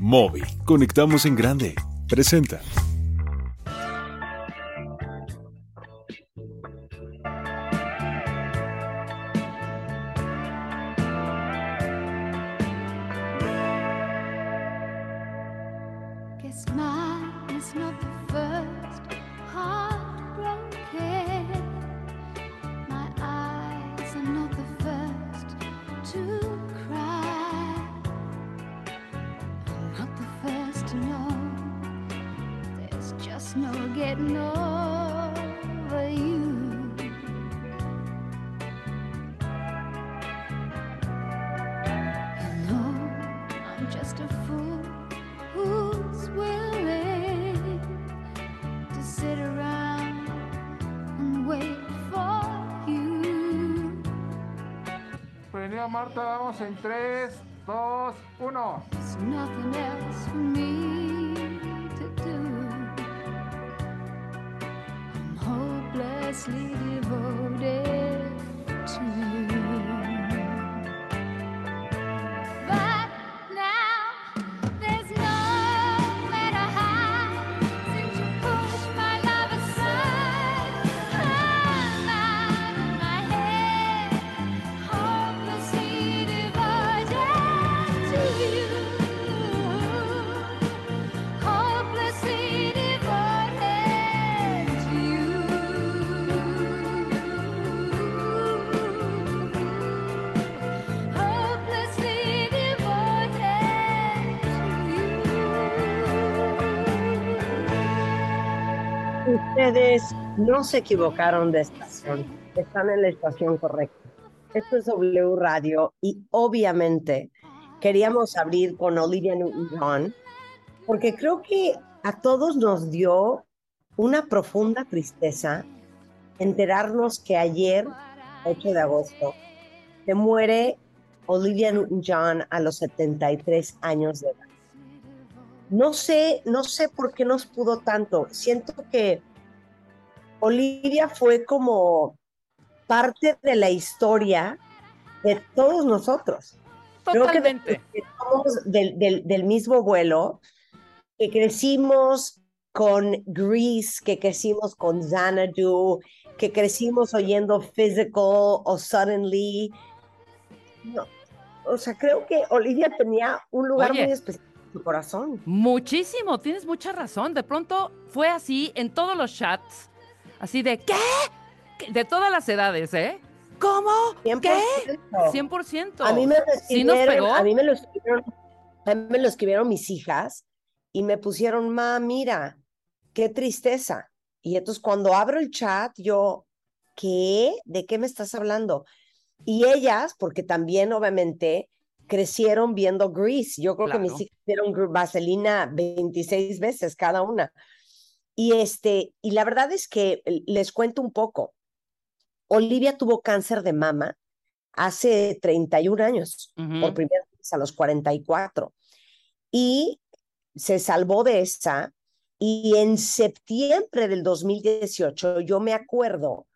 Móvil. Conectamos en grande. Presenta. Ustedes no se equivocaron de estación, están en la estación correcta. Esto es W Radio y obviamente queríamos abrir con Olivia Newton-John porque creo que a todos nos dio una profunda tristeza enterarnos que ayer, 8 de agosto, se muere Olivia Newton-John a los 73 años de edad. No sé, no sé por qué nos pudo tanto. Siento que Olivia fue como parte de la historia de todos nosotros. Creo Totalmente. que somos del, del- del mismo vuelo, que crecimos con Grease, que crecimos con Xanadu, que crecimos oyendo Physical o Suddenly. No, o sea, creo que Olivia tenía un lugar Oye. muy especial en su corazón. Muchísimo, tienes mucha razón. De pronto fue así en todos los chats. Así de, ¿qué? De todas las edades, ¿eh? ¿Cómo? ¿Qué? 100%. 100%. A mí me lo Sí nos escribieron, pegó. a mí me lo escribieron, a mí me lo escribieron mis hijas y me pusieron, ma, mira, qué tristeza. Y entonces cuando abro el chat, yo, ¿qué? ¿De qué me estás hablando? Y ellas, porque también obviamente crecieron viendo Grease. Yo creo que mis hijas vieron Vaselina 26 veces cada una. Y este, y la verdad es que eh, les cuento un poco. Olivia tuvo cáncer de mama hace 31 años, por primera vez a los 44. Y se salvó de esa. Y en septiembre del 2018, yo me acuerdo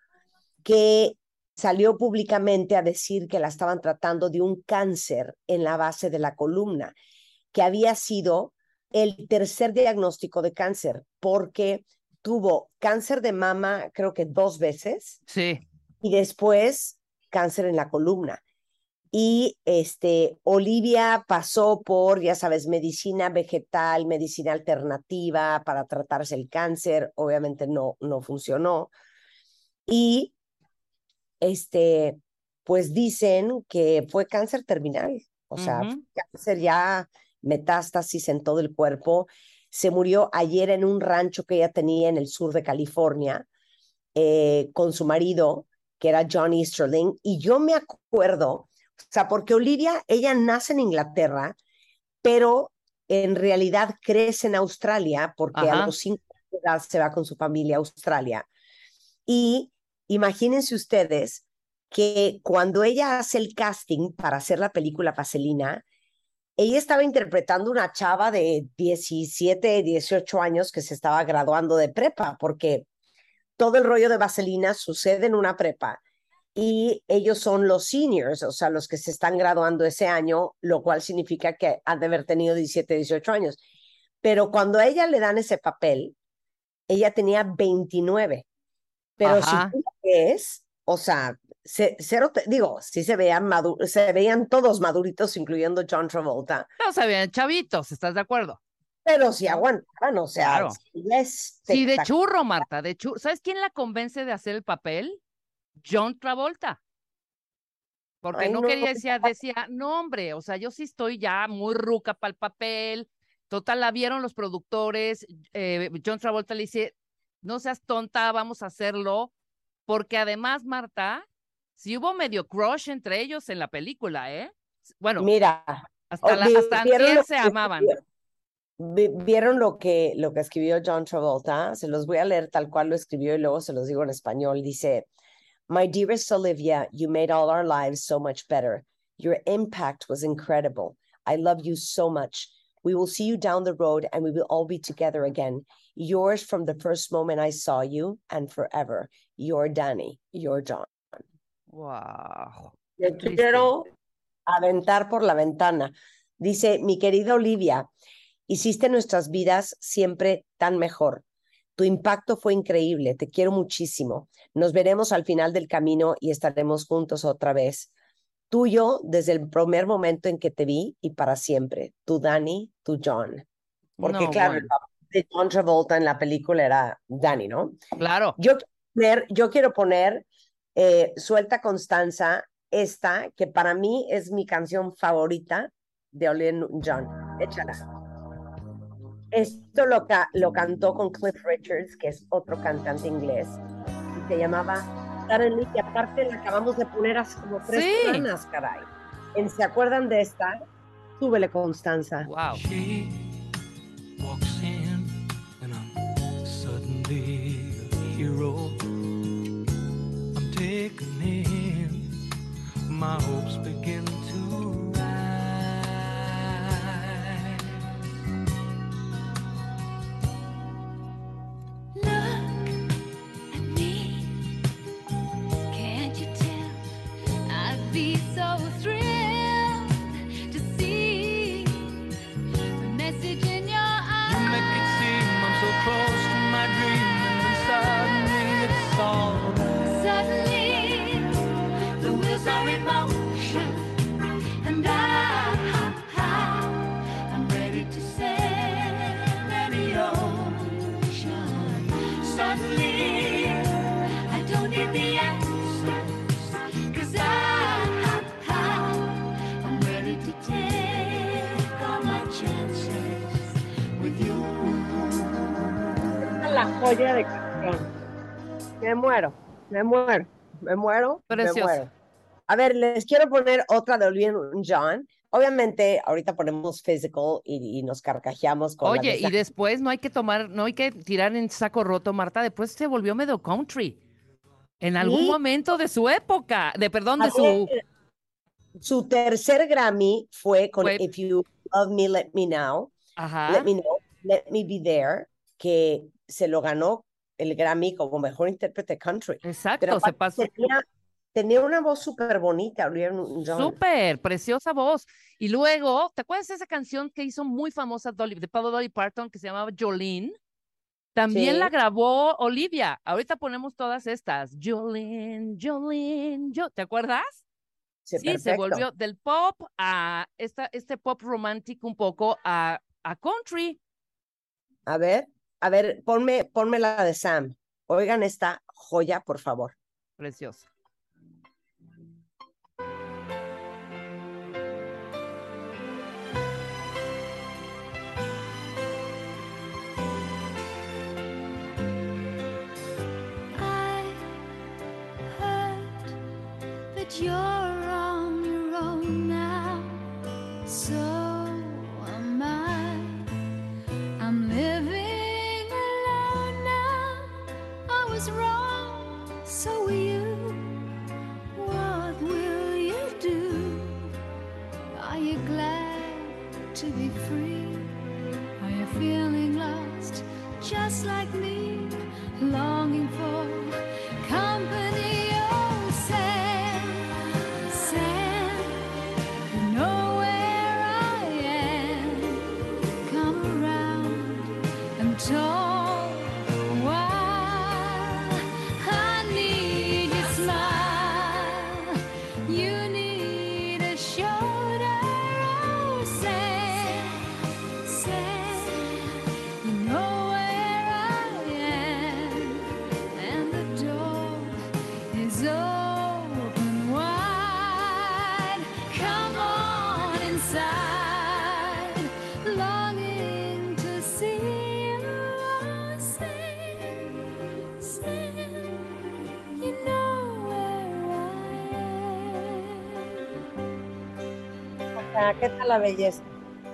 que salió públicamente a decir que la estaban tratando de un cáncer en la base de la columna, que había sido el tercer diagnóstico de cáncer, porque tuvo cáncer de mama, creo que dos veces, Sí. y después cáncer en la columna. Y este, Olivia pasó por, ya sabes, medicina vegetal, medicina alternativa para tratarse el cáncer, obviamente no, no funcionó. Y este, pues dicen que fue cáncer terminal, o sea, cáncer ya, metástasis en todo el cuerpo. Se murió ayer en un rancho que ella tenía en el sur de California eh, con su marido, que era John Easterling, y yo me acuerdo, o sea, porque Olivia, ella nace en Inglaterra, pero en realidad crece en Australia, porque Ajá. a los cinco años se va con su familia a Australia. Y imagínense ustedes que cuando ella hace el casting para hacer la película Vaselina, ella estaba interpretando una chava de 17, 18 años que se estaba graduando de prepa, porque todo el rollo de Vaselina sucede en una prepa y ellos son los seniors, o sea, los que se están graduando ese año, lo cual significa que han de haber tenido 17, 18 años. Pero cuando a ella le dan ese papel, ella tenía 29. Pero Ajá. si tú ves, o sea, ce- cero, te- digo, sí se veían, se veían todos maduritos, incluyendo John Travolta, No se veían chavitos, ¿estás de acuerdo? pero sí aguantaban, o sea, Claro. sí es Sí, de churro, Marta, de churro. ¿Sabes quién la convence de hacer el papel? John Travolta. Porque Ay, no, no, quería, decía, decía, no, hombre, o sea, yo sí estoy ya muy ruca para el papel. Total, la vieron los productores. eh, John Travolta le dice, no seas tonta, vamos a hacerlo. Porque además, Marta, sí hubo medio crush entre ellos en la película, ¿eh? Bueno, Mira, hasta, la, hasta ¿vieron antier lo se amaban. ¿Vieron lo que, lo que escribió John Travolta? Se los voy a leer tal cual lo escribió y luego se los digo en español. Dice, My dearest Olivia, you made all our lives so much better. Your impact was incredible. I love you so much. We will see you down the road and we will all be together again. Yours from the first moment I saw you and forever. Your Danny, your John. Wow. Triste. quiero aventar por la ventana. Dice, mi querida Olivia, hiciste nuestras vidas siempre tan mejor. Tu impacto fue increíble, te quiero muchísimo. Nos veremos al final del camino y estaremos juntos otra vez. Tuyo desde el primer momento en que te vi y para siempre. Tu Danny, tu John. Porque No, claro, el de John Travolta en la película era Danny, ¿no? Claro. Yo yo quiero poner eh, Suelta Constanza, esta, que para mí es mi canción favorita de Olivia Newton-John. Échala. Esto lo, ca- lo cantó con Cliff Richards, que es otro cantante inglés, y se llamaba Suddenly, que aparte la acabamos de poner hace como tres Sí. semanas, caray. En- ¿Se acuerdan de esta? Súbele, Constanza. Wow. My hopes De. Me muero, me muero, me muero, Preciosa. me muero. A ver, les quiero poner otra de Olivia Newton-John. Obviamente, ahorita ponemos Physical y, y nos carcajeamos con Oye, y después no hay que tomar, no hay que tirar en saco roto, Marta. Después se volvió medio country. En algún Sí. momento de su época, de perdón, de su. su tercer Grammy fue con Fue- If You Love Me, Let Me Know, Ajá. Let Me Know, Let Me Be There, que se lo ganó el Grammy como mejor intérprete country. Exacto, Pero se pasó. tenía, tenía una voz súper bonita, Olivia. Súper, preciosa voz. Y luego, ¿te acuerdas de esa canción que hizo muy famosa Dolly, de Pablo Dolly Parton que se llamaba Jolene? También la Sí. grabó Olivia. Ahorita ponemos todas estas. Jolene, Jolene, yo, ¿te acuerdas? Sí, Sí, se volvió del pop a esta, este pop romántico un poco a, a country. A ver, a ver, ponme, ponme la de Sam. Oigan esta joya, por favor. Preciosa. I heard that you're like me, ¿Qué tal la belleza?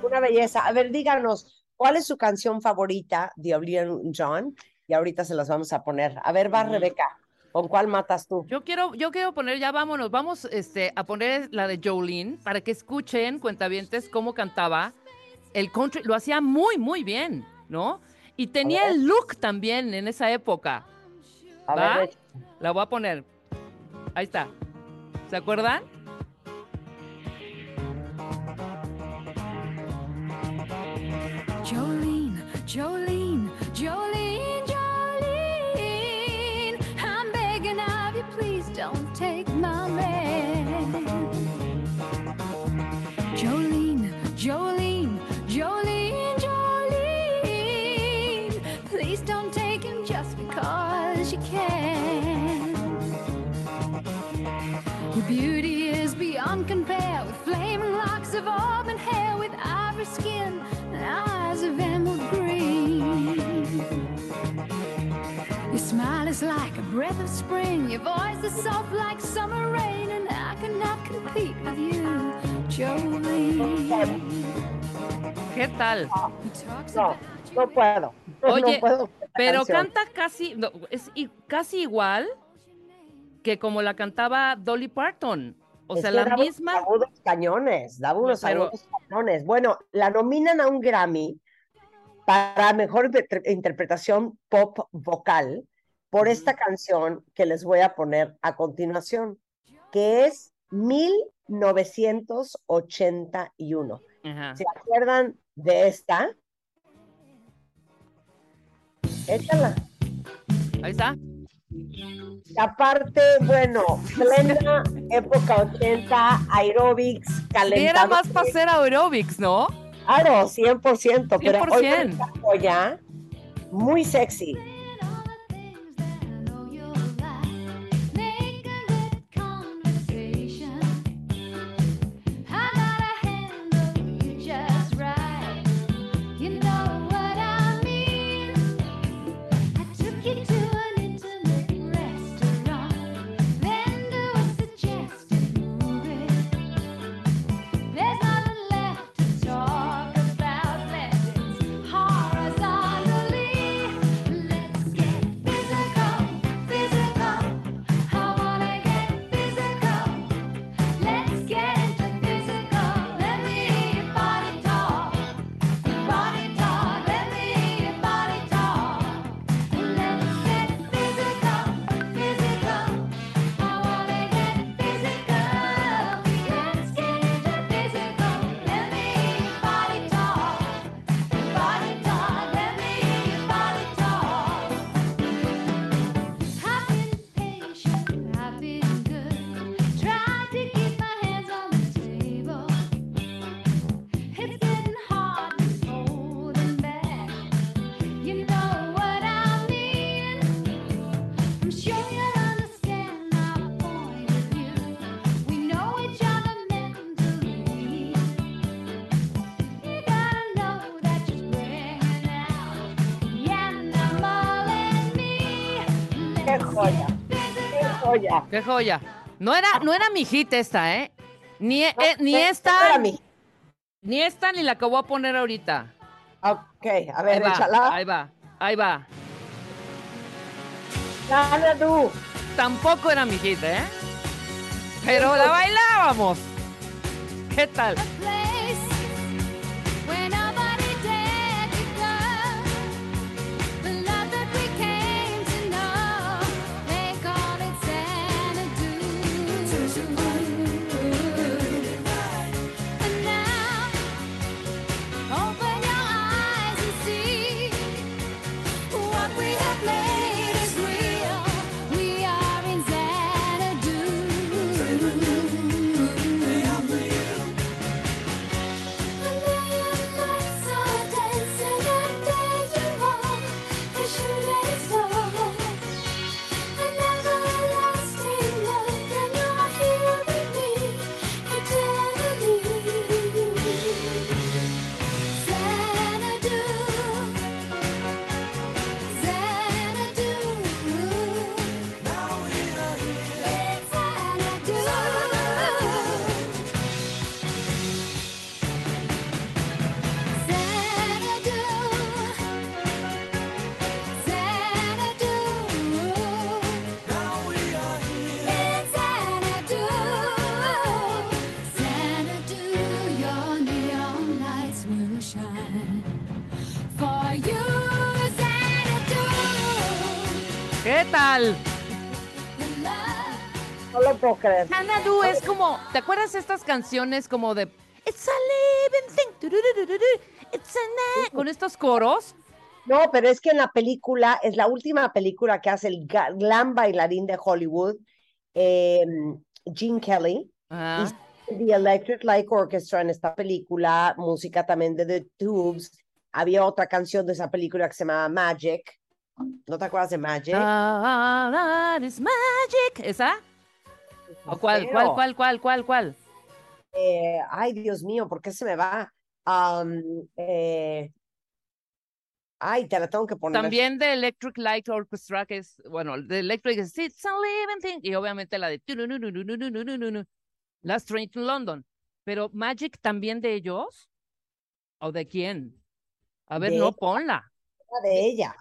Una belleza. A ver, díganos, ¿cuál es su canción favorita de Newton-John? Y ahorita se las vamos a poner. A ver, va Rebeca, ¿con cuál matas tú? Yo quiero, yo quiero poner, ya vámonos, vamos este, a poner la de Jolene para que escuchen, cuentavientes, cómo cantaba el country. Lo hacía muy, muy bien, ¿no? Y tenía el look también en esa época. A ¿Va? ver, La voy a poner. Ahí está. ¿Se acuerdan? Jolene, Jolene, Jolene. I'm begging of you, please don't take my man. Jolene, Jolene, Jolene, Jolene. Please don't take him just because you can. Your beauty is beyond compare with flaming locks of auburn hair, with ivory skin and eyes of smile is like a breath of spring, your voice is soft like summer rain, and I cannot compete with you, Jolene. ¿Qué tal? No, no puedo. No Oye, puedo con esta Pero canción. canta casi, no, es casi igual que como la cantaba Dolly Parton. O Es sea, que la daba unos misma. agudos cañones, daba unos pero- cañones. Bueno, la nominan a un Grammy para mejor inter- interpretación pop vocal por esta canción que les voy a poner a continuación, que es 1981. Ajá. ¿Se acuerdan de esta? Échala. Ahí está. Aparte, bueno, plena época 80, aerobics, calentadores. era más para hacer aerobics, ¿no? Claro, 100%, pero hoy 100%. joya, muy sexy. Joya! Qué joya. No era, no era mi hit esta, ¿eh? Ni, eh, ni No, esta, era mi- ni esta, ni la que voy a poner ahorita. Ok, a Ahí ver, va, échala. ahí va, ahí va. Gana tú. Tampoco era mi hit, ¿eh? Pero la bailábamos. ¿Qué tal? Tal? No lo puedo creer. Xanadu es como, ¿te acuerdas estas canciones como de It's a living thing, it's a na-", con estos coros? No, pero es que en la película, es la última película que hace el glam bailarín de Hollywood, eh, Gene Kelly, Ah, The Electric Light Orchestra en esta película, música también de The Tubes. Había otra canción de esa película que se llamaba Magic. ¿No te acuerdas de Magic? All that is magic. ¿Esa? ¿O cuál, cuál, cuál, cuál, cuál, cuál? Ay, Dios mío, ¿por qué se me va? Ay, te la tengo que poner. También de Electric Light Orchestra, que es, bueno, de Electric es It's a Living Thing, y obviamente la de Last Train to London. Pero Magic también de ellos, ¿o de quién? A ver, no, ponla. De ella.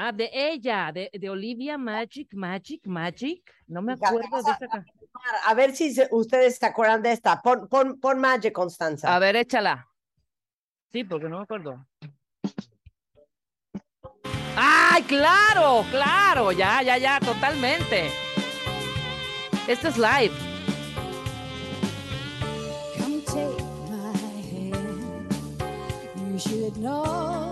Ah, de ella, de, de Olivia Magic, Magic, Magic. No me acuerdo de a- esa ca- A ver si se- ustedes se acuerdan de esta. Pon, pon, pon Magic, Constanza. A ver, échala. Sí, porque no me acuerdo. ¡Ay, claro! ¡Claro! Ya, ya, ya, totalmente. Esto es live. Come take my hand. You should know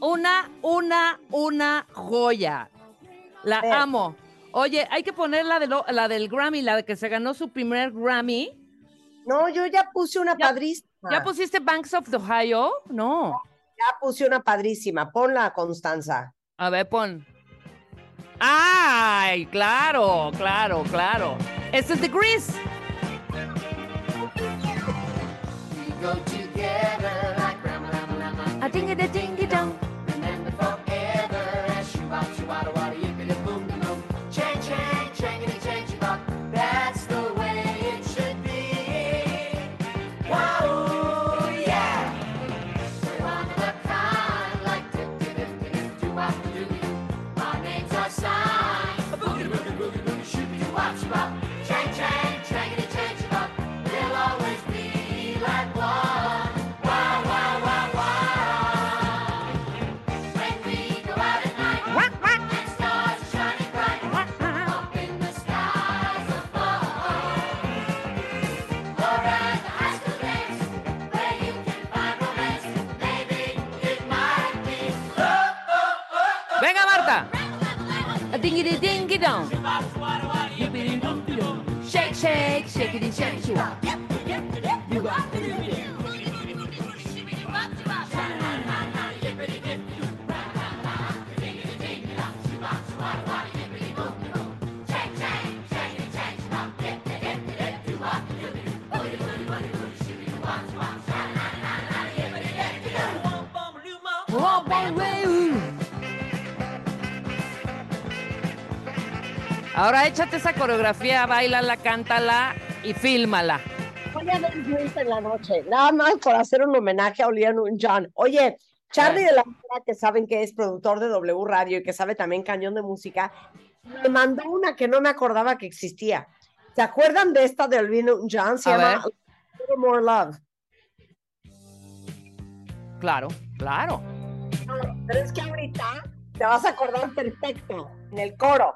Una, una, una joya. La amo. Oye, hay que poner la, de lo- la del Grammy, la de que se ganó su primer Grammy. No, yo ya puse una Ya- padrísima. ¿Ya pusiste Banks of the Ohio? No. Ya puse una padrísima. Ponla, Constanza. A ver, pon. ¡Ay! Claro, claro, claro. Este es de Grease. We go together like ram ding a ding. down. Shake, shake, shake it and shake it. Ahora échate esa coreografía, bailala, cántala y fílmala. Voy a ver en la noche. Nada más por hacer un homenaje a Olivia Newton-John. Oye, Charlie de la Mora, que saben que es productor de W Radio y que sabe también cañón de música, me mandó una que no me acordaba que existía. ¿Se acuerdan de esta de Olivia Newton-John? Se A llama Little More Love. Claro, claro. Pero es que ahorita Te vas a acordar perfecto en el coro.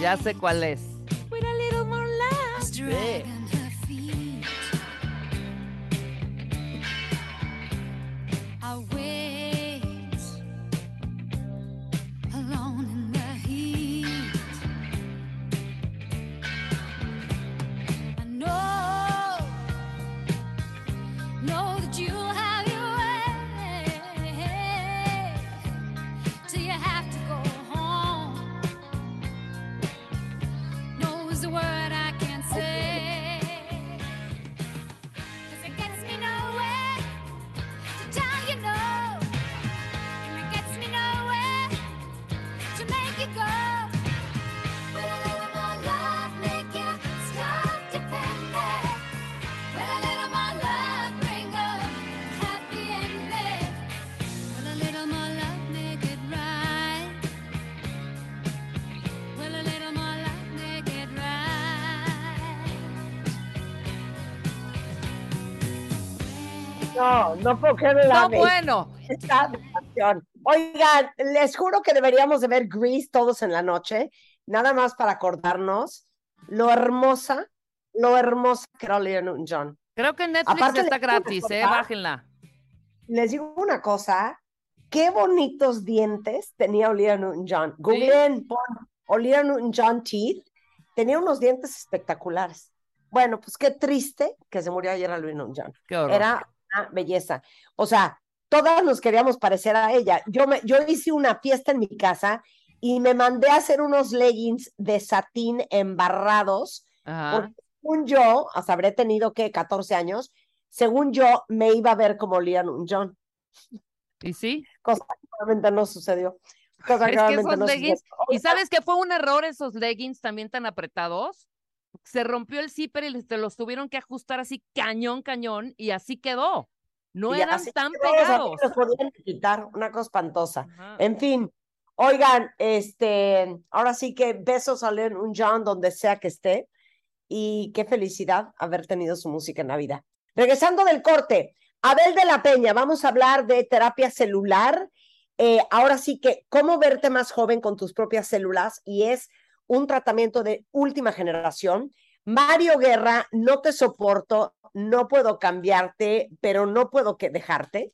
Ya sé cuál es. With a little more love, Sí. No, puedo creer la No, bueno. esta. Oigan, les juro que deberíamos de ver Grease todos en la noche, nada más para acordarnos lo hermosa, lo hermosa que era Olivia Newton-John. Creo que Netflix Aparte, está gratis, ¿eh? Bájenla. Les digo una cosa, qué bonitos dientes tenía Olivia Newton-John. Googleen, pon Olivia Newton-John teeth, tenía unos dientes espectaculares. Bueno, pues qué triste que se murió ayer Olivia Newton-John. Qué horror. Era una belleza. O sea, todas nos queríamos parecer a ella. Yo, me, yo hice una fiesta en mi casa y me mandé a hacer unos leggings de satín embarrados, Ajá. porque según yo, hasta habré tenido que 14 años, según yo me iba a ver como Liam John, ¿Y sí? cosa que realmente no sucedió. Cosa Es que esos no leggings- sucedió. ¿Y sabes que fue un error esos leggings también tan apretados? Se rompió el zipper y te los tuvieron que ajustar así cañón, cañón, y así quedó. No Y eran tan pegados. los podían quitar, una cosa espantosa. Ajá. En fin, oigan, este, ahora sí que besos a un John donde sea que esté y qué felicidad haber tenido su música en la vida. Regresando del corte, Abel de la Peña, vamos a hablar de terapia celular. Eh, ahora sí que cómo verte más joven con tus propias células y es un tratamiento de última generación. Mario Guerra, no te soporto, no puedo cambiarte, pero no puedo que dejarte.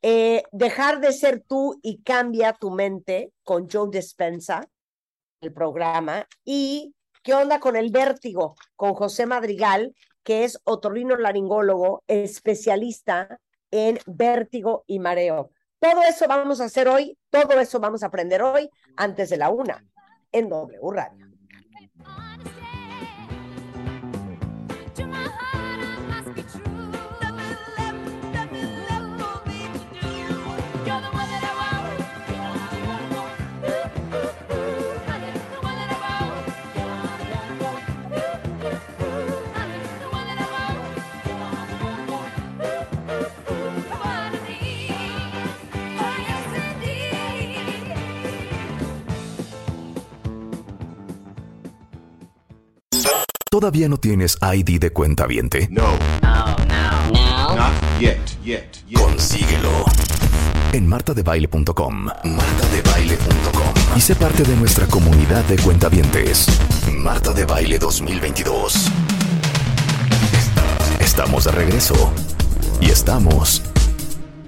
Eh, dejar de ser tú y cambia tu mente con Joe Despensa, el programa. Y qué onda con el vértigo, con José Madrigal, que es otorrinolaringólogo, especialista en vértigo y mareo. Todo eso vamos a hacer hoy, todo eso vamos a aprender hoy antes de la una en W Radio. ¿Todavía no tienes ID de cuenta viente? No. Not yet, yet, yet. Consíguelo en martadebaile.com. Martadebaile.com. Y sé parte de nuestra comunidad de cuentavientes. Marta de Baile 2022. Estamos de regreso. Y estamos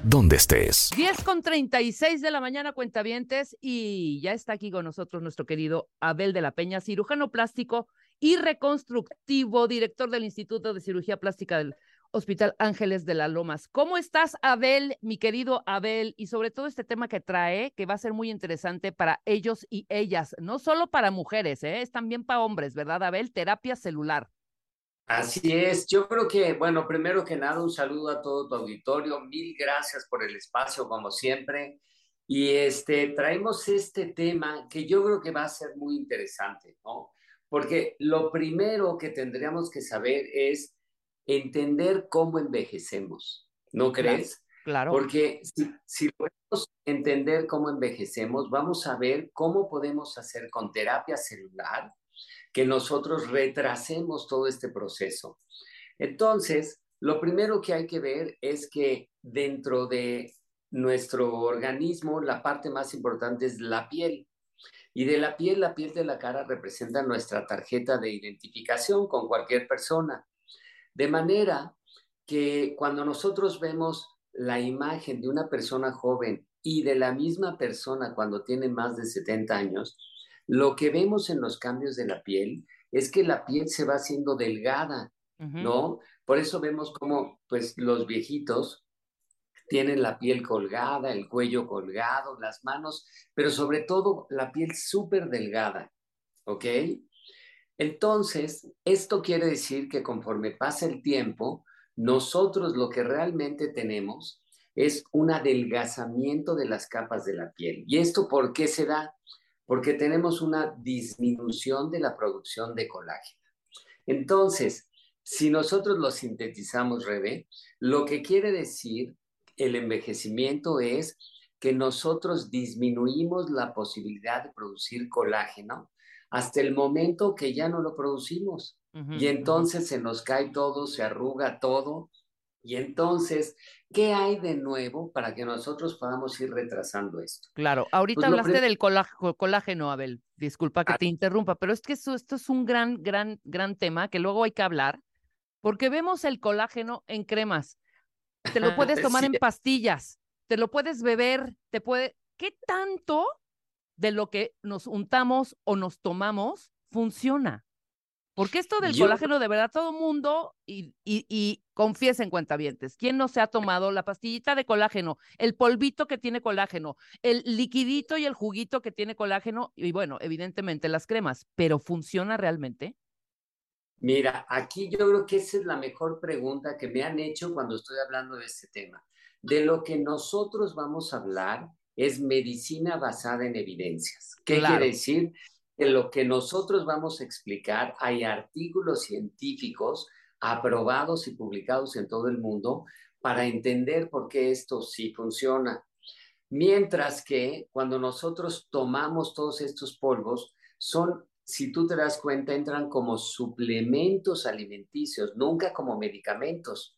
donde estés. 10 con 36 de la mañana, cuentavientes, y ya está aquí con nosotros nuestro querido Abel de la Peña, cirujano plástico y reconstructivo, director del Instituto de Cirugía Plástica del Hospital Ángeles de las Lomas. ¿Cómo estás, Abel, mi querido Abel? Y sobre todo este tema que trae, que va a ser muy interesante para ellos y ellas, no solo para mujeres, ¿eh? es también para hombres, ¿verdad, Abel? Terapia celular. Así es, yo creo que, bueno, primero que nada, un saludo a todo tu auditorio, mil gracias por el espacio, como siempre, y este, traemos este tema que yo creo que va a ser muy interesante, ¿no? Porque lo primero que tendríamos que saber es entender cómo envejecemos, ¿no crees? Claro. Porque si, si logramos entender cómo envejecemos, vamos a ver cómo podemos hacer con terapia celular que nosotros retrasemos todo este proceso. Entonces, lo primero que hay que ver es que dentro de nuestro organismo, la parte más importante es la piel. Y de la piel, la piel de la cara representa nuestra tarjeta de identificación con cualquier persona. De manera que cuando nosotros vemos la imagen de una persona joven y de la misma persona cuando tiene más de 70 años, lo que vemos en los cambios de la piel es que la piel se va haciendo delgada. ¿no? Por eso vemos como pues los viejitos tienen la piel colgada, el cuello colgado, las manos, pero sobre todo la piel súper delgada, ¿ok? Entonces, esto quiere decir que conforme pasa el tiempo, nosotros lo que realmente tenemos es un adelgazamiento de las capas de la piel. ¿Y esto por qué se da? Porque tenemos una disminución de la producción de colágeno. Entonces, si nosotros lo sintetizamos, Rebe, lo que quiere decir el envejecimiento es que nosotros disminuimos la posibilidad de producir colágeno hasta el momento que ya no lo producimos. Y entonces se nos cae todo, se arruga todo. Y entonces, ¿qué hay de nuevo para que nosotros podamos ir retrasando esto? Claro, ahorita Pues hablaste del colá- co- colágeno, Abel. Disculpa que Ah. te interrumpa, pero es que eso, esto es un gran, gran, gran tema que luego hay que hablar, porque vemos el colágeno en cremas. Te lo puedes tomar en pastillas, te lo puedes beber, te puede. ¿Qué tanto de lo que nos untamos o nos tomamos funciona? Porque esto del Yo- colágeno, de verdad, todo mundo, y, y, y confiesen cuentavientes, ¿quién no se ha tomado la pastillita de colágeno, el polvito que tiene colágeno, el liquidito y el juguito que tiene colágeno, y bueno, evidentemente las cremas, pero ¿funciona realmente? Mira, aquí yo creo que esa es la mejor pregunta que me han hecho cuando estoy hablando de este tema. De lo que nosotros vamos a hablar es medicina basada en evidencias. ¿Qué Claro. quiere decir? Que lo que nosotros vamos a explicar, hay artículos científicos aprobados y publicados en todo el mundo para entender por qué esto sí funciona. Mientras que cuando nosotros tomamos todos estos polvos, son, si tú te das cuenta, entran como suplementos alimenticios, nunca como medicamentos.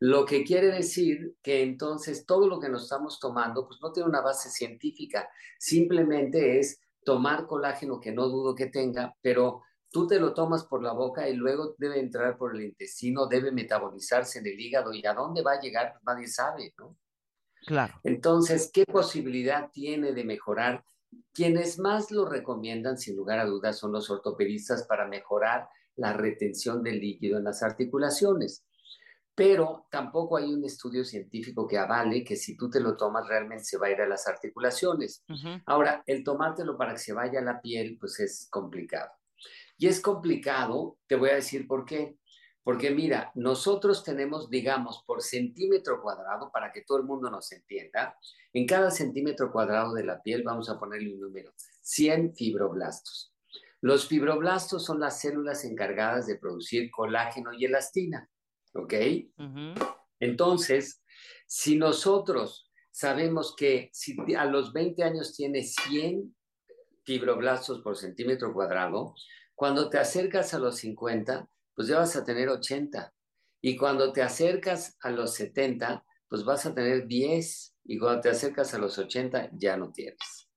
Lo que quiere decir que entonces todo lo que nos estamos tomando, pues no tiene una base científica, simplemente es tomar colágeno que no dudo que tenga, pero tú te lo tomas por la boca y luego debe entrar por el intestino, debe metabolizarse en el hígado y a dónde va a llegar, pues nadie sabe, ¿no? Claro. Entonces, ¿qué posibilidad tiene de mejorar? Quienes más lo recomiendan, sin lugar a dudas, son los ortopedistas para mejorar la retención del líquido en las articulaciones. Pero tampoco hay un estudio científico que avale que si tú te lo tomas realmente se va a ir a las articulaciones. Ahora, el tomártelo para que se vaya a la piel, pues es complicado. Y es complicado, te voy a decir por qué. Porque mira, nosotros tenemos, digamos, por centímetro cuadrado, para que todo el mundo nos entienda, en cada centímetro cuadrado de la piel vamos a ponerle un número, 100 fibroblastos. Los fibroblastos son las células encargadas de producir colágeno y elastina, ¿ok? Entonces, si nosotros sabemos que si a los 20 años tienes 100 fibroblastos por centímetro cuadrado, cuando te acercas a los 50, pues ya vas a tener 80. Y cuando te acercas a los 70, pues vas a tener 10. Y cuando te acercas a los 80, ya no tienes.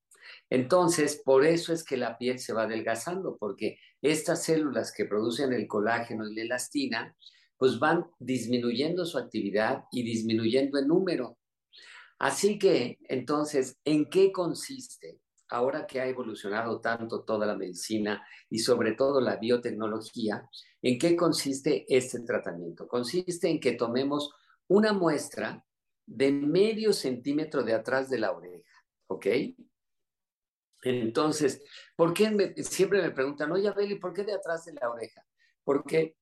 Entonces, por eso es que la piel se va adelgazando, porque estas células que producen el colágeno y la elastina, pues van disminuyendo su actividad y disminuyendo el número. Así que, entonces, ¿en qué consiste? Ahora que ha evolucionado tanto toda la medicina y sobre todo la biotecnología, ¿en qué consiste este tratamiento? Consiste en que tomemos una muestra de medio centímetro de atrás de la oreja, ¿ok? Entonces, ¿por qué siempre me preguntan, oye, Abeli, ¿por qué de atrás de la oreja? Porque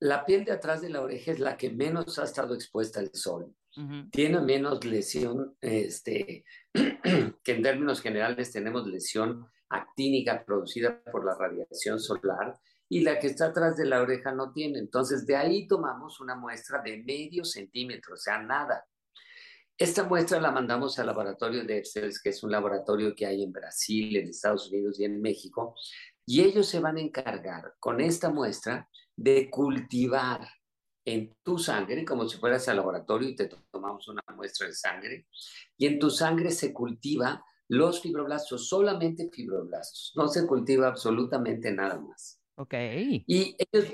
la piel de atrás de la oreja es la que menos ha estado expuesta al sol Tiene menos lesión, este, que en términos generales tenemos lesión actínica producida por la radiación solar y la que está atrás de la oreja no tiene. Entonces, de ahí tomamos una muestra de medio centímetro, o sea, nada. Esta muestra la mandamos al laboratorio de Excels, que es un laboratorio que hay en Brasil, en Estados Unidos y en México, y ellos se van a encargar con esta muestra de cultivar en tu sangre, como si fueras al laboratorio y te tomamos una muestra de sangre, y en tu sangre se cultiva los fibroblastos, solamente fibroblastos, no se cultiva absolutamente nada más. Ok. Y ellos,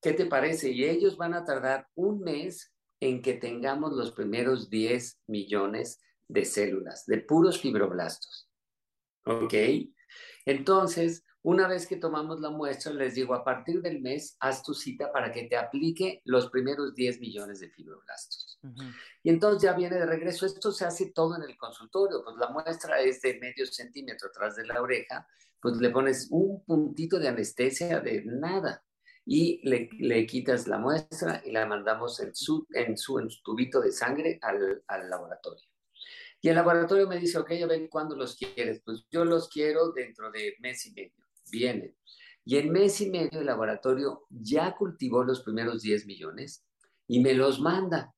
¿qué te parece? Y ellos van a tardar un mes en que tengamos los primeros 10 millones de células, de puros fibroblastos. ¿Ok? Entonces, una vez que tomamos la muestra, les digo, a partir del mes, haz tu cita para que te aplique los primeros 10 millones de fibroblastos. Ujú. Y entonces ya viene de regreso. Esto se hace todo en el consultorio. Pues la muestra es de medio centímetro atrás de la oreja. Pues le pones un puntito de anestesia de nada y le, le quitas la muestra y la mandamos en su, en su, en su tubito de sangre al, al laboratorio. Y el laboratorio me dice, ok, a ver cuándo los quieres. Pues yo los quiero dentro de mes y medio. Viene. Y en mes y medio el laboratorio ya cultivó los primeros 10 millones y me los manda.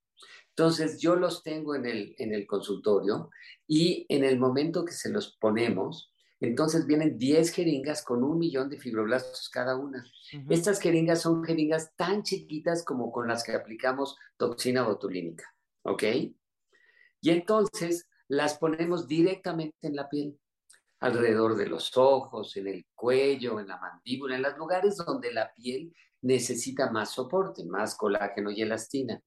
Entonces yo los tengo en el, en el consultorio y en el momento que se los ponemos, entonces vienen 10 jeringas con un millón de fibroblastos cada una. Estas jeringas son jeringas tan chiquitas como con las que aplicamos toxina botulínica, ¿ok? Y entonces las ponemos directamente en la piel, alrededor de los ojos, en el cuello, en la mandíbula, en los lugares donde la piel necesita más soporte, más colágeno y elastina.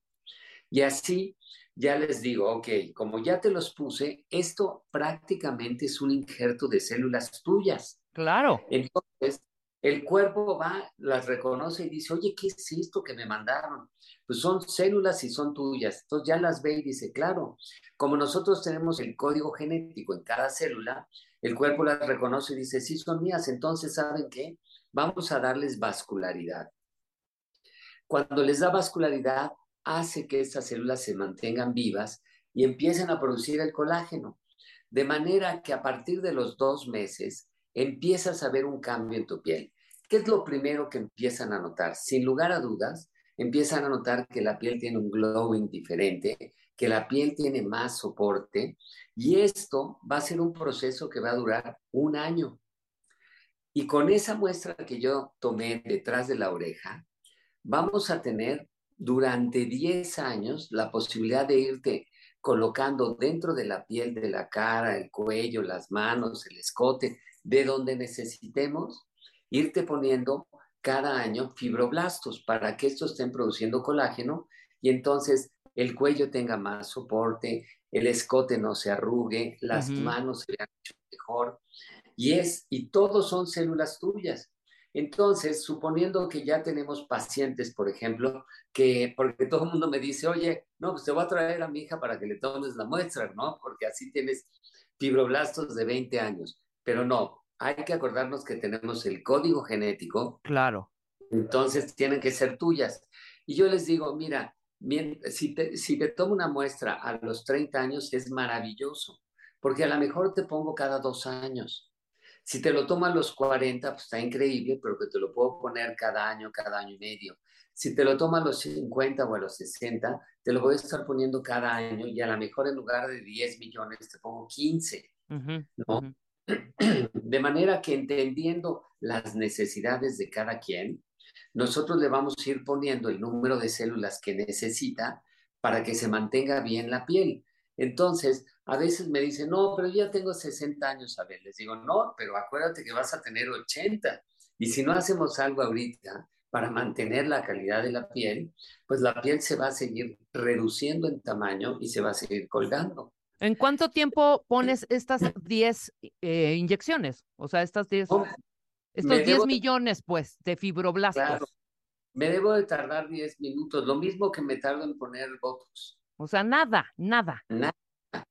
Y así ya les digo, ok, como ya te los puse, esto prácticamente es un injerto de células tuyas. Claro. Entonces, el cuerpo va, las reconoce y dice, oye, ¿qué es esto que me mandaron? Pues son células y son tuyas. Entonces ya las ve y dice, claro, como nosotros tenemos el código genético en cada célula, el cuerpo las reconoce y dice, sí, son mías. Entonces, ¿saben qué? Vamos a darles vascularidad. Cuando les da vascularidad, hace que estas células se mantengan vivas y empiecen a producir el colágeno. De manera que a partir de los dos meses empiezas a ver un cambio en tu piel. ¿Qué es lo primero que empiezan a notar? Sin lugar a dudas, empiezan a notar que la piel tiene un glowing diferente, que la piel tiene más soporte y esto va a ser un proceso que va a durar un año. Y con esa muestra que yo tomé detrás de la oreja, vamos a tener durante 10 años la posibilidad de irte colocando dentro de la piel de la cara, el cuello, las manos, el escote, de donde necesitemos, irte poniendo cada año fibroblastos para que estos estén produciendo colágeno y entonces el cuello tenga más soporte, el escote no se arrugue, las manos se vean mucho mejor. Y es, y todos son células tuyas. Entonces, suponiendo que ya tenemos pacientes, por ejemplo, que, porque todo el mundo me dice, oye, no, pues te voy a traer a mi hija para que le tomes la muestra, ¿no? Porque así tienes fibroblastos de 20 años. Pero no, hay que acordarnos que tenemos el código genético, Claro. entonces tienen que ser tuyas. Y yo les digo, mira, si te, si te tomo una muestra a los 30 años es maravilloso, porque a lo mejor te pongo cada dos años. Si te lo tomo a los 40, pues está increíble, pero que te lo puedo poner cada año, cada año y medio. Si te lo tomo a los 50 o a los 60, te lo voy a estar poniendo cada año y a lo mejor en lugar de 10 millones te pongo 15. Ujú, ¿no? ujú. De manera que entendiendo las necesidades de cada quien, nosotros le vamos a ir poniendo el número de células que necesita para que se mantenga bien la piel. Entonces, a veces me dicen, no, pero ya tengo 60 años, a ver, les digo, no, pero acuérdate que vas a tener 80. Y si no hacemos algo ahorita para mantener la calidad de la piel, pues la piel se va a seguir reduciendo en tamaño y se va a seguir colgando. ¿En cuánto tiempo pones estas 10 eh, inyecciones? O sea, estas 10, Oh, estos me 10 debo- millones, pues, de fibroblastos. Claro. Me debo de tardar 10 minutos, lo mismo que me tardo en poner Botox. O sea, nada, nada. Nada,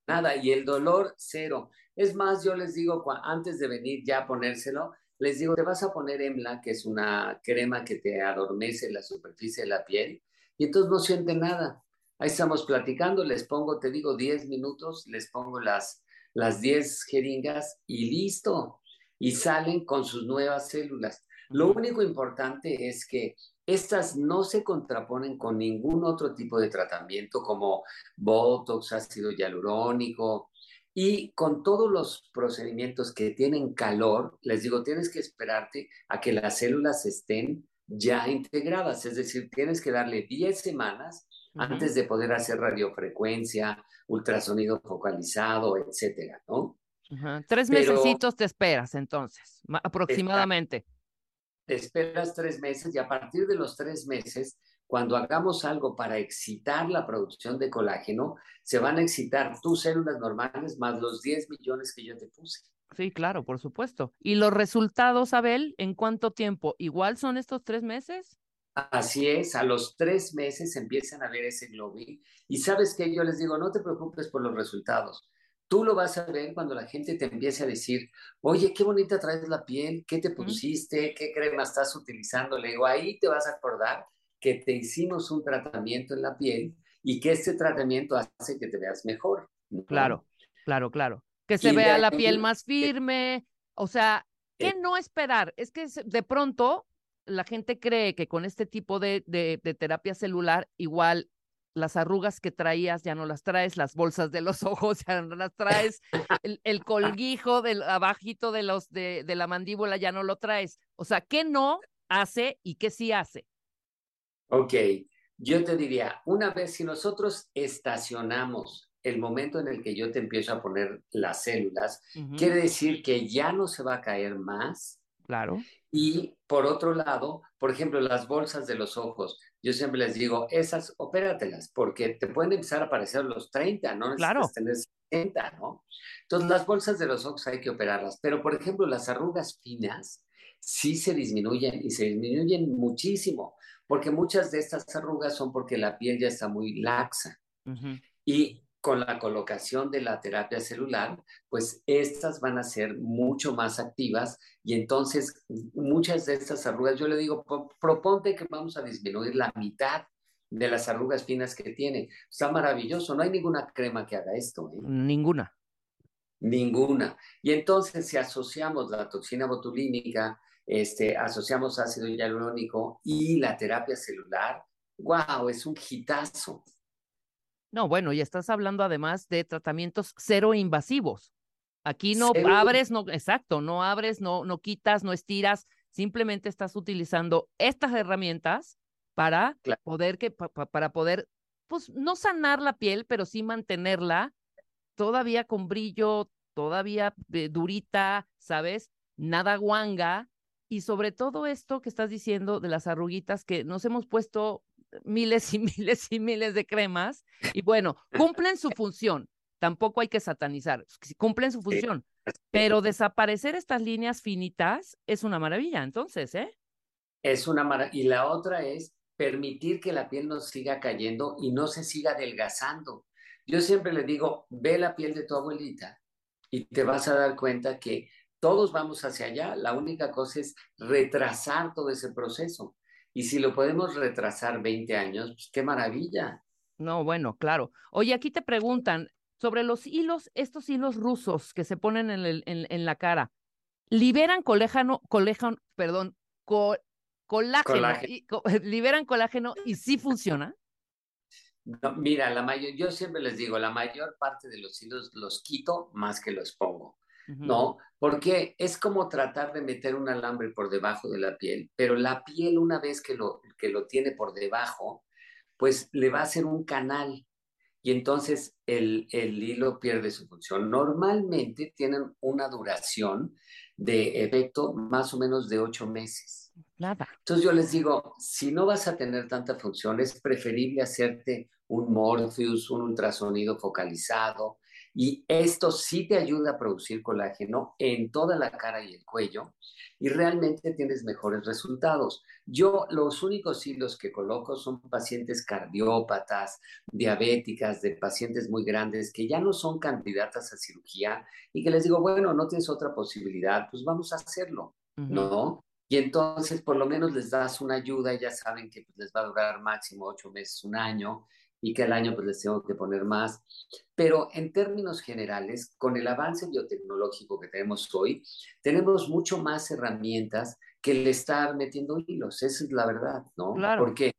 nada. Y el dolor, cero. Es más, yo les digo, antes de venir ya a ponérselo, les digo, te vas a poner EMLA, que es una crema que te adormece la superficie de la piel, y entonces no siente nada. Ahí estamos platicando, les pongo, te digo, 10 minutos, les pongo las, las 10 jeringas y listo. Y salen con sus nuevas células. Lo único importante es que estas no se contraponen con ningún otro tipo de tratamiento como Botox, ácido hialurónico y con todos los procedimientos que tienen calor, les digo, tienes que esperarte a que las células estén ya integradas, es decir, tienes que darle 10 semanas antes de poder hacer radiofrecuencia, ultrasonido focalizado, etcétera, ¿no? Ajá. Tres Pero- mesecitos te esperas entonces, ma- aproximadamente. Te esperas tres meses y a partir de los tres meses, cuando hagamos algo para excitar la producción de colágeno, se van a excitar tus células normales más los 10 millones que yo te puse. Sí, claro, por supuesto. ¿Y los resultados, Abel, en cuánto tiempo? ¿Igual son estos tres meses? Así es, a los tres meses empiezan a ver ese globin y sabes que yo les digo, no te preocupes por los resultados. Tú lo vas a ver cuando la gente te empiece a decir, oye, qué bonita traes la piel, qué te pusiste, qué crema estás utilizando. Le digo, ahí te vas a acordar que te hicimos un tratamiento en la piel y que este tratamiento hace que te veas mejor. ¿no? Claro, claro, claro. Que se Y vea la piel más firme, o sea, ¿qué Eh. no esperar? Es que de pronto la gente cree que con este tipo de, de, de terapia celular, igual las arrugas que traías ya no las traes, las bolsas de los ojos ya no las traes, el, el colguijo del abajito de los de, de la mandíbula ya no lo traes. O sea, ¿qué no hace y qué sí hace? Ok, yo te diría, una vez si nosotros estacionamos el momento en el que yo te empiezo a poner las células, quiere decir que ya no se va a caer más. Claro. Y por otro lado, por ejemplo, las bolsas de los ojos, yo siempre les digo, esas opératelas, porque te pueden empezar a aparecer los 30, no Claro. necesitas tener 70, ¿no? Entonces, las bolsas de los ojos hay que operarlas, pero por ejemplo, las arrugas finas sí se disminuyen y se disminuyen muchísimo, porque muchas de estas arrugas son porque la piel ya está muy laxa. Y con la colocación de la terapia celular, pues estas van a ser mucho más activas y entonces muchas de estas arrugas, yo le digo, "Pro- proponte que vamos a disminuir la mitad de las arrugas finas que tiene. Está maravilloso, no hay ninguna crema que haga esto, ¿eh? Ninguna. Ninguna. Y entonces si asociamos la toxina botulínica, este, asociamos ácido hialurónico y la terapia celular, wow, es un hitazo. No, bueno, y estás hablando además de tratamientos cero invasivos. Aquí no abres, no, exacto, no abres, no, no quitas, no estiras, simplemente estás utilizando estas herramientas para Claro. poder que, pa- pa- para poder, pues, no sanar la piel, pero sí mantenerla todavía con brillo, todavía eh, durita, ¿sabes? Nada guanga. Y sobre todo esto que estás diciendo de las arruguitas que nos hemos puesto miles y miles y miles de cremas y bueno, cumplen su función. Tampoco hay que satanizar, cumplen su función. Pero desaparecer estas líneas finitas es una maravilla, entonces, ¿eh? Es una maravilla. Y la otra es permitir que la piel no siga cayendo y no se siga adelgazando. Yo siempre le digo, ve la piel de tu abuelita y te vas a dar cuenta que todos vamos hacia allá. La única cosa es retrasar todo ese proceso. Y si lo podemos retrasar 20 años, pues qué maravilla. No, bueno, claro. Oye, aquí te preguntan sobre los hilos, estos hilos rusos que se ponen en, el- en- en la cara, ¿liberan colágeno, colágeno, perdón, co- colágeno, Colágeno. y- co- liberan colágeno y sí funciona? No, mira, la mayor, yo siempre les digo, la mayor parte de los hilos los quito más que los pongo. ¿No? Porque es como tratar de meter un alambre por debajo de la piel, pero la piel una vez que lo, que lo tiene por debajo, pues le va a hacer un canal y entonces el, el hilo pierde su función. Normalmente tienen una duración de efecto más o menos de ocho meses. Nada. Entonces yo les digo, si no vas a tener tanta función, es preferible hacerte un Morpheus, un ultrasonido focalizado, y esto sí te ayuda a producir colágeno en toda la cara y el cuello, y realmente tienes mejores resultados. Yo los únicos hilos que coloco son pacientes cardiópatas, diabéticas, de pacientes muy grandes que ya no son candidatas a cirugía y que les digo, bueno, no tienes otra posibilidad, pues vamos a hacerlo. ¿no? Y entonces por lo menos les das una ayuda y ya saben que pues, les va a durar máximo ocho meses, un año, y que al año pues les tengo que poner más. Pero en términos generales, con el avance biotecnológico que tenemos hoy, tenemos mucho más herramientas que el estar metiendo hilos, esa es la verdad, ¿no? Claro. Porque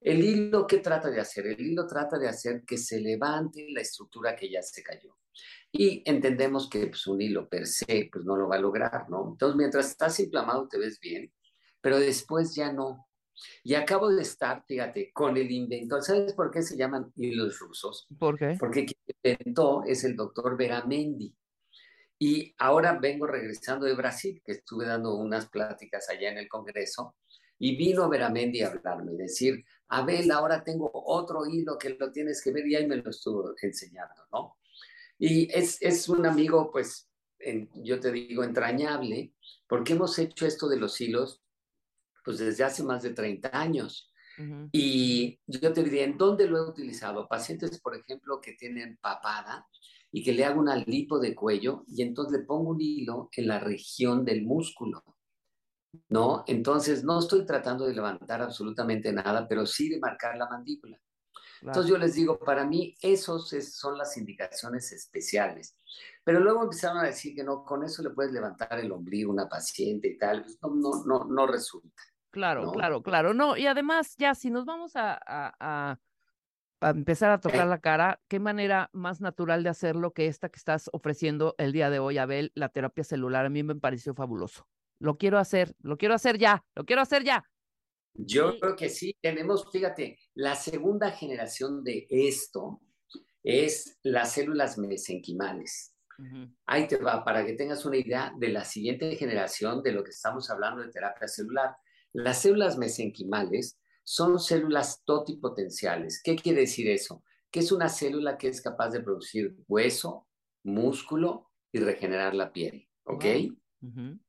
el hilo, ¿qué trata de hacer? El hilo trata de hacer que se levante la estructura que ya se cayó. Y entendemos que pues, un hilo per se pues, no lo va a lograr, ¿no? Entonces, mientras estás inflamado, te ves bien, pero después ya no. Y acabo de estar, fíjate, con el inventor. ¿Sabes por qué se llaman hilos rusos? ¿Por qué? Porque quien inventó es el doctor Veramendi. Y ahora vengo regresando de Brasil, que estuve dando unas pláticas allá en el Congreso, y vino Veramendi a hablarme, decir, Abel, ahora tengo otro hilo que lo tienes que ver, y ahí me lo estuvo enseñando, ¿no? Y es, es un amigo, pues, en- yo te digo, entrañable, porque hemos hecho esto de los hilos, pues desde hace más de 30 años. Ujú. Y yo te diría, ¿en dónde lo he utilizado? Pacientes, por ejemplo, que tienen papada y que le hago una lipo de cuello y entonces le pongo un hilo en la región del músculo, ¿no? Entonces no estoy tratando de levantar absolutamente nada, pero sí de marcar la mandíbula. Entonces yo les digo, para mí esos es- son las indicaciones especiales. Pero luego empezaron a decir que no, con eso le puedes levantar el ombligo a una paciente y tal. Pues, No, no, no, no resulta. Claro, ¿no? claro, claro. No, y además, ya, si nos vamos a, a- a- a empezar a tocar la cara, qué manera más natural de hacerlo que esta que estás ofreciendo el día de hoy, Abel, la terapia celular. A mí me pareció fabuloso. Lo quiero hacer, lo quiero hacer ya, lo quiero hacer ya. Yo Sí. creo que sí, tenemos, fíjate, la segunda generación de esto es las células mesenquimales. Ahí te va, para que tengas una idea de la siguiente generación de lo que estamos hablando de terapia celular. Las células mesenquimales son células totipotenciales. ¿Qué quiere decir eso? Que es una célula que es capaz de producir hueso, músculo y regenerar la piel. ¿Ok?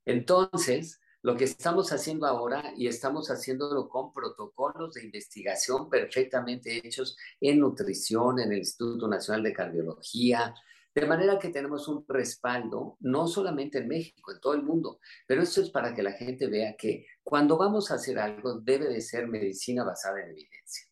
Entonces, lo que estamos haciendo ahora y estamos haciéndolo con protocolos de investigación perfectamente hechos en nutrición, en el Instituto Nacional de Cardiología, de manera que tenemos un respaldo, no solamente en México, en todo el mundo, pero esto es para que la gente vea que cuando vamos a hacer algo debe de ser medicina basada en evidencia.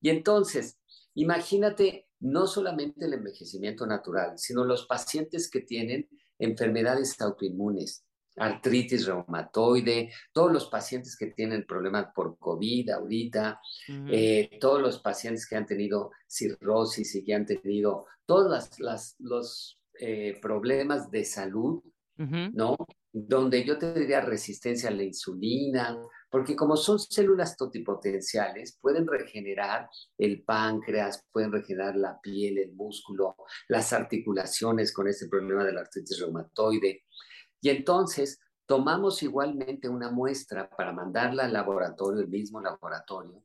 Y entonces, imagínate no solamente el envejecimiento natural, sino los pacientes que tienen enfermedades autoinmunes, artritis reumatoide, todos los pacientes que tienen problemas por COVID ahorita, Ujú. eh, todos los pacientes que han tenido cirrosis y que han tenido todos las, las- los eh, problemas de salud. ¿no? Donde yo te diría resistencia a la insulina, porque como son células totipotenciales, pueden regenerar el páncreas, pueden regenerar la piel, el músculo, las articulaciones con este problema de la artritis reumatoide. Y entonces tomamos igualmente una muestra para mandarla al laboratorio, el mismo laboratorio,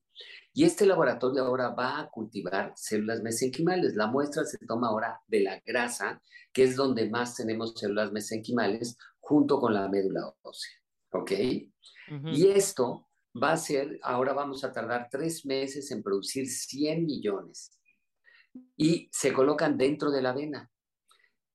y este laboratorio ahora va a cultivar células mesenquimales. La muestra se toma ahora de la grasa, que es donde más tenemos células mesenquimales, junto con la médula ósea. ¿Ok? Y esto va a ser, ahora vamos a tardar tres meses en producir 100 millones y se colocan dentro de la vena.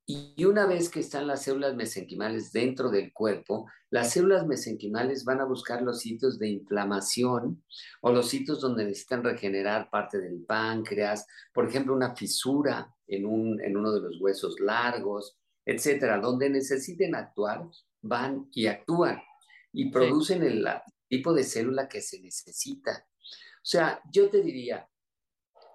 Y una vez que están las células mesenquimales dentro del cuerpo, las células mesenquimales van a buscar los sitios de inflamación o los sitios donde necesitan regenerar parte del páncreas, por ejemplo, una fisura en, un, en uno de los huesos largos, etcétera, donde necesiten actuar, van y actúan y producen el tipo de célula que se necesita. O sea, yo te diría,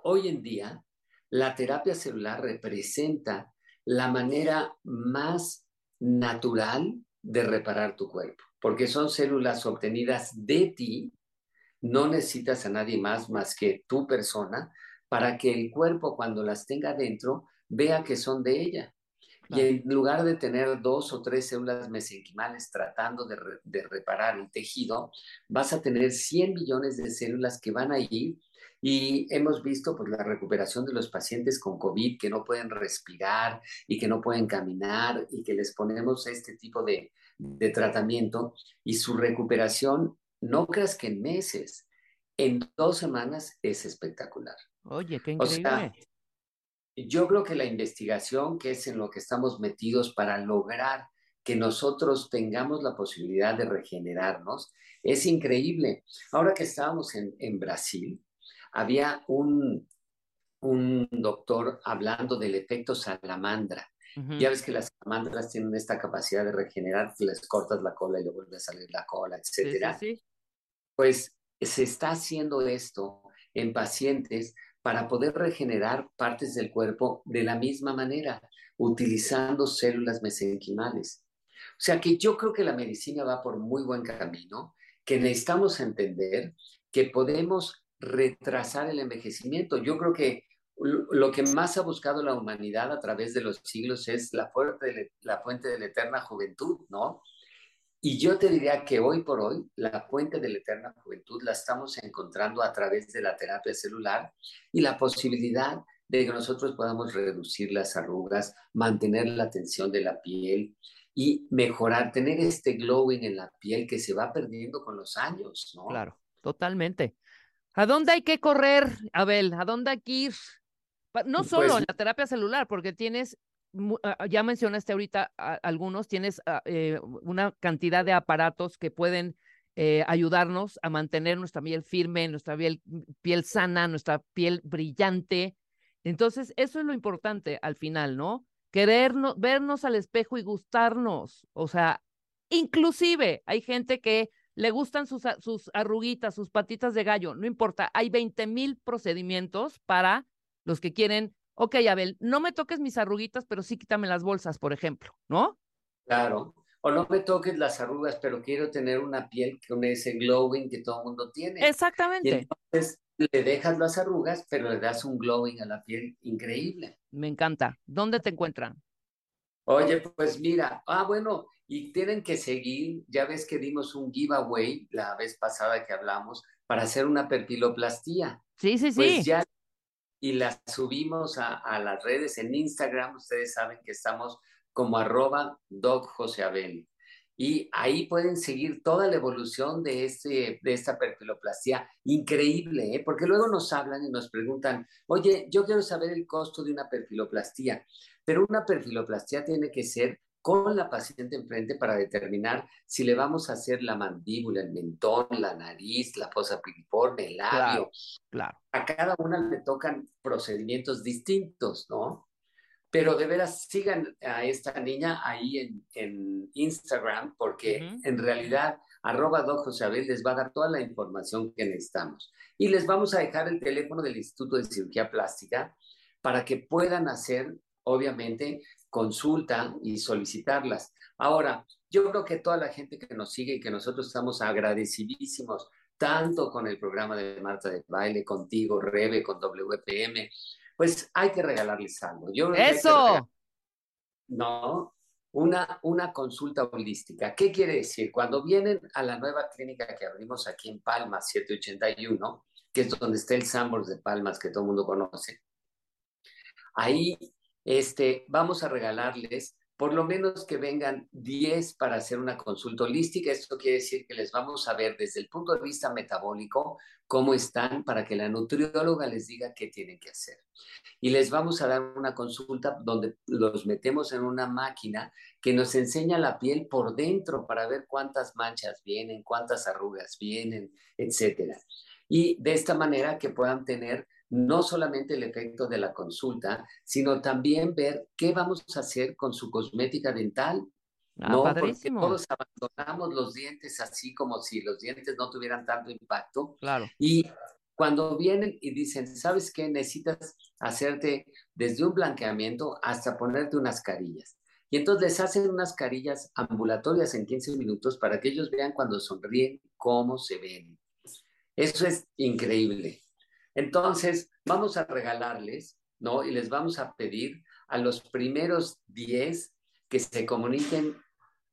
hoy en día, la terapia celular representa la manera más natural de reparar tu cuerpo, porque son células obtenidas de ti, no necesitas a nadie más más que tu persona para que el cuerpo cuando las tenga dentro vea que son de ella. Y en lugar de tener dos o tres células mesenquimales tratando de, re- de reparar el tejido, vas a tener 100 millones de células que van a ir y hemos visto pues, la recuperación de los pacientes con COVID que no pueden respirar y que no pueden caminar y que les ponemos este tipo de, de tratamiento y su recuperación, no creas que en meses, en dos semanas es espectacular. Oye, qué O sea, increíble. yo creo que la investigación, que es en lo que estamos metidos para lograr que nosotros tengamos la posibilidad de regenerarnos, es increíble. Ahora que estábamos en, en Brasil, había un, un doctor hablando del efecto salamandra. Ya ves que las salamandras tienen esta capacidad de regenerar, les cortas la cola y le vuelve a salir la cola, Sí, sí, etcétera sí. pues se está haciendo esto en pacientes para poder regenerar partes del cuerpo de la misma manera, utilizando células mesenquimales. O sea que yo creo que la medicina va por muy buen camino que necesitamos entender que podemos retrasar el envejecimiento. Yo creo que lo que más ha buscado la humanidad a través de los siglos es la fuente de, la fuente de la eterna juventud, ¿no? Y yo te diría que hoy por hoy la fuente de la eterna juventud la estamos encontrando a través de la terapia celular y la posibilidad de que nosotros podamos reducir las arrugas, mantener la tensión de la piel y mejorar, tener este glowing en la piel que se va perdiendo con los años, ¿no? Claro, totalmente. ¿A dónde hay que correr, Abel? ¿A dónde hay que ir? No solo Pues- en la terapia celular, porque tienes, mu- ah, ya mencionaste ahorita a- algunos, tienes ah, eh, una cantidad de aparatos que pueden eh, ayudarnos a mantener nuestra piel firme, nuestra piel, piel sana, nuestra piel brillante. Entonces, eso es lo importante al final, ¿no? Querernos, vernos al espejo y gustarnos. O sea, inclusive hay gente que le gustan sus, sus arruguitas, sus patitas de gallo, no importa, hay 20 mil procedimientos para los que quieren, ok, Abel, no me toques mis arruguitas, pero sí quítame las bolsas, por ejemplo, ¿no? Claro. O no me toques las arrugas, pero quiero tener una piel con ese glowing que todo el mundo tiene. Y Exactamente. entonces le dejas las arrugas, pero le das un glowing a la piel increíble. Me encanta. ¿Dónde te encuentran? Oye, pues mira, ah, bueno, y tienen que seguir, ya ves que dimos un giveaway la vez pasada que hablamos para hacer una perpiloplastía. Sí, sí, sí. Pues ya, y la subimos a, a las redes en Instagram, ustedes saben que estamos como arroba Doc José Abel. Y ahí pueden seguir toda la evolución de, este, de esta perfiloplastía. Increíble, ¿eh? Porque luego nos hablan y nos preguntan, oye, yo quiero saber el costo de una perfiloplastía, pero una perfiloplastía tiene que ser con la paciente enfrente para determinar si le vamos a hacer la mandíbula, el mentón, la nariz, la fosa piriforme, el labio. Claro. A cada una le tocan procedimientos distintos, ¿no? Pero de veras sigan a esta niña ahí en, en Instagram porque Ujú. en realidad arroba Doc José Abel les va a dar toda la información que necesitamos. Y les vamos a dejar el teléfono del Instituto de Cirugía Plástica para que puedan hacer, obviamente, consulta y solicitarlas. Ahora, yo creo que toda la gente que nos sigue y que nosotros estamos agradecidísimos, tanto con el programa de Marta de Baile, contigo, Rebe, con WPM, pues hay que regalarles algo. Yo Eso. no, una, una consulta holística. ¿Qué quiere decir? Cuando vienen a la nueva clínica que abrimos aquí en Palmas 781, que es donde está el Sambors de Palmas que todo el mundo conoce, ahí este, vamos a regalarles por lo menos que vengan 10 para hacer una consulta holística. Esto quiere decir que les vamos a ver desde el punto de vista metabólico cómo están para que la nutrióloga les diga qué tienen que hacer. Y les vamos a dar una consulta donde los metemos en una máquina que nos enseña la piel por dentro para ver cuántas manchas vienen, cuántas arrugas vienen, etcétera. Y de esta manera que puedan tener no solamente el efecto de la consulta, sino también ver qué vamos a hacer con su cosmética dental. Ah, no, porque todos abandonamos los dientes así como si los dientes no tuvieran tanto impacto. Claro. Y cuando vienen y dicen, ¿sabes qué? Necesitas hacerte desde un blanqueamiento hasta ponerte unas carillas. Y entonces les hacen unas carillas ambulatorias en 15 minutos para que ellos vean cuando sonríen cómo se ven. Eso es increíble. Entonces, vamos a regalarles, ¿no? Y les vamos a pedir a los primeros 10 que se comuniquen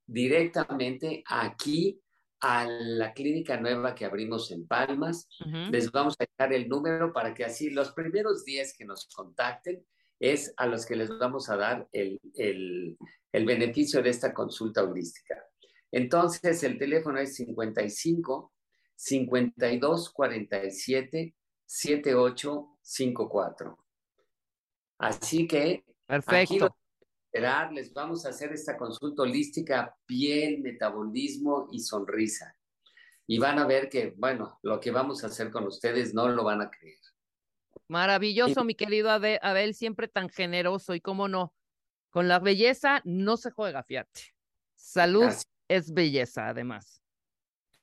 directamente aquí a la clínica nueva que abrimos en Palmas. Les vamos a dejar el número para que así los primeros 10 que nos contacten es a los que les vamos a dar el, el, el beneficio de esta consulta holística. Entonces, el teléfono es 55 52 47 7854. Así que aquí los Perfecto. esperar, les vamos a hacer esta consulta holística, piel, metabolismo y sonrisa. Y van a ver que, bueno, lo que vamos a hacer con ustedes no lo van a creer. Maravilloso, mi querido Abel, siempre tan generoso y cómo no. Con la belleza no se juega, fíjate. Salud Así, es belleza, además.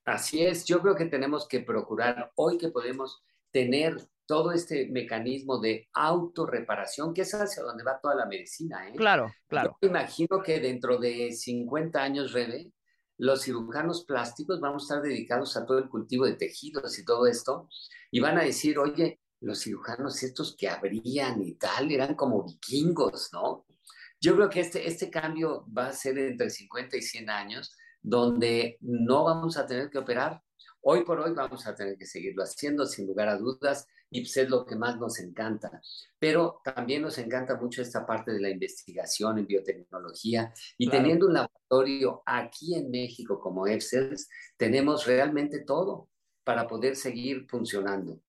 así es, yo creo que tenemos que procurar hoy que podemos tener todo este mecanismo de autorreparación, que es hacia donde va toda la medicina, ¿eh? Claro, claro. Yo imagino que dentro de 50 años, Rebe, los cirujanos plásticos vamos a estar dedicados a todo el cultivo de tejidos y todo esto, y van a decir, oye, los cirujanos estos que abrían y tal, eran como vikingos, ¿no? Yo creo que este, este cambio va a ser entre 50 y 100 años, donde no vamos a tener que operar. Hoy por hoy vamos a tener que seguirlo haciendo, sin lugar a dudas, y pues es lo que más nos encanta. Pero también nos encanta mucho esta parte de la investigación en biotecnología y Claro. teniendo un laboratorio aquí en México como EFSELS, tenemos realmente todo para poder seguir funcionando.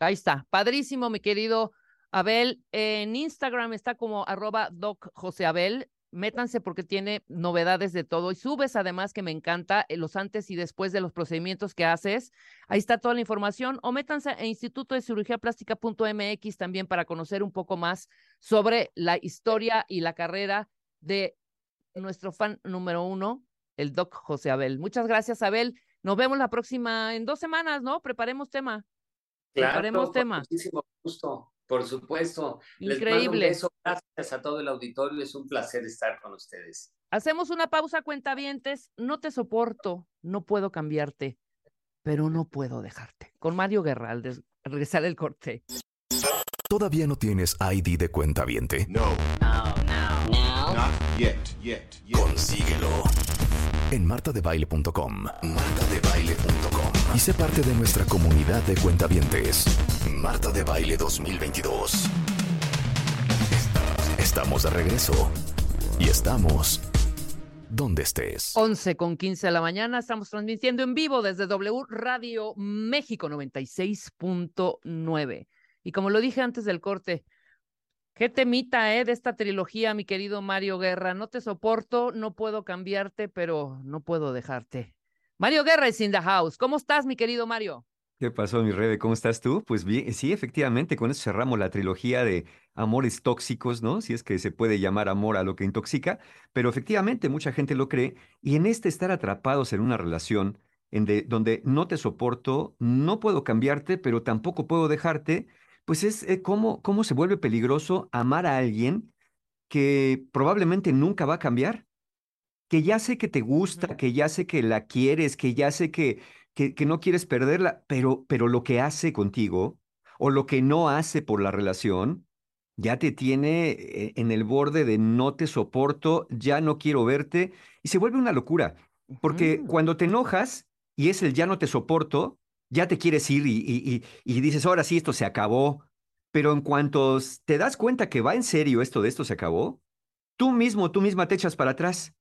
Ahí está, padrísimo, mi querido Abel. En Instagram está como arroba doc José Abel. Métanse porque tiene novedades de todo y subes además que me encanta eh, los antes y después de los procedimientos que haces. Ahí está toda la información o métanse a Instituto de Cirugía Plástica.mx también para conocer un poco más sobre la historia y la carrera de nuestro fan número uno, el doc José Abel. Muchas gracias, Abel. Nos vemos la próxima en dos semanas, ¿no? Preparemos tema. Preparemos tema. muchísimo gusto, por supuesto. Les mando un Increíble. beso. Gracias a todo el auditorio. Es un placer estar con ustedes. Hacemos una pausa, cuentavientes. No te soporto, no puedo cambiarte, pero no puedo dejarte. Con Mario Guerra, al des- regresar el corte. ¿Todavía no tienes ID de cuenta viente? No. Not yet, yet, yet. Consíguelo en martadebaile.com. Martadebaile.com. Y sé parte de nuestra comunidad de cuentavientes. Marta de Baile 2022. Estamos de regreso. Y estamos donde estés. 11 con 15 de la mañana, estamos transmitiendo en vivo desde W Radio México 96.9. Y como lo dije antes del corte, qué temita, ¿eh? De esta trilogía, mi querido Mario Guerra. No te soporto, no puedo cambiarte, pero no puedo dejarte. Mario Guerra is in the house. ¿Cómo estás, mi querido Mario? ¿Qué pasó, mi Rebe? ¿Cómo estás tú? Pues bien, sí, efectivamente, con eso cerramos la trilogía de amores tóxicos, ¿no? Si es que se puede llamar amor a lo que intoxica, pero efectivamente mucha gente lo cree y en este estar atrapados en una relación en de- donde no te soporto, no puedo cambiarte, pero tampoco puedo dejarte, pues es eh, cómo, cómo se vuelve peligroso amar a alguien que probablemente nunca va a cambiar que ya sé que te gusta, que ya sé que la quieres, que ya sé que, que, que no quieres perderla, pero, pero lo que hace contigo o lo que no hace por la relación ya te tiene eh, en el borde de no te soporto, ya no quiero verte y se vuelve una locura, porque cuando te enojas y es el ya no te soporto, ya te quieres ir y, dices, ahora sí, esto se acabó, pero en cuanto te das cuenta que va en serio esto de esto se acabó, tú mismo, tú misma te echas para atrás.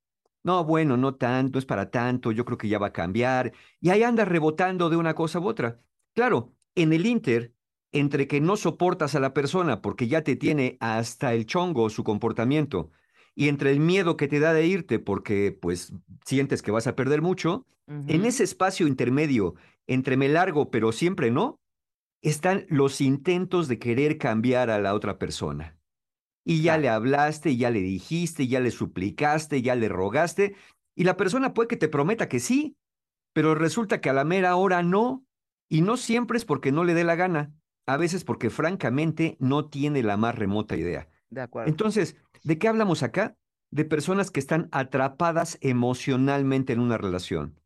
No, bueno, no tanto, es para tanto, yo creo que ya va a cambiar. Y ahí andas rebotando de una cosa u otra. Claro, en el Inter, entre que no soportas a la persona porque ya te tiene hasta el chongo su comportamiento, y entre el miedo que te da de irte porque pues sientes que vas a perder mucho, en ese espacio intermedio entre me largo pero siempre no, están los intentos de querer cambiar a la otra persona. Y ya Claro. le hablaste, ya le dijiste, ya le suplicaste, ya le rogaste, y la persona puede que te prometa que sí, pero resulta que a la mera hora no, y no siempre es porque no le dé la gana, a veces porque francamente no tiene la más remota idea. Entonces, ¿de qué hablamos acá? De personas que están atrapadas emocionalmente en una relación.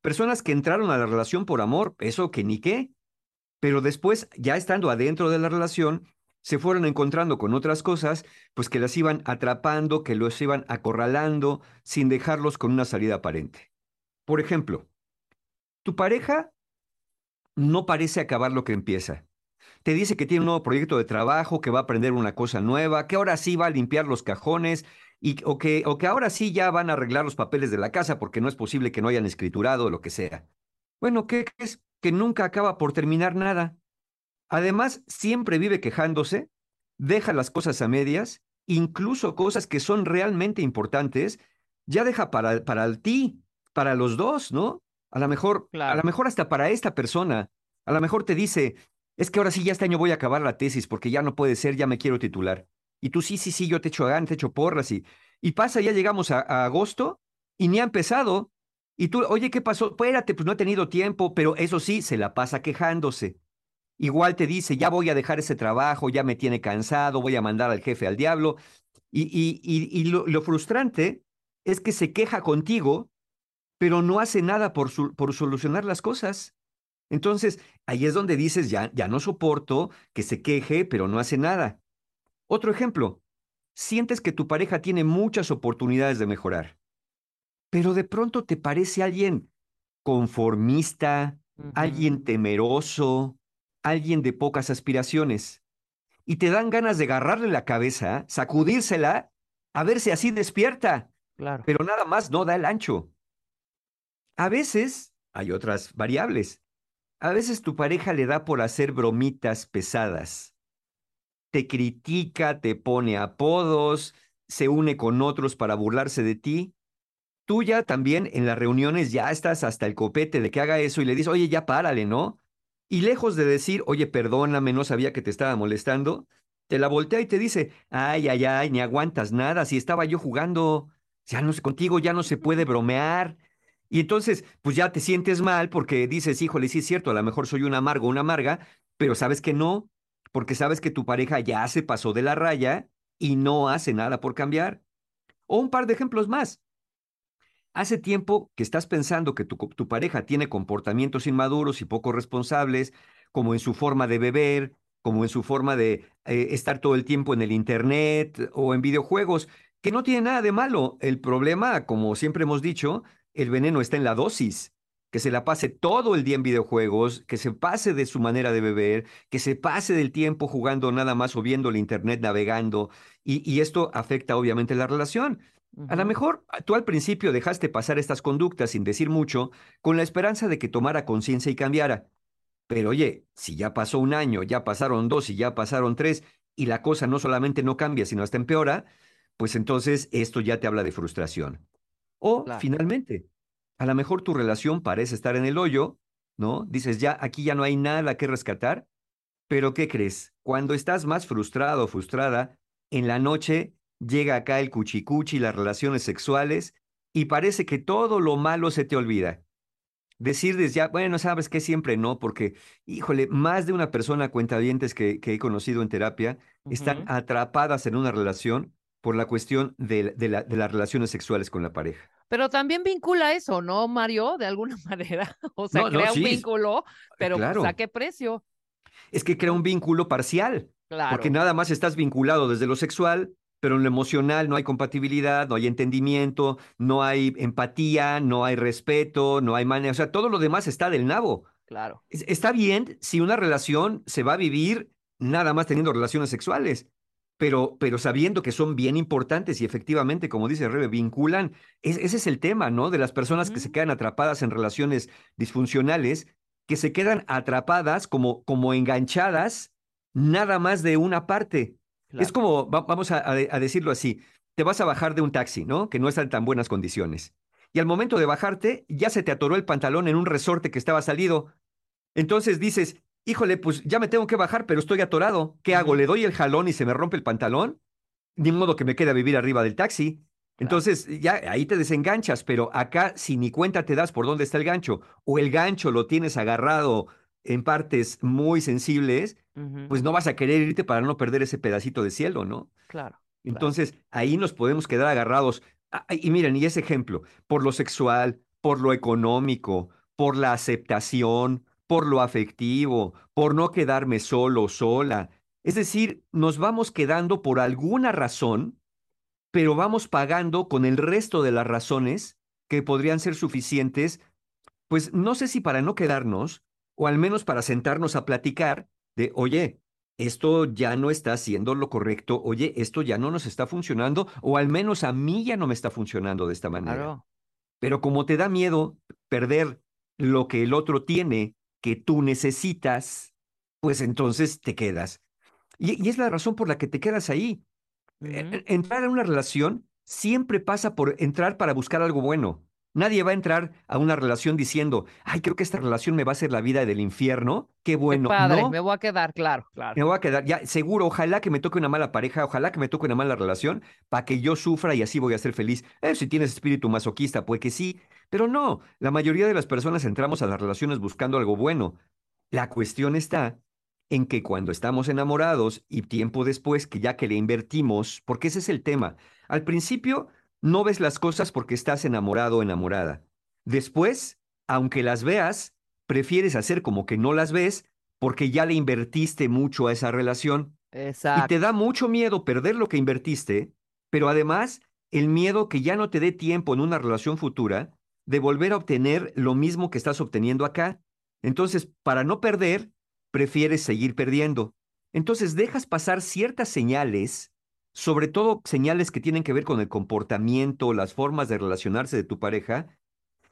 Personas que entraron a la relación por amor, eso que ni qué, pero después, ya estando adentro de la relación, se fueron encontrando con otras cosas, pues que las iban atrapando, que los iban acorralando, sin dejarlos con una salida aparente. Por ejemplo, tu pareja no parece acabar lo que empieza. Te dice que tiene un nuevo proyecto de trabajo, que va a aprender una cosa nueva, que ahora sí va a limpiar los cajones, y, o, que, o que ahora sí ya van a arreglar los papeles de la casa porque no es posible que no hayan escriturado o lo que sea. Bueno, ¿qué crees? Que nunca acaba por terminar nada. Además, siempre vive quejándose, deja las cosas a medias, incluso cosas que son realmente importantes, ya deja para, para el ti, para los dos, ¿no? A lo mejor, a lo mejor hasta para esta persona. A lo mejor te dice, es que ahora sí, ya este año voy a acabar la tesis porque ya no puede ser, ya me quiero titular. Y tú, sí, sí, sí, yo te echo ganas, te echo porras y, y pasa, ya llegamos a, agosto y ni ha empezado. Y tú, oye, ¿qué pasó? Espérate, pues no he tenido tiempo, pero eso sí, se la pasa quejándose. Igual te dice, ya voy a dejar ese trabajo, ya me tiene cansado, voy a mandar al jefe al diablo. Y, y, y, y lo, lo frustrante es que se queja contigo pero no hace nada por, su- por solucionar las cosas. Entonces, ahí es donde dices, ya, ya no soporto que se queje, pero no hace nada. Otro ejemplo, sientes que tu pareja tiene muchas oportunidades de mejorar, pero de pronto te parece alguien conformista, alguien temeroso, alguien de pocas aspiraciones, y te dan ganas de agarrarle la cabeza, sacudírsela, a ver si así despierta, Claro. pero nada más no da el ancho. A veces hay otras variables. A veces tu pareja le da por hacer bromitas pesadas. Te critica, te pone apodos, se une con otros para burlarse de ti. Tú ya también en las reuniones ya estás hasta el copete de que haga eso y le dices, oye, ya párale, ¿no? Y lejos de decir, oye, perdóname, no sabía que te estaba molestando, te la voltea y te dice, ay, ay, ay, ni aguantas nada, si estaba yo jugando, ya no sé, contigo ya no se puede bromear. Y entonces, pues ya te sientes mal porque dices, híjole, sí es cierto, a lo mejor soy un amargo, una amarga, pero sabes que no, porque sabes que tu pareja ya se pasó de la raya y no hace nada por cambiar. O un par de ejemplos más. Hace tiempo que estás pensando que tu, tu pareja tiene comportamientos inmaduros y poco responsables, como en su forma de beber, como en su forma de eh, estar todo el tiempo en el internet o en videojuegos, que no tiene nada de malo. El problema, como siempre hemos dicho, el veneno está en la dosis. Que se la pase todo el día en videojuegos, que se pase de su manera de beber, que se pase del tiempo jugando nada más o viendo el internet, navegando, y, y esto afecta obviamente la relación. A lo mejor ah, tú al principio dejaste pasar estas conductas sin decir mucho, con la esperanza de que tomara conciencia y cambiara. Pero oye, si ya pasó un año, ya pasaron dos y ya pasaron tres, y la cosa no solamente no cambia, sino hasta empeora, pues entonces esto ya te habla de frustración. O Claro. finalmente, a lo mejor tu relación parece estar en el hoyo, ¿no? Dices, ya aquí ya no hay nada que rescatar, pero ¿qué crees? Cuando estás más frustrado o frustrada, en la noche llega acá el cuchicuchi, las relaciones sexuales, y parece que todo lo malo se te olvida. Decirles ya, bueno, sabes que siempre no, porque, híjole, más de una persona cuentavientes que, que he conocido en terapia están atrapadas en una relación por la cuestión de, de la- de las relaciones sexuales con la pareja. Pero también vincula eso, ¿no, Mario? De alguna manera. O sea, No, no, crea un vínculo, pero pues, claro. ¿a qué precio? Es que crea un vínculo parcial. Claro. Porque nada más estás vinculado desde lo sexual, pero en lo emocional no hay compatibilidad, no hay entendimiento, no hay empatía, no hay respeto, no hay manera, o sea, todo lo demás está del nabo. Claro. Es- Está bien si una relación se va a vivir nada más teniendo relaciones sexuales, pero, pero sabiendo que son bien importantes y efectivamente, como dice Rebe, vinculan. Es- ese es el tema, ¿no? De las personas que se quedan atrapadas en relaciones disfuncionales, que se quedan atrapadas como, como enganchadas nada más de una parte. Es como, va- vamos a- a decirlo así, te vas a bajar de un taxi, ¿no? Que no está en tan buenas condiciones. Y al momento de bajarte, ya se te atoró el pantalón en un resorte que estaba salido. Entonces dices, híjole, pues ya me tengo que bajar, pero estoy atorado. ¿Qué hago? ¿Le doy el jalón y se me rompe el pantalón? Ni modo que me quede a vivir arriba del taxi. Entonces ya ahí te desenganchas, pero acá si ni cuenta te das por dónde está el gancho, o el gancho lo tienes agarrado en partes muy sensibles, pues no vas a querer irte para no perder ese pedacito de cielo, ¿no? Claro. Entonces, ahí nos podemos quedar agarrados. Ah, Y miren, y ese ejemplo, por lo sexual, por lo económico, por la aceptación, por lo afectivo, por no quedarme solo o sola. Es decir, nos vamos quedando por alguna razón, pero vamos pagando con el resto de las razones que podrían ser suficientes, pues no sé si para no quedarnos, o al menos para sentarnos a platicar de, oye, esto ya no está haciendo lo correcto, oye, esto ya no nos está funcionando, o al menos a mí ya no me está funcionando de esta manera. Claro. Pero como te da miedo perder lo que el otro tiene que tú necesitas, pues entonces te quedas. Y, y es la razón por la que te quedas ahí. E- e- Entrar en una relación siempre pasa por entrar para buscar algo bueno. Nadie va a entrar a una relación diciendo, ay, creo que esta relación me va a hacer la vida del infierno. Qué Qué bueno. padre, no, me voy a quedar, claro, claro. me voy a quedar, ya, seguro, ojalá que me toque una mala pareja, ojalá que me toque una mala relación, para que yo sufra y así voy a ser feliz. Eh, si tienes espíritu masoquista, pues que sí, pero no, la mayoría de las personas entramos a las relaciones buscando algo bueno. La cuestión está en que cuando estamos enamorados y tiempo después, que ya que le invertimos, porque ese es el tema, al principio no ves las cosas porque estás enamorado o enamorada. Después, aunque las veas, prefieres hacer como que no las ves porque ya le invertiste mucho a esa relación. Y Exacto. te da mucho miedo perder lo que invertiste, pero además el miedo que ya no te dé tiempo en una relación futura de volver a obtener lo mismo que estás obteniendo acá. Entonces, para no perder, prefieres seguir perdiendo. Entonces, dejas pasar ciertas señales, sobre todo señales que tienen que ver con el comportamiento, las formas de relacionarse de tu pareja,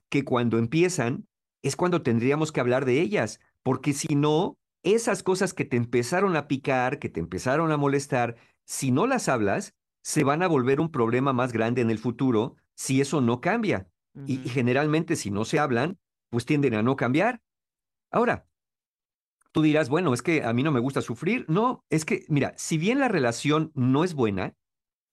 que cuando empiezan es cuando tendríamos que hablar de ellas, porque si no, esas cosas que te empezaron a picar, que te empezaron a molestar, si no las hablas, se van a volver un problema más grande en el futuro si eso no cambia. Y, generalmente si no se hablan, pues tienden a no cambiar. Ahora, tú dirás, bueno, es que a mí no me gusta sufrir. No, es que, mira, si bien la relación no es buena,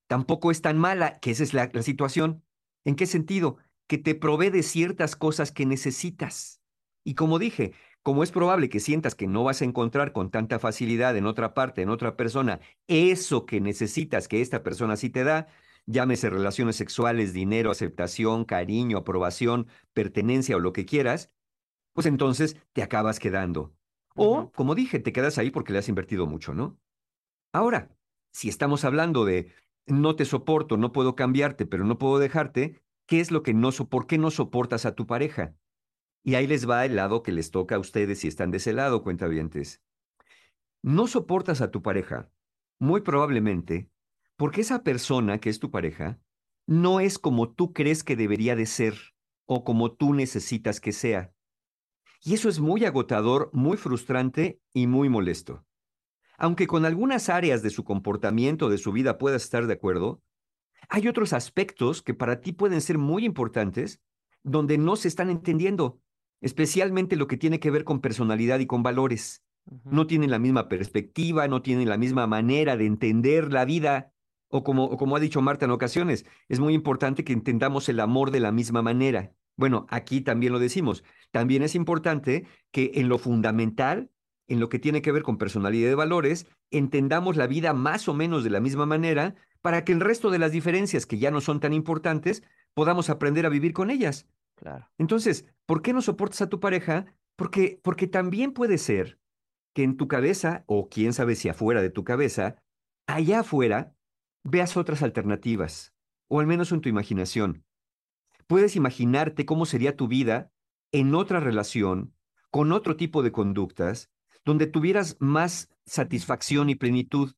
tampoco es tan mala, que esa es la, situación. ¿En qué sentido? Que te provee de ciertas cosas que necesitas. Y como dije, como es probable que sientas que no vas a encontrar con tanta facilidad en otra parte, en otra persona, eso que necesitas que esta persona sí te da, llámese relaciones sexuales, dinero, aceptación, cariño, aprobación, pertenencia o lo que quieras, pues entonces te acabas quedando. O, como dije, te quedas ahí porque le has invertido mucho, ¿no? Ahora, si estamos hablando de no te soporto, no puedo cambiarte, pero no puedo dejarte, ¿qué es lo que no so- por qué no soportas a tu pareja? Y ahí les va el lado que les toca a ustedes si están de ese lado, cuentavientes. No soportas a tu pareja, muy probablemente, porque esa persona que es tu pareja no es como tú crees que debería de ser o como tú necesitas que sea. Y eso es muy agotador, muy frustrante y muy molesto. Aunque con algunas áreas de su comportamiento, de su vida puedas estar de acuerdo, hay otros aspectos que para ti pueden ser muy importantes donde no se están entendiendo, especialmente lo que tiene que ver con personalidad y con valores. No tienen la misma perspectiva, no tienen la misma manera de entender la vida, o como, o como ha dicho Marta en ocasiones, es muy importante que entendamos el amor de la misma manera. Bueno, aquí también lo decimos. También es importante que en lo fundamental, en lo que tiene que ver con personalidad y valores, entendamos la vida más o menos de la misma manera para que el resto de las diferencias que ya no son tan importantes podamos aprender a vivir con ellas. Claro. Entonces, ¿por qué no soportas a tu pareja? Porque, porque también puede ser que en tu cabeza, o quién sabe si afuera de tu cabeza, allá afuera, veas otras alternativas, o al menos en tu imaginación. Puedes imaginarte cómo sería tu vida en otra relación, con otro tipo de conductas, donde tuvieras más satisfacción y plenitud.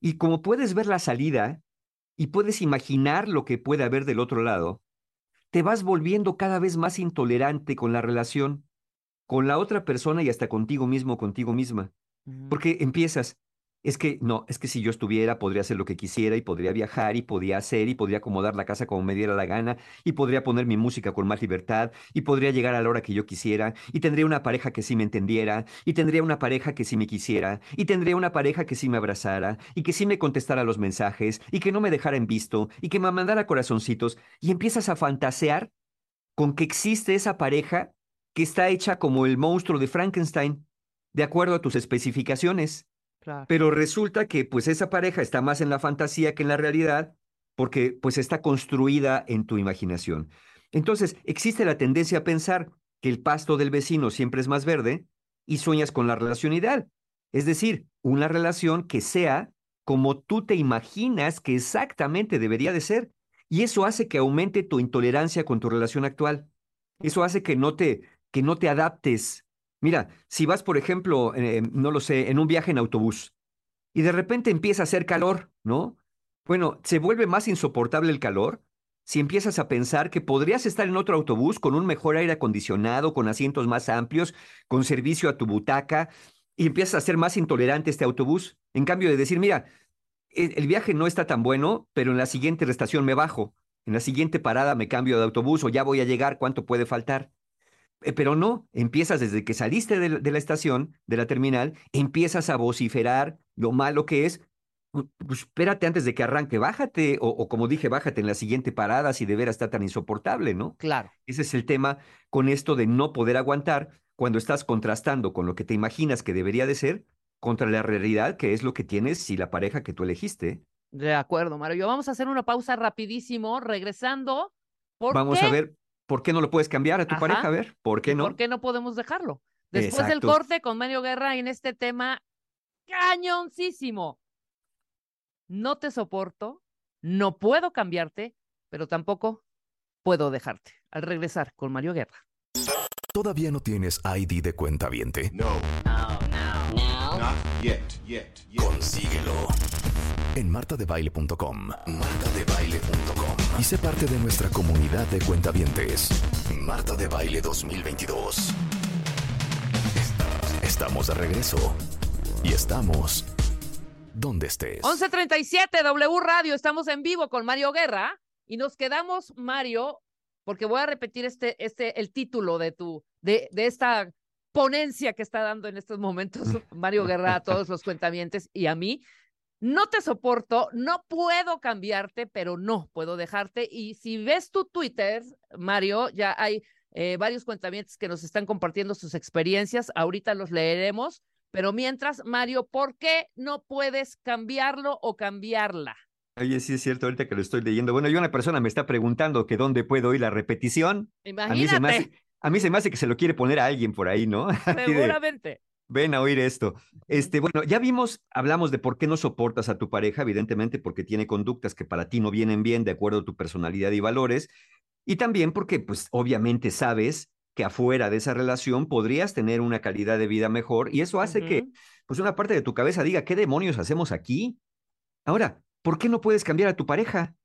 Y como puedes ver la salida y puedes imaginar lo que puede haber del otro lado, te vas volviendo cada vez más intolerante con la relación, con la otra persona y hasta contigo mismo, contigo misma. Porque empiezas, es que no, es que si yo estuviera, podría hacer lo que quisiera y podría viajar y podría hacer y podría acomodar la casa como me diera la gana y podría poner mi música con más libertad y podría llegar a la hora que yo quisiera y tendría una pareja que sí me entendiera y tendría una pareja que sí me quisiera y tendría una pareja que sí me abrazara y que sí me contestara los mensajes y que no me dejara en visto y que me mandara corazoncitos y empiezas a fantasear con que existe esa pareja que está hecha como el monstruo de Frankenstein, de acuerdo a tus especificaciones. Pero resulta que pues esa pareja está más en la fantasía que en la realidad porque pues está construida en tu imaginación. Entonces, existe la tendencia a pensar que el pasto del vecino siempre es más verde y sueñas con la relación ideal. Es decir, una relación que sea como tú te imaginas que exactamente debería de ser. Y eso hace que aumente tu intolerancia con tu relación actual. Eso hace que no te, que no te adaptes. Mira, si vas, por ejemplo, eh, no lo sé, en un viaje en autobús y de repente empieza a hacer calor, ¿no? Bueno, se vuelve más insoportable el calor si empiezas a pensar que podrías estar en otro autobús con un mejor aire acondicionado, con asientos más amplios, con servicio a tu butaca, y empiezas a ser más intolerante este autobús. En cambio de decir, mira, e- el viaje no está tan bueno, pero en la siguiente estación me bajo, en la siguiente parada me cambio de autobús o ya voy a llegar, ¿cuánto puede faltar? Eh, Pero no, empiezas desde que saliste de, la- de la estación, de la terminal, empiezas a vociferar lo malo que es. Pu- Pues espérate antes de que arranque, bájate, o, o como dije, bájate en la siguiente parada si de veras está tan insoportable, ¿no? Claro. Ese es el tema con esto de no poder aguantar cuando estás contrastando con lo que te imaginas que debería de ser contra la realidad que es lo que tienes y la pareja que tú elegiste. De acuerdo, Mario. Vamos a hacer una pausa rapidísimo, regresando. ¿Por Vamos qué? a ver ¿Por qué no lo puedes cambiar a tu Ajá. pareja? A ver, ¿por qué ¿Y no? ¿Por qué no podemos dejarlo? Después del Exacto. corte con Mario Guerra en este tema cañoncísimo. No te soporto, no puedo cambiarte, pero tampoco puedo dejarte. Al regresar con Mario Guerra. ¿Todavía no tienes ID de cuenta viente? No. Not yet. Yet. Yet. Consíguelo en martadebaile.com. Martadebaile.com. Y sé parte de nuestra comunidad de cuentavientes. Marta de Baile 2022. Estamos de regreso. Y estamos donde estés. 11:37 W Radio, estamos en vivo con Mario Guerra y nos quedamos, Mario, porque voy a repetir este, este, el título de tu, de, de esta ponencia que está dando en estos momentos Mario Guerra a todos los cuentavientes y a mí. No te soporto, no puedo cambiarte, pero no puedo dejarte. Y si ves tu Twitter, Mario, ya hay eh, varios cuentavientes que nos están compartiendo sus experiencias. Ahorita los leeremos. Pero mientras, Mario, ¿por qué no puedes cambiarlo o cambiarla? Oye, sí es cierto, ahorita que lo estoy leyendo. Bueno, y una persona me está preguntando que dónde puedo oír la repetición. A mí, se me hace, Imagínate, a mí se me hace que se lo quiere poner a alguien por ahí, ¿no? Seguramente. Ven a oír esto. Este, bueno, ya vimos, hablamos de por qué no soportas a tu pareja, evidentemente porque tiene conductas que para ti no vienen bien de acuerdo a tu personalidad y valores, y también porque, pues, obviamente sabes que afuera de esa relación podrías tener una calidad de vida mejor y eso hace que, pues, una parte de tu cabeza diga, ¿qué demonios hacemos aquí? Ahora, ¿por qué no puedes cambiar a tu pareja?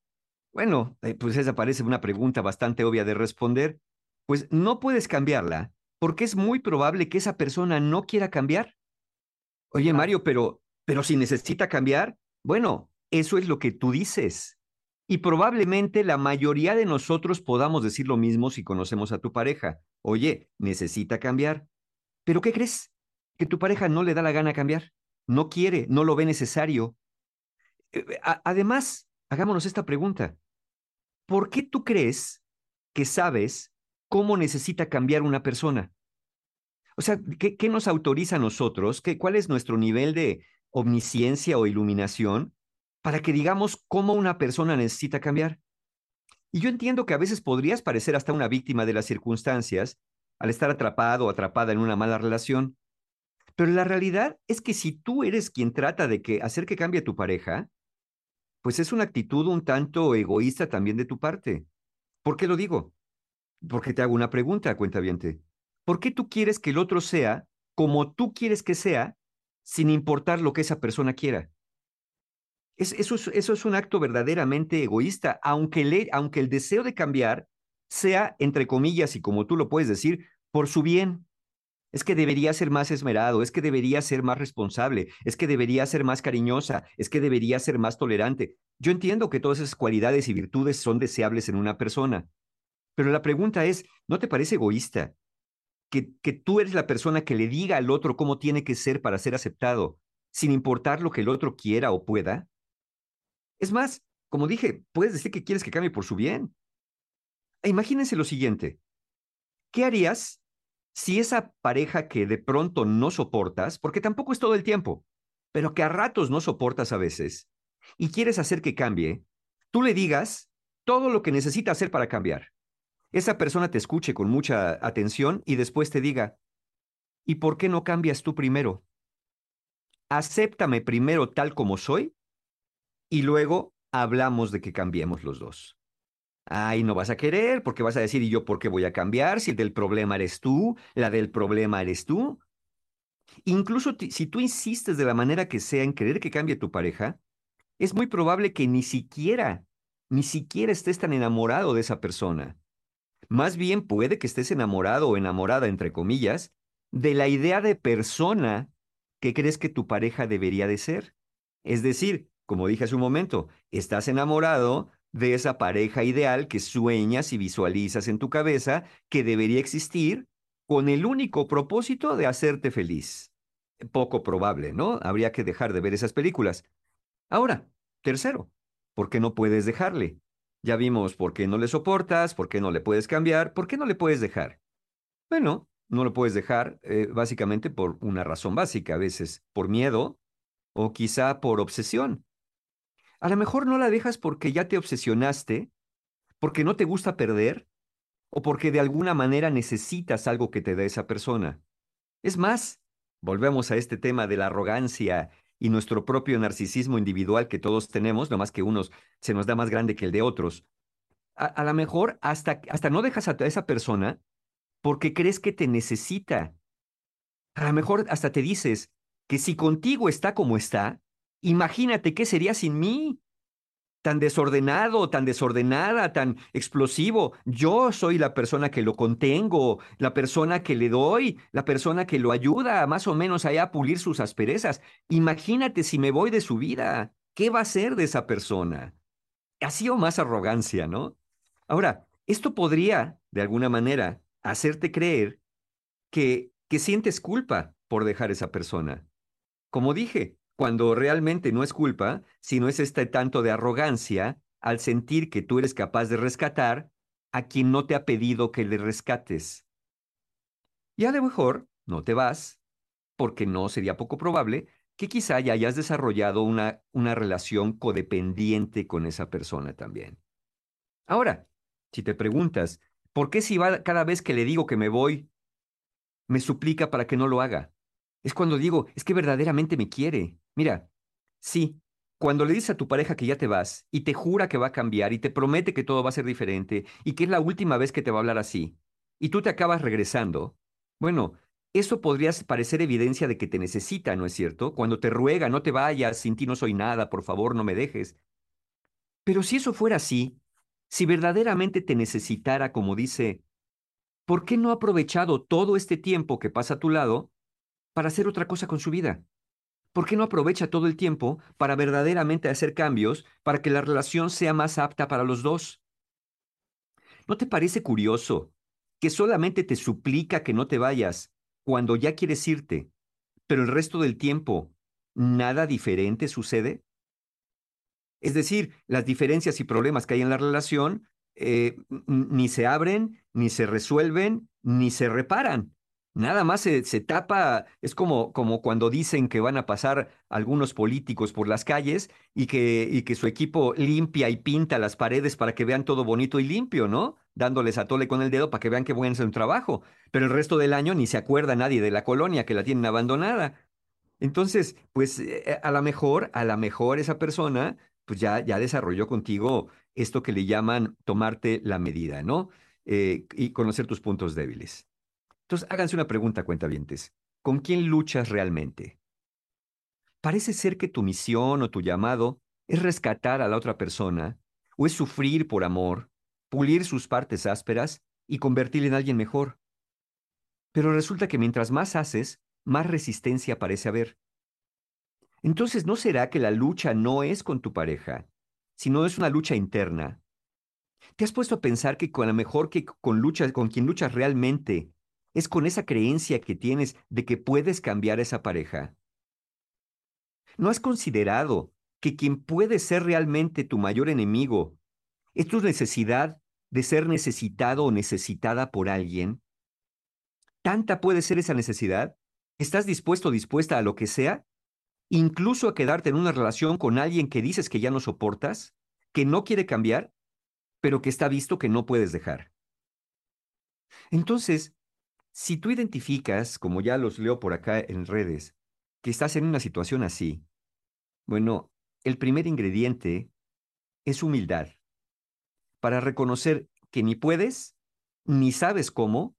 Bueno, eh, pues esa parece una pregunta bastante obvia de responder. Pues no puedes cambiarla porque es muy probable que esa persona no quiera cambiar. Oye, Mario, pero, pero si necesita cambiar, bueno, eso es lo que tú dices. Y probablemente la mayoría de nosotros podamos decir lo mismo si conocemos a tu pareja. Oye, necesita cambiar. ¿Pero qué crees? Que tu pareja no le da la gana cambiar. No quiere, no lo ve necesario. Eh, a- Además, hagámonos esta pregunta. ¿Por qué tú crees que sabes cómo necesita cambiar una persona? O sea, ¿qué, nos autoriza a nosotros? ¿Qué, ¿Cuál es nuestro nivel de omnisciencia o iluminación para que digamos cómo una persona necesita cambiar? Y yo entiendo que a veces podrías parecer hasta una víctima de las circunstancias al estar atrapado o atrapada en una mala relación. Pero la realidad es que si tú eres quien trata de que hacer que cambie tu pareja, pues es una actitud un tanto egoísta también de tu parte. ¿Por qué lo digo? Porque te hago una pregunta, cuentaviente. ¿Por qué tú quieres que el otro sea como tú quieres que sea, sin importar lo que esa persona quiera? Es- eso, es, un acto verdaderamente egoísta, aunque, aunque el deseo de cambiar sea, entre comillas, y como tú lo puedes decir, por su bien. Es que debería ser más esmerado, es que debería ser más responsable, es que debería ser más cariñosa, es que debería ser más tolerante. Yo entiendo que todas esas cualidades y virtudes son deseables en una persona, pero la pregunta es, ¿no te parece egoísta que, que tú eres la persona que le diga al otro cómo tiene que ser para ser aceptado, sin importar lo que el otro quiera o pueda? Es más, como dije, puedes decir que quieres que cambie por su bien. Imagínense lo siguiente. ¿Qué harías si esa pareja que de pronto no soportas, porque tampoco es todo el tiempo, pero que a ratos no soportas a veces, y quieres hacer que cambie, tú le digas todo lo que necesita hacer para cambiar? Esa persona te escuche con mucha atención y después te diga, ¿y por qué no cambias tú primero? Acéptame primero tal como soy y luego hablamos de que cambiemos los dos. Ay, no vas a querer porque vas a decir, ¿y yo por qué voy a cambiar? Si el del problema eres tú, la del problema eres tú. Incluso si tú insistes de la manera que sea en querer que cambie tu pareja, es muy probable que ni siquiera, ni siquiera estés tan enamorado de esa persona. Más bien puede que estés enamorado o enamorada, entre comillas, de la idea de persona que crees que tu pareja debería de ser. Es decir, como dije hace un momento, estás enamorado de esa pareja ideal que sueñas y visualizas en tu cabeza que debería existir con el único propósito de hacerte feliz. Poco probable, ¿no? Habría que dejar de ver esas películas. Ahora, tercero, ¿por qué no puedes dejarle? Ya vimos por qué no le soportas, por qué no le puedes cambiar, por qué no le puedes dejar. Bueno, no lo puedes dejar eh, básicamente por una razón básica, a veces por miedo o quizá por obsesión. A lo mejor no la dejas porque ya te obsesionaste, porque no te gusta perder, o porque de alguna manera necesitas algo que te dé esa persona. Es más, volvemos a este tema de la arrogancia y nuestro propio narcisismo individual que todos tenemos, no más que unos se nos da más grande que el de otros. A, a lo mejor hasta, hasta no dejas a esa persona porque crees que te necesita. A lo mejor hasta te dices que si contigo está como está, imagínate qué sería sin mí. Tan desordenado, tan desordenada, tan explosivo. Yo soy la persona que lo contengo, la persona que le doy, la persona que lo ayuda más o menos allá a pulir sus asperezas. Imagínate si me voy de su vida. ¿Qué va a ser de esa persona? Así o más arrogancia, ¿no? Ahora, esto podría, de alguna manera, hacerte creer que, que sientes culpa por dejar esa persona. Como dije, cuando realmente no es culpa, sino es este tanto de arrogancia al sentir que tú eres capaz de rescatar a quien no te ha pedido que le rescates. Y a lo mejor no te vas, porque no sería poco probable que quizá ya hayas desarrollado una, una relación codependiente con esa persona también. Ahora, si te preguntas, ¿por qué si va cada vez que le digo que me voy, me suplica para que no lo haga? Es cuando digo, es que verdaderamente me quiere. Mira, sí, cuando le dices a tu pareja que ya te vas y te jura que va a cambiar y te promete que todo va a ser diferente y que es la última vez que te va a hablar así, y tú te acabas regresando, bueno, eso podría parecer evidencia de que te necesita, ¿no es cierto? Cuando te ruega, no te vayas, sin ti no soy nada, por favor, no me dejes. Pero si eso fuera así, si verdaderamente te necesitara, como dice, ¿por qué no ha aprovechado todo este tiempo que pasa a tu lado para hacer otra cosa con su vida? ¿Por qué no aprovecha todo el tiempo para verdaderamente hacer cambios para que la relación sea más apta para los dos? ¿No te parece curioso que solamente te suplica que no te vayas cuando ya quieres irte, pero el resto del tiempo nada diferente sucede? Es decir, las diferencias y problemas que hay en la relación eh, ni se abren, ni se resuelven, ni se reparan. Nada más se, se, tapa, es como, como cuando dicen que van a pasar algunos políticos por las calles y que, y que su equipo limpia y pinta las paredes para que vean todo bonito y limpio, ¿no? Dándoles a tole con el dedo para que vean que buen es un trabajo. Pero el resto del año ni se acuerda nadie de la colonia que la tienen abandonada. Entonces, pues eh, a lo mejor, a lo mejor esa persona, pues ya, ya desarrolló contigo esto que le llaman tomarte la medida, ¿no? Eh, y conocer tus puntos débiles. Entonces, háganse una pregunta, cuentavientes. ¿Con quién luchas realmente? Parece ser que tu misión o tu llamado es rescatar a la otra persona, o es sufrir por amor, pulir sus partes ásperas y convertirle en alguien mejor. Pero resulta que mientras más haces, más resistencia parece haber. Entonces, ¿no será que la lucha no es con tu pareja, sino es una lucha interna? ¿Te has puesto a pensar que con la mejor que con lucha, con quien luchas realmente es con esa creencia que tienes de que puedes cambiar esa pareja. ¿No has considerado que quien puede ser realmente tu mayor enemigo es tu necesidad de ser necesitado o necesitada por alguien? ¿Tanta puede ser esa necesidad? ¿Estás dispuesto o dispuesta a lo que sea? ¿Incluso a quedarte en una relación con alguien que dices que ya no soportas, que no quiere cambiar, pero que está visto que no puedes dejar? Entonces, si tú identificas, como ya los leo por acá en redes, que estás en una situación así, bueno, el primer ingrediente es humildad, para reconocer que ni puedes, ni sabes cómo,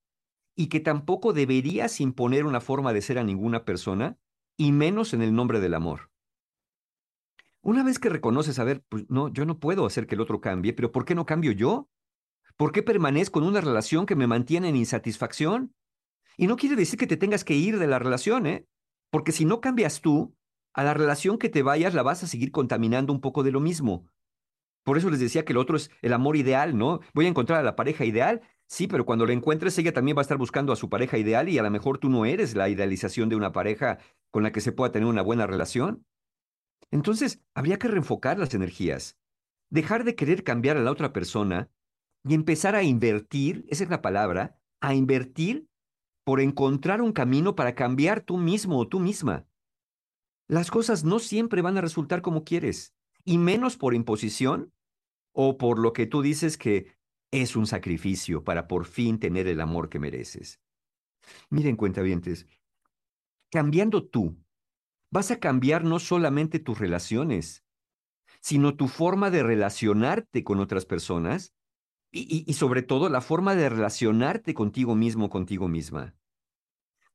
y que tampoco deberías imponer una forma de ser a ninguna persona, y menos en el nombre del amor. Una vez que reconoces, a ver, pues no, yo no puedo hacer que el otro cambie, pero ¿por qué no cambio yo? ¿Por qué permanezco en una relación que me mantiene en insatisfacción? Y no quiere decir que te tengas que ir de la relación, ¿eh? Porque si no cambias tú, a la relación que te vayas la vas a seguir contaminando un poco de lo mismo. Por eso les decía que el otro es el amor ideal, ¿no? Voy a encontrar a la pareja ideal, sí, pero cuando la encuentres ella también va a estar buscando a su pareja ideal y a lo mejor tú no eres la idealización de una pareja con la que se pueda tener una buena relación. Entonces, habría que reenfocar las energías, dejar de querer cambiar a la otra persona y empezar a invertir, esa es la palabra, a invertir por encontrar un camino para cambiar tú mismo o tú misma. Las cosas no siempre van a resultar como quieres, y menos por imposición o por lo que tú dices que es un sacrificio para por fin tener el amor que mereces. Miren, cuentavientes, cambiando tú, vas a cambiar no solamente tus relaciones, sino tu forma de relacionarte con otras personas y, y- sobre todo la forma de relacionarte contigo mismo, contigo misma.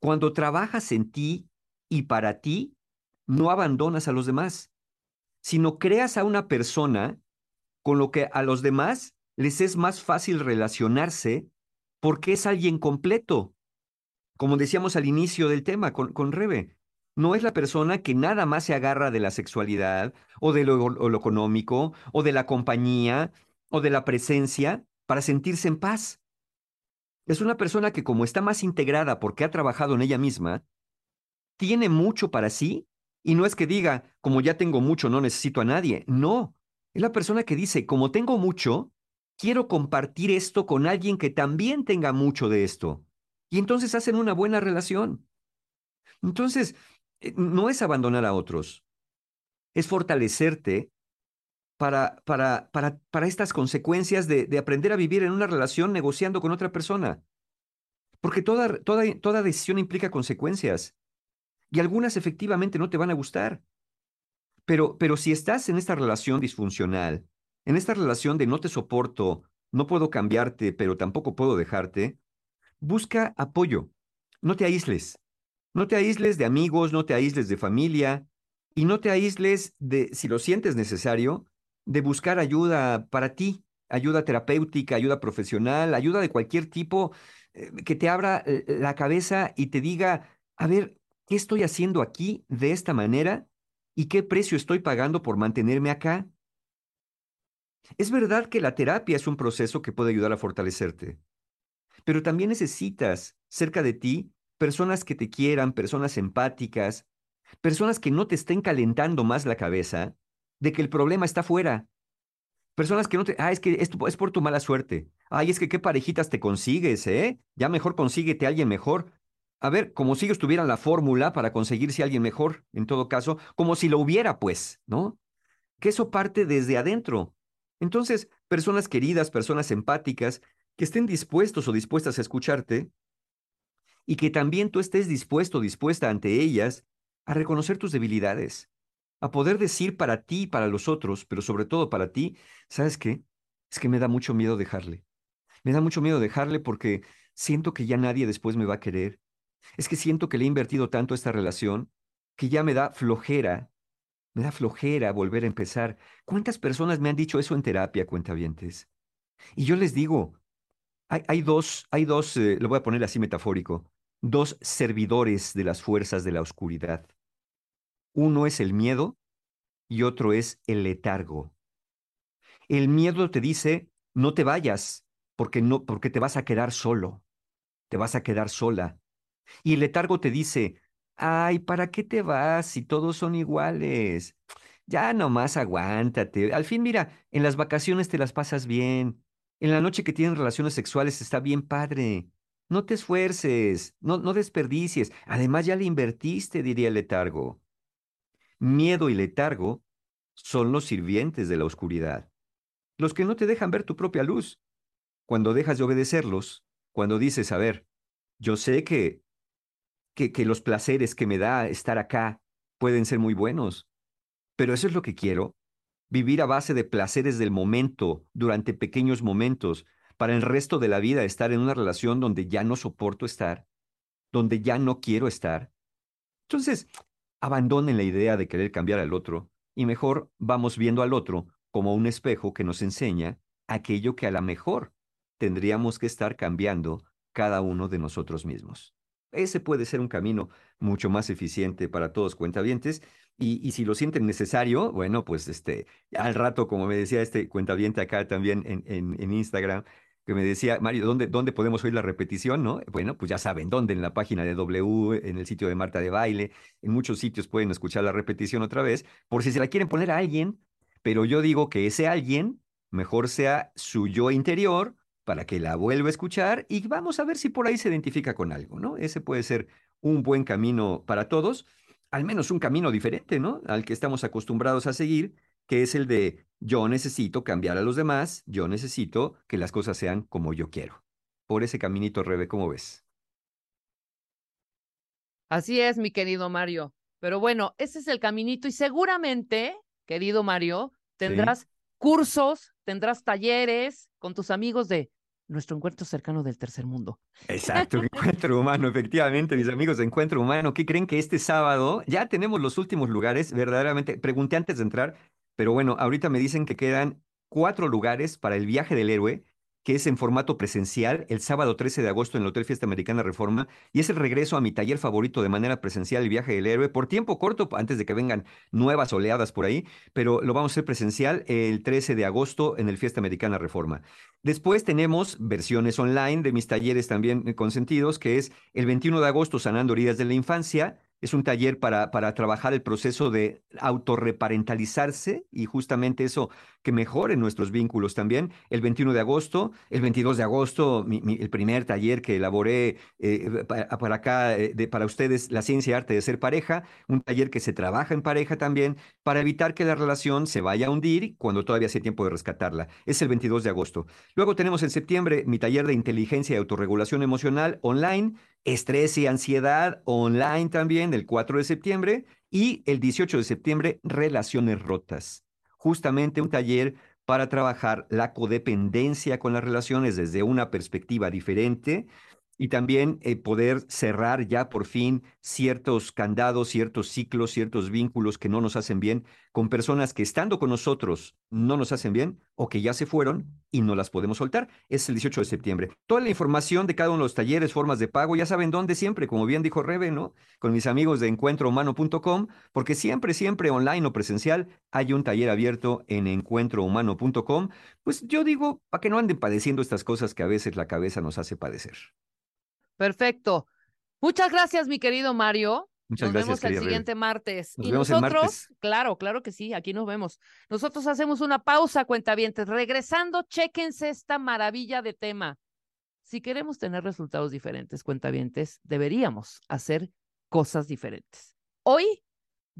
Cuando trabajas en ti y para ti, no abandonas a los demás, sino creas a una persona con lo que a los demás les es más fácil relacionarse porque es alguien completo. Como decíamos al inicio del tema con, con Rebe, no es la persona que nada más se agarra de la sexualidad o de lo, económico o de la compañía o de la presencia para sentirse en paz. Es una persona que como está más integrada porque ha trabajado en ella misma, tiene mucho para sí y no es que diga, como ya tengo mucho, no necesito a nadie. No, es la persona que dice, como tengo mucho, quiero compartir esto con alguien que también tenga mucho de esto. Y entonces hacen una buena relación. Entonces, eh, no es abandonar a otros, es fortalecerte para, para, para, para estas consecuencias de, de aprender a vivir en una relación negociando con otra persona. Porque toda, toda, toda decisión implica consecuencias. Y algunas efectivamente no te van a gustar. Pero, pero si estás en esta relación disfuncional, en esta relación de no te soporto, no puedo cambiarte, pero tampoco puedo dejarte, busca apoyo. No te aísles. No te aísles de amigos, no te aísles de familia y no te aísles de, si lo sientes necesario, de buscar ayuda para ti, ayuda terapéutica, ayuda profesional, ayuda de cualquier tipo eh, que te abra eh, la cabeza y te diga, a ver, ¿qué estoy haciendo aquí de esta manera? ¿Y qué precio estoy pagando por mantenerme acá? Es verdad que la terapia es un proceso que puede ayudar a fortalecerte, pero también necesitas cerca de ti personas que te quieran, personas empáticas, personas que no te estén calentando más la cabeza de que el problema está fuera. Personas que no te, ah, es que es, es por tu mala suerte. Ay, es que qué parejitas te consigues, ¿eh? Ya mejor consíguete a alguien mejor. A ver, como si ellos tuvieran la fórmula para conseguirse a alguien mejor, en todo caso, como si lo hubiera, pues, ¿no? Que eso parte desde adentro. Entonces, personas queridas, personas empáticas, que estén dispuestos o dispuestas a escucharte y que también tú estés dispuesto dispuesta ante ellas a reconocer tus debilidades, a poder decir para ti y para los otros, pero sobre todo para ti, ¿sabes qué? Es que me da mucho miedo dejarle. Me da mucho miedo dejarle porque siento que ya nadie después me va a querer. Es que siento que le he invertido tanto esta relación que ya me da flojera, me da flojera volver a empezar. ¿Cuántas personas me han dicho eso en terapia, cuentavientes? Y yo les digo, hay, hay dos, hay dos, eh, lo voy a poner así metafórico, dos servidores de las fuerzas de la oscuridad. Uno es el miedo y otro es el letargo. El miedo te dice, no te vayas, porque no, porque te vas a quedar solo, te vas a quedar sola. Y el letargo te dice, ay, ¿para qué te vas si todos son iguales? Ya nomás aguántate. Al fin, mira, en las vacaciones te las pasas bien. En la noche que tienen relaciones sexuales está bien padre. No te esfuerces, no, no desperdicies. Además, ya le invertiste, diría el letargo. Miedo y letargo son los sirvientes de la oscuridad, los que no te dejan ver tu propia luz. Cuando dejas de obedecerlos, cuando dices, a ver, yo sé que, que, los placeres que me da estar acá pueden ser muy buenos, pero eso es lo que quiero, vivir a base de placeres del momento, durante pequeños momentos, para el resto de la vida estar en una relación donde ya no soporto estar, donde ya no quiero estar. Entonces, abandonen la idea de querer cambiar al otro y mejor vamos viendo al otro como un espejo que nos enseña aquello que a lo mejor tendríamos que estar cambiando cada uno de nosotros mismos. Ese puede ser un camino mucho más eficiente para todos cuentavientes y, y si lo sienten necesario, bueno, pues este, al rato, como me decía este cuentaviente acá también en, en, en Instagram, que me decía, Mario, ¿dónde, ¿dónde podemos oír la repetición? ¿no? Bueno, pues ya saben, ¿dónde? En la página de W, en el sitio de Marta de Baile, en muchos sitios pueden escuchar la repetición otra vez, por si se la quieren poner a alguien, pero yo digo que ese alguien mejor sea su yo interior para que la vuelva a escuchar y vamos a ver si por ahí se identifica con algo, ¿no? Ese puede ser un buen camino para todos, al menos un camino diferente, ¿no? Al que estamos acostumbrados a seguir, que es el de yo necesito cambiar a los demás, yo necesito que las cosas sean como yo quiero. Por ese caminito, Rebe, ¿cómo ves? Así es, mi querido Mario. Pero bueno, ese es el caminito y seguramente, querido Mario, tendrás cursos, tendrás talleres con tus amigos de nuestro encuentro cercano del tercer mundo. Exacto, Encuentro Humano, efectivamente, mis amigos de Encuentro Humano, ¿qué creen que este sábado ya tenemos los últimos lugares? Verdaderamente, pregunté antes de entrar, pero bueno, ahorita me dicen que quedan cuatro lugares para el viaje del héroe, que es en formato presencial, el sábado 13 de agosto en el Hotel Fiesta Americana Reforma, y es el regreso a mi taller favorito de manera presencial, el viaje del héroe, por tiempo corto, antes de que vengan nuevas oleadas por ahí, pero lo vamos a hacer presencial el 13 de agosto en el Fiesta Americana Reforma. Después tenemos versiones online de mis talleres también consentidos, que es el 21 de agosto Sanando Heridas de la Infancia. Es un taller para, para trabajar el proceso de autorreparentalizarse y justamente eso que mejore nuestros vínculos también. El 21 de agosto, el 22 de agosto, el primer taller que elaboré eh, pa- para, acá, eh, para ustedes, la ciencia y arte de ser pareja, un taller que se trabaja en pareja también para evitar que la relación se vaya a hundir cuando todavía sea tiempo de rescatarla. Es el 22 de agosto. Luego tenemos en septiembre mi taller de inteligencia y autorregulación emocional online, estrés y ansiedad online también, el 4 de septiembre, y el 18 de septiembre, relaciones rotas. Justamente un taller para trabajar la codependencia con las relaciones desde una perspectiva diferente y también eh, poder cerrar ya por fin ciertos candados, ciertos ciclos, ciertos vínculos que no nos hacen bien con personas que estando con nosotros no nos hacen bien o que ya se fueron y no las podemos soltar. Es el 18 de septiembre. Toda la información de cada uno de los talleres, formas de pago, ya saben dónde siempre, como bien dijo Rebe, ¿no? Con mis amigos de encuentrohumano.com, porque siempre, siempre online o presencial hay un taller abierto en encuentrohumano.com. Pues yo digo, para que no anden padeciendo estas cosas que a veces la cabeza nos hace padecer. Perfecto. Muchas gracias, mi querido Mario. Muchas nos gracias, vemos el Rebe. siguiente martes. Nos y vemos el nosotros, martes. claro, claro que sí, aquí nos vemos. Nosotros hacemos una pausa, cuentavientes. Regresando, chéquense esta maravilla de tema. Si queremos tener resultados diferentes, cuentavientes, deberíamos hacer cosas diferentes. Hoy,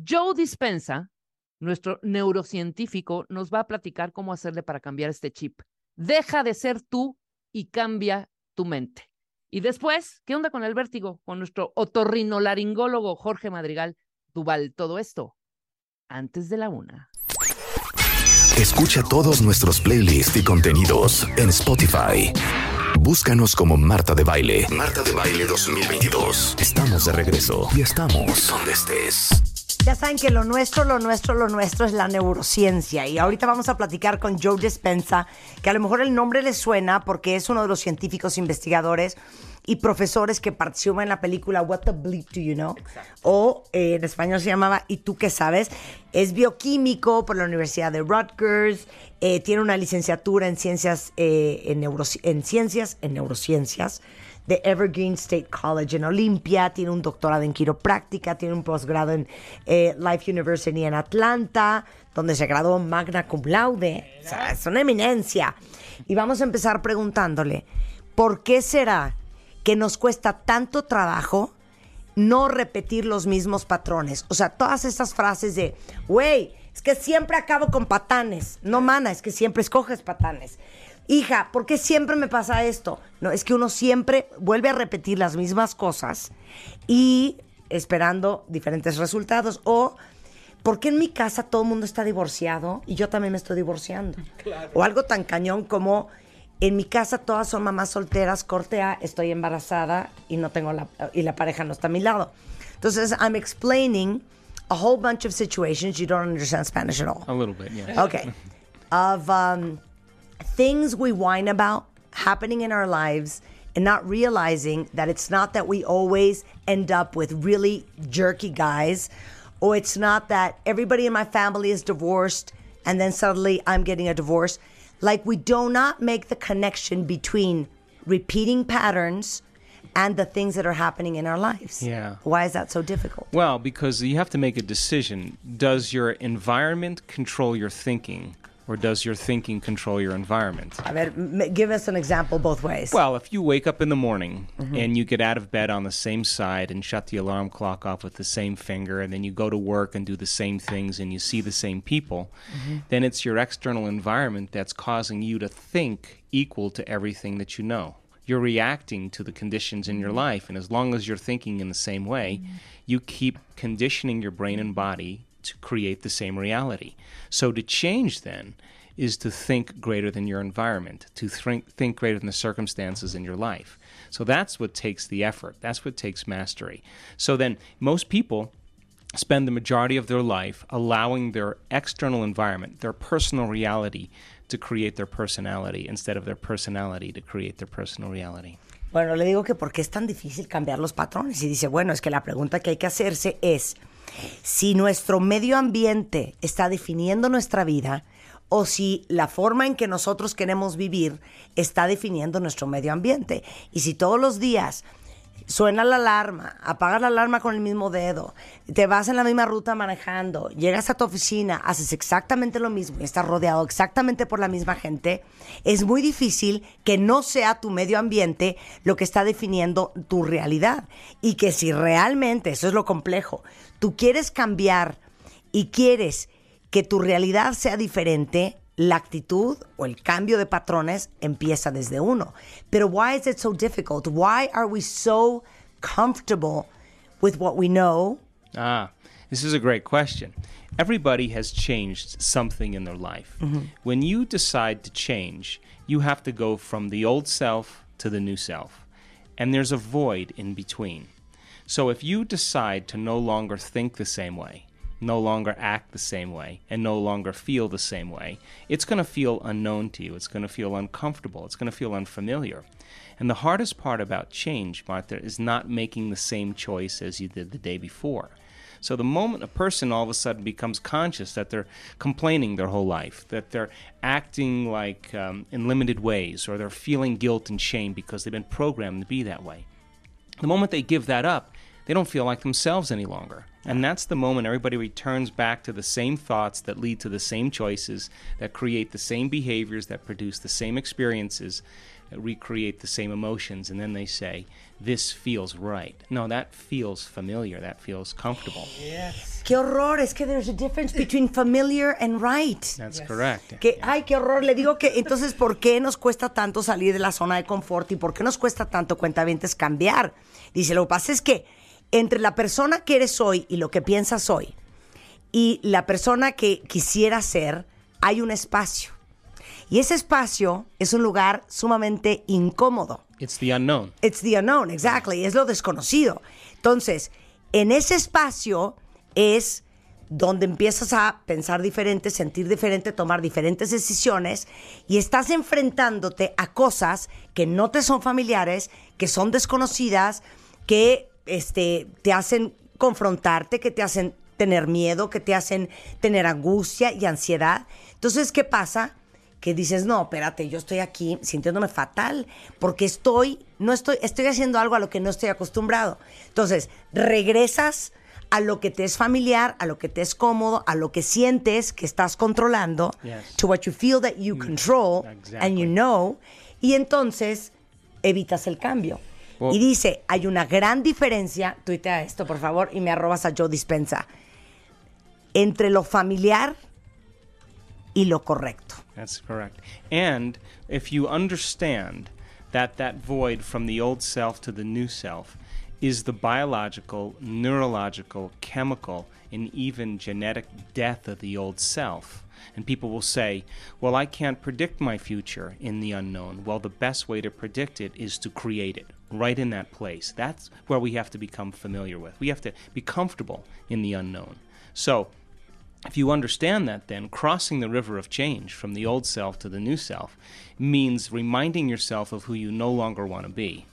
Joe Dispensa, nuestro neurocientífico, nos va a platicar cómo hacerle para cambiar este chip. Deja de ser tú y cambia tu mente. Y después, ¿qué onda con el vértigo? Con nuestro otorrinolaringólogo Jorge Madrigal Duval. Todo esto antes de la una. Escucha todos nuestros playlists y contenidos en Spotify. Búscanos como Marta de Baile. Marta de Baile 2022. Estamos de regreso y estamos donde estés. Ya saben que lo nuestro, lo nuestro, lo nuestro es la neurociencia. Y ahorita vamos a platicar con Joe Dispensa, que a lo mejor el nombre le suena porque es uno de los científicos investigadores y profesores que participó en la película What the Bleep Do You Know? O eh, en español se llamaba ¿Y tú qué sabes? Es bioquímico por la Universidad de Rutgers, eh, tiene una licenciatura en ciencias, eh, en, en ciencias, en neurociencias de Evergreen State College en Olympia, tiene un doctorado en quiropráctica, tiene un posgrado en eh, Life University en Atlanta, donde se graduó magna cum laude. O sea, es una eminencia. Y vamos a empezar preguntándole, ¿por qué será que nos cuesta tanto trabajo no repetir los mismos patrones? O sea, todas estas frases de, güey, es que siempre acabo con patanes. No, mana, es que siempre escoges patanes. Hija, ¿por qué siempre me pasa esto? No, es que uno siempre vuelve a repetir las mismas cosas y esperando diferentes resultados. O, ¿por qué en mi casa todo el mundo está divorciado y yo también me estoy divorciando? O algo tan cañón como, en mi casa todas son mamás solteras, corte A, estoy embarazada y, no tengo la, y la pareja no está a mi lado. Entonces, I'm explaining a whole bunch of situations. You don't understand Spanish at all. A little bit, yeah. Okay. Of um, things we whine about happening in our lives and not realizing that it's not that we always end up with really jerky guys, or it's not that everybody in my family is divorced and then suddenly I'm getting a divorce. Like we do not make the connection between repeating patterns and the things that are happening in our lives. Yeah. Why is that so difficult? Well, because you have to make a decision. Does your environment control your thinking, or does your thinking control your environment? A ver, m- give us an example both ways. Well, if you wake up in the morning Mhm. and you get out of bed on the same side and shut the alarm clock off with the same finger, and then you go to work and do the same things and you see the same people, Mhm. then it's your external environment that's causing you to think equal to everything that you know. You're reacting to the conditions in your life, and as long as you're thinking in the same way, you keep conditioning your brain and body to create the same reality. So to change then is to think greater than your environment, to think, think greater than the circumstances in your life. So that's what takes the effort. That's what takes mastery. So then most people spend the majority of their life allowing their external environment, their personal reality, to create their personality instead of their personality to create their personal reality. Bueno, le digo que por qué es tan difícil cambiar los patrones. Y dice, bueno, es que la pregunta que hay que hacerse es si nuestro medio ambiente está definiendo nuestra vida o si la forma en que nosotros queremos vivir está definiendo nuestro medio ambiente. Y si todos los días suena la alarma, apagas la alarma con el mismo dedo, te vas en la misma ruta manejando, llegas a tu oficina, haces exactamente lo mismo y estás rodeado exactamente por la misma gente, es muy difícil que no sea tu medio ambiente lo que está definiendo tu realidad. Y que si realmente, eso es lo complejo, tú quieres cambiar y quieres que tu realidad sea diferente, la actitud o el cambio de patrones empieza desde uno. Pero why is it so difficult? Why are we so comfortable with what we know? Ah, this is a great question. Everybody has changed something in their life. Mhm. When you decide to change, you have to go from the old self to the new self. And there's a void in between. So if you decide to no longer think the same way, no longer act the same way, and no longer feel the same way, it's going to feel unknown to you. It's going to feel uncomfortable. It's going to feel unfamiliar. And the hardest part about change, Martha, is not making the same choice as you did the day before. So the moment a person all of a sudden becomes conscious that they're complaining their whole life, that they're acting like um, in limited ways, or they're feeling guilt and shame because they've been programmed to be that way, the moment they give that up, they don't feel like themselves any longer. And that's the moment everybody returns back to the same thoughts that lead to the same choices, that create the same behaviors, that produce the same experiences, that recreate the same emotions. And then they say, This feels right. No, that feels familiar. That feels comfortable. Yes. Qué horror, es que there's a difference between familiar and right. That's correct. Que, ay, qué horror. Le digo que entonces, ¿por qué nos cuesta tanto salir de la zona de confort y por qué nos cuesta tanto, cuentavientes, cambiar? Dice, lo que pasa es que entre la persona que eres hoy y lo que piensas hoy y la persona que quisiera ser, hay un espacio. Y ese espacio es un lugar sumamente incómodo. It's the unknown. It's the unknown, exactly. Es lo desconocido. Entonces, en ese espacio es donde empiezas a pensar diferente, sentir diferente, tomar diferentes decisiones y estás enfrentándote a cosas que no te son familiares, que son desconocidas, que este, te hacen confrontarte, que te hacen tener miedo, que te hacen tener angustia y ansiedad. Entonces, ¿qué pasa? que dices, no, espérate, yo estoy aquí sintiéndome fatal porque estoy, no estoy, estoy haciendo algo a lo que no estoy acostumbrado. Entonces, regresas a lo que te es familiar, a lo que te es cómodo, a lo que sientes que estás controlando, Yes. to what you feel that you control and you know, y entonces evitas el cambio. Well- y dice, hay una gran diferencia, tuitea esto por favor y me arrobas a Joe Dispensa, entre lo familiar y lo correcto. That's correct. And if you understand that that void from the old self to the new self is the biological, neurological, chemical, and even genetic death of the old self. And people will say, well, I can't predict my future in the unknown. Well, the best way to predict it is to create it right in that place. That's where we have to become familiar with. We have to be comfortable in the unknown. So, if you understand that, then crossing the river of change from the old self to the new self means reminding yourself of who you no longer want to be,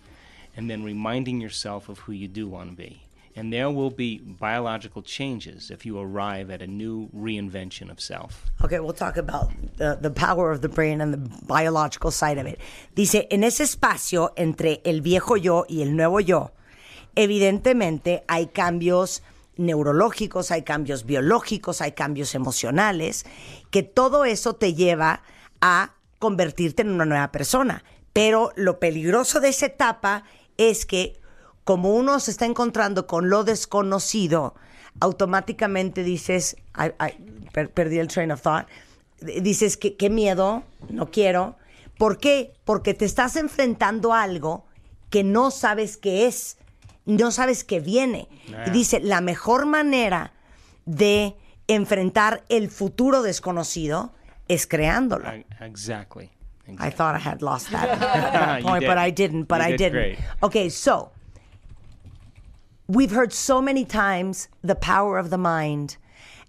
and then reminding yourself of who you do want to be. And there will be biological changes if you arrive at a new reinvention of self. Okay, we'll talk about the, the power of the brain and the biological side of it. Dice, en ese espacio entre el viejo yo y el nuevo yo, evidentemente hay cambios neurológicos, hay cambios biológicos, hay cambios emocionales, que todo eso te lleva a convertirte en una nueva persona. Pero lo peligroso de esa etapa es que como uno se está encontrando con lo desconocido, automáticamente dices, ay, per- perdí el train of thought, dices que qué miedo, no quiero. ¿Por qué? Porque te estás enfrentando a algo que no sabes qué es, no sabes qué viene. Y dice, la mejor manera de enfrentar el futuro desconocido es creándolo. I- exactly. I thought I had lost that, that point, did. but I didn't. But You I did didn't. great. Okay, so we've heard so many times the power of the mind,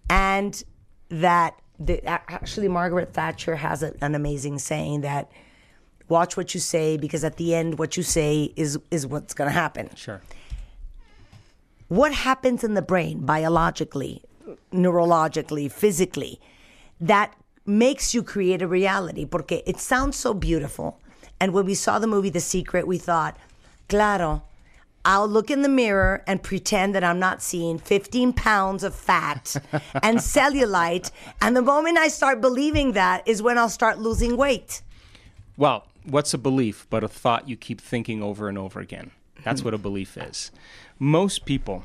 and that the, actually Margaret Thatcher has a, an amazing saying that watch what you say because at the end what you say is is what's going to happen. Sure. What happens in the brain biologically, neurologically, physically that makes you create a reality? Porque it sounds so beautiful. And when we saw the movie The Secret, we thought, claro, I'll look in the mirror and pretend that I'm not seeing 15 pounds of fat and cellulite. And the moment I start believing that is when I'll start losing weight. Well, what's a belief but a thought you keep thinking over and over again? That's what a belief is. Most people,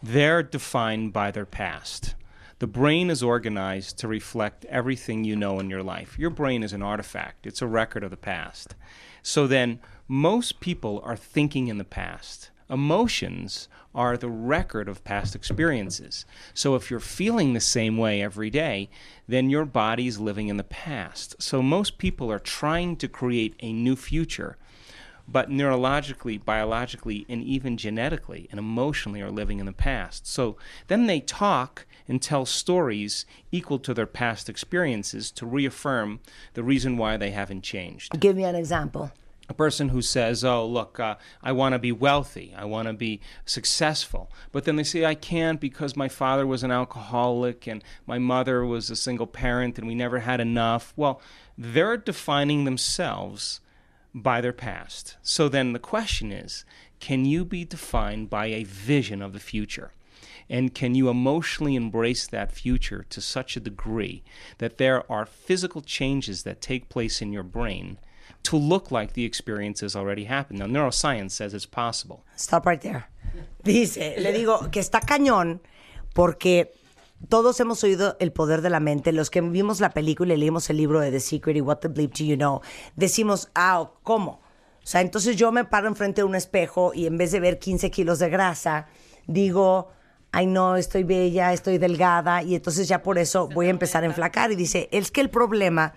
they're defined by their past. The brain is organized to reflect everything you know in your life. Your brain is an artifact, it's a record of the past. So then, most people are thinking in the past. Emotions are the record of past experiences. So if you're feeling the same way every day, then your body's living in the past. So most people are trying to create a new future, but neurologically, biologically, and even genetically and emotionally are living in the past. So then they talk and tell stories equal to their past experiences to reaffirm the reason why they haven't changed Give me an example. a person who says, "Oh, look, uh, I want to be wealthy, I want to be successful," but then they say, "I can't because my father was an alcoholic and my mother was a single parent and we never had enough." Well, they're defining themselves by their past. So then the question is, can you be defined by a vision of the future? And can you emotionally embrace that future to such a degree that there are physical changes that take place in your brain to look like the experience has already happened? Now, neuroscience says it's possible. Stop right there. Dice, le digo que está cañón porque todos hemos oído el poder de la mente. Los que vimos la película y leímos el libro de The Secret y What the Bleep Do You Know, decimos, ah, ¿cómo? O sea, entonces yo me paro enfrente de un espejo y en vez de ver 15 kilos de grasa, digo, ay no, estoy bella, estoy delgada y entonces ya por eso voy a empezar a enflacar. Y dice, es que el problema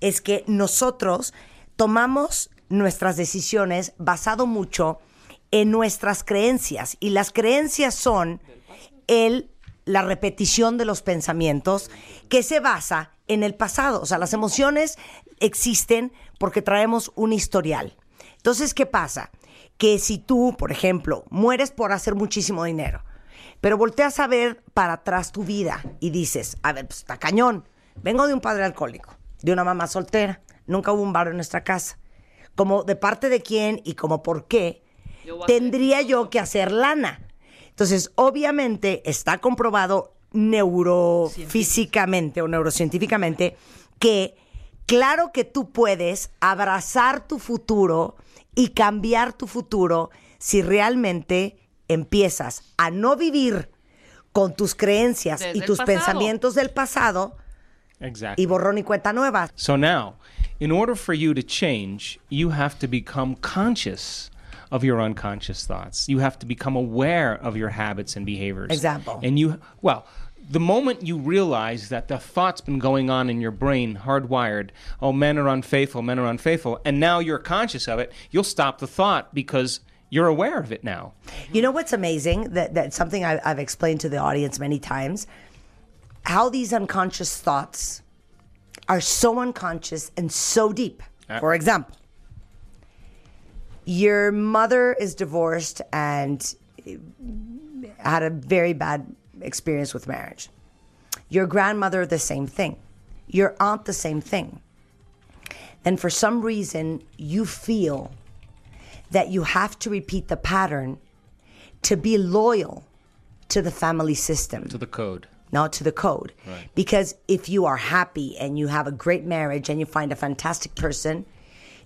es que nosotros tomamos nuestras decisiones basado mucho en nuestras creencias y las creencias son el la repetición de los pensamientos que se basa en el pasado. O sea, las emociones existen porque traemos un historial. Entonces, ¿qué pasa? Que si tú, por ejemplo, mueres por hacer muchísimo dinero, pero volteas a ver para atrás tu vida y dices, a ver, pues está cañón. Vengo de un padre alcohólico, de una mamá soltera, nunca hubo un bar en nuestra casa. Como de parte de quién y como por qué, tendría yo que hacer lana. Entonces, obviamente está comprobado neurofísicamente o neurocientíficamente que claro que tú puedes abrazar tu futuro y cambiar tu futuro si realmente empiezas a no vivir con tus creencias Desde y tus pasado. pensamientos del pasado Exactly. y borrón y cuenta nueva. So now, in order for you to change, you have to become conscious of your unconscious thoughts. You have to become aware of your habits and behaviors. Example. And you, well, the moment you realize that the thought's been going on in your brain, hardwired, oh, men are unfaithful, men are unfaithful, and now you're conscious of it, you'll stop the thought because you're aware of it now. You know what's amazing? That that's something I, I've explained to the audience many times. How these unconscious thoughts are so unconscious and so deep. Uh. For example, your mother is divorced and had a very bad experience with marriage. Your grandmother, the same thing. Your aunt, the same thing. Then for some reason, you feel that you have to repeat the pattern to be loyal to the family system. To the code. Not to the code. Right. Because if you are happy and you have a great marriage and you find a fantastic person,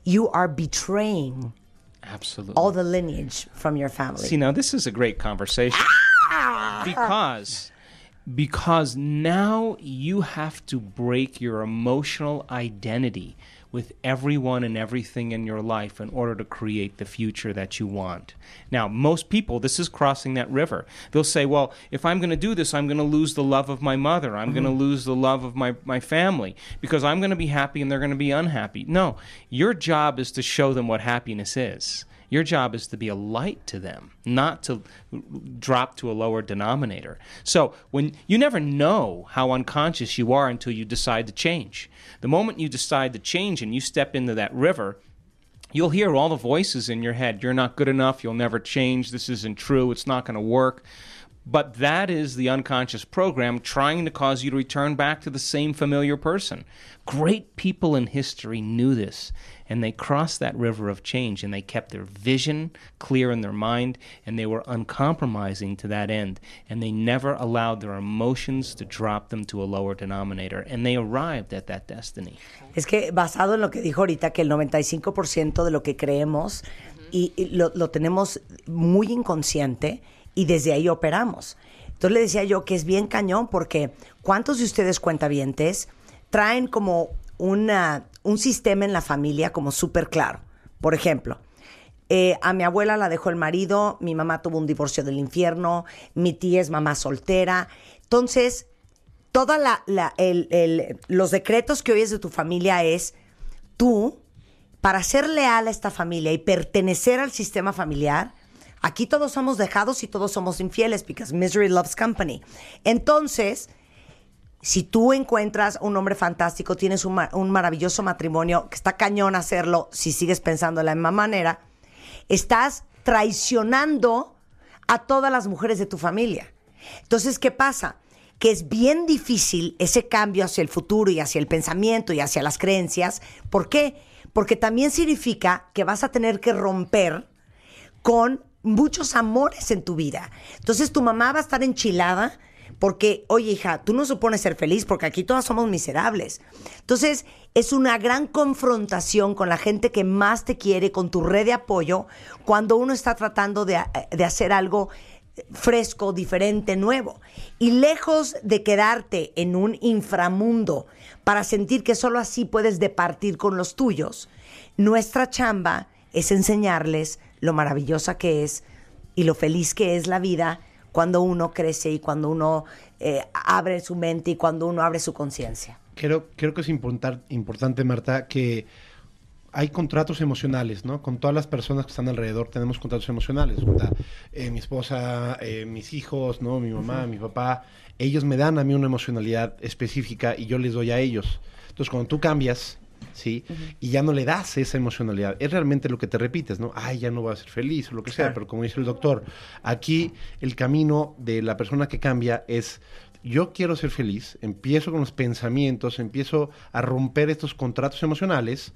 you are betraying Absolutely. all the lineage from your family. See, now this is a great conversation ah! because because now you have to break your emotional identity with everyone and everything in your life in order to create the future that you want. Now, most people, this is crossing that river. They'll say, well, if I'm going to do this, I'm going to lose the love of my mother. I'm going to mm-hmm. lose the love of my, my family because I'm going to be happy and they're going to be unhappy. No, your job is to show them what happiness is. Your job is to be a light to them, not to drop to a lower denominator. So when you never know how unconscious you are until you decide to change. The moment you decide to change and you step into that river, you'll hear all the voices in your head. You're not good enough. You'll never change. This isn't true. It's not going to work. But that is the unconscious program trying to cause you to return back to the same familiar person. Great people in history knew this, and they crossed that river of change, and they kept their vision clear in their mind, and they were uncompromising to that end, and they never allowed their emotions to drop them to a lower denominator, and they arrived at that destiny. Es que basado en lo que dijo ahorita, que el 95% de lo que creemos y, y lo, lo tenemos muy inconsciente y desde ahí operamos. Entonces le decía yo que es bien cañón porque ¿cuántos de ustedes cuentavientes traen como una, un sistema en la familia como súper claro? Por ejemplo, eh, a mi abuela la dejó el marido, mi mamá tuvo un divorcio del infierno, mi tía es mamá soltera. Entonces, toda la, los decretos que oyes de tu familia es tú, para ser leal a esta familia y pertenecer al sistema familiar, aquí todos somos dejados y todos somos infieles, because misery loves company. Entonces, si tú encuentras un hombre fantástico, tienes un, ma- un maravilloso matrimonio, que está cañón hacerlo si sigues pensando de la misma manera, estás traicionando a todas las mujeres de tu familia. Entonces, ¿qué pasa? Que es bien difícil ese cambio hacia el futuro y hacia el pensamiento y hacia las creencias. ¿Por qué? Porque también significa que vas a tener que romper con muchos amores en tu vida. Entonces tu mamá va a estar enchilada porque, oye hija, tú no supones ser feliz porque aquí todas somos miserables. Entonces es una gran confrontación con la gente que más te quiere, con tu red de apoyo, cuando uno está tratando de, de hacer algo fresco, diferente, nuevo. Y lejos de quedarte en un inframundo para sentir que solo así puedes departir con los tuyos, nuestra chamba es enseñarles lo maravillosa que es y lo feliz que es la vida cuando uno crece y cuando uno eh, abre su mente y cuando uno abre su conciencia. Creo, creo que es importar- importante, Marta, que hay contratos emocionales, ¿no? Con todas las personas que están alrededor tenemos contratos emocionales. Eh, mi esposa, eh, mis hijos, ¿no? Mi mamá, mi papá, ellos me dan a mí una emocionalidad específica y yo les doy a ellos. Entonces, cuando tú cambias, ¿sí? Y ya no le das esa emocionalidad, es realmente lo que te repites, ¿no? Ay, ya no voy a ser feliz o lo que sea, pero como dice el doctor, aquí el camino de la persona que cambia es yo quiero ser feliz, empiezo con los pensamientos, empiezo a romper estos contratos emocionales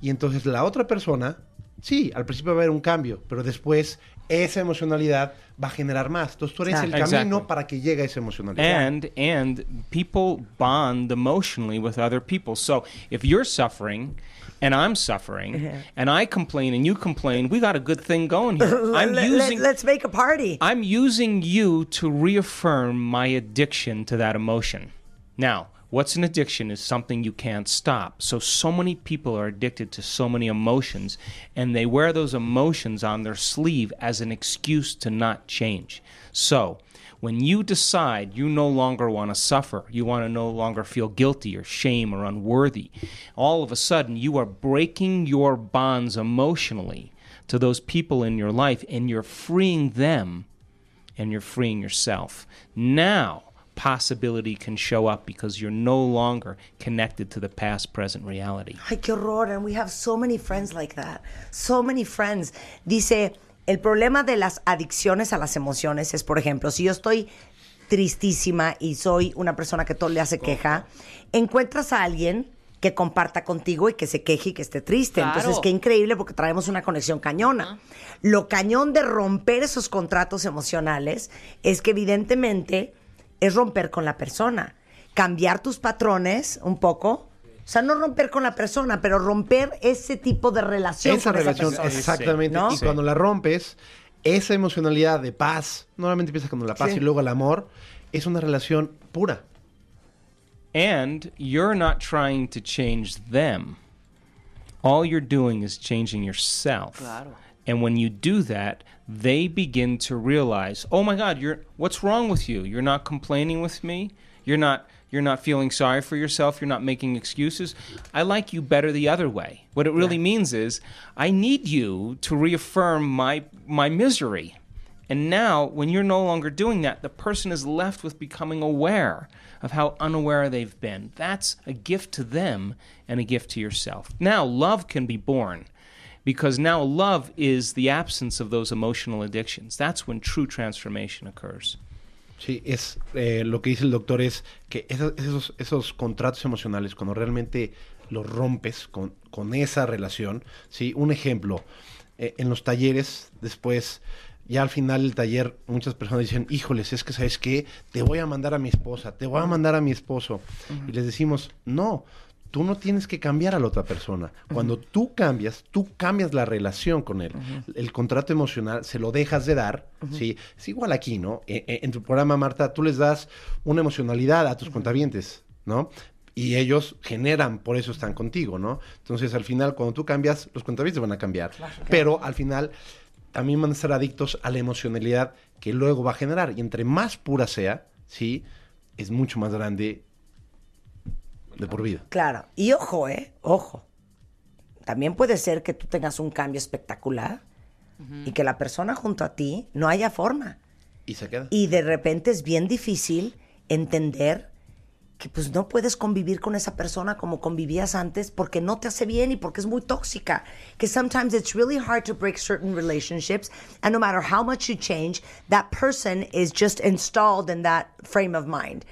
y entonces la otra persona, sí, al principio va a haber un cambio, pero después esa emocionalidad va a generar más. Entonces tú eres el Exactly. camino para que llegue esa emocionalidad. And and people bond emotionally with other people. So if you're suffering and I'm suffering Yeah. and I complain and you complain, we got a good thing going here. I'm Let- using let's make a party. I'm using you to reaffirm my addiction to that emotion. Now, what's an addiction is something you can't stop. So, so many people are addicted to so many emotions, and they wear those emotions on their sleeve as an excuse to not change. So, when you decide you no longer want to suffer, you want to no longer feel guilty or shame or unworthy, all of a sudden you are breaking your bonds emotionally to those people in your life and you're freeing them and you're freeing yourself. Now, possibility can show up because you're no longer connected to the past present reality. Ay, qué horror. And we have so many friends like that. So many friends. Dice, el problema de las adicciones a las emociones es, por ejemplo, si yo estoy tristísima y soy una persona que todo le hace queja, encuentras a alguien que comparta contigo y que se queje y que esté triste. Claro. Entonces, qué increíble porque traemos una conexión cañona. Lo cañón de romper esos contratos emocionales es que evidentemente es romper con la persona, cambiar tus patrones un poco. O sea, no romper con la persona, pero romper ese tipo de relación esa con relación, esa persona. exactamente. ¿No? Y cuando la rompes, esa emocionalidad de paz, normalmente empieza con la paz Sí. y luego el amor, es una relación pura. And you're not trying to change them. All you're doing is changing yourself. Claro. And when you do that, they begin to realize, "Oh my god, you're what's wrong with you? You're not complaining with me. You're not you're not feeling sorry for yourself. You're not making excuses. I like you better the other way." What it really means is, I need you to reaffirm my my misery. And now, when you're no longer doing that, the person is left with becoming aware of how unaware they've been. That's a gift to them and a gift to yourself. Now, love can be born because now love is the absence of those emotional addictions. That's when true transformation occurs. Sí, es eh, lo que dice el doctor es que esos, esos, esos contratos emocionales, cuando realmente los rompes con, con esa relación, ¿sí? Un ejemplo, eh, en los talleres, después, ya al final del taller, muchas personas dicen, híjoles, es que, ¿sabes qué? Te voy a mandar a mi esposa, te voy a mandar a mi esposo. Y les decimos, no, tú no tienes que cambiar a la otra persona. Cuando tú cambias, tú cambias la relación con él. El contrato emocional se lo dejas de dar, ¿sí? Es igual aquí, ¿no? E- e- En, tu programa, Marta, tú les das una emocionalidad a tus contabientes, ¿no? Y ellos generan, por eso están contigo, ¿no? Entonces, al final, cuando tú cambias, los contabientes van a cambiar. Pero al final, también van a estar adictos a la emocionalidad que luego va a generar. Y entre más pura sea, ¿sí? Es mucho más grande de por vida. Claro. Y ojo, ¿eh? Ojo. También puede ser que tú tengas un cambio espectacular y que la persona junto a ti no haya forma. Y se queda. Y de repente es bien difícil entender que pues no puedes convivir con esa persona como convivías antes porque no te hace bien y porque es muy tóxica. Que sometimes it's really hard to break certain relationships and no matter how much you change, that person is just installed in that frame of mind.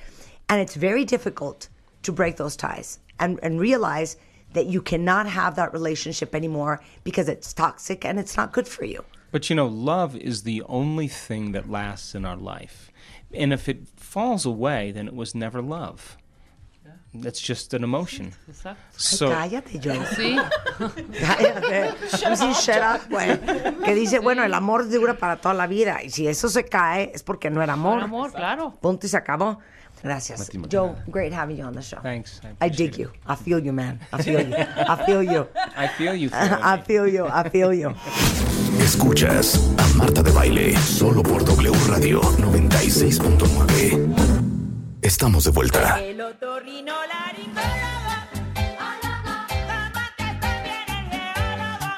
And it's very difficult to break those ties and, and realize that you cannot have that relationship anymore because it's toxic and it's not good for you. But you know, love is the only thing that lasts in our life. And if it falls away, then it was never love. That's just an emotion. So, cállate, Joe. Sí. Cállate. I'm saying shut up, güey. Que dice, bueno, el amor dura para toda la vida. Y si eso se cae, es porque no era amor. Por amor, claro. Punto y se acabó. Gracias. Mati. Joe, great having you on the show. Thanks. I I dig you. I feel you, man. I feel you. I feel you. I feel you. I feel you. I feel you. Escuchas a Marta de Baile solo por W Radio 96.9. Estamos de vuelta. El otorrino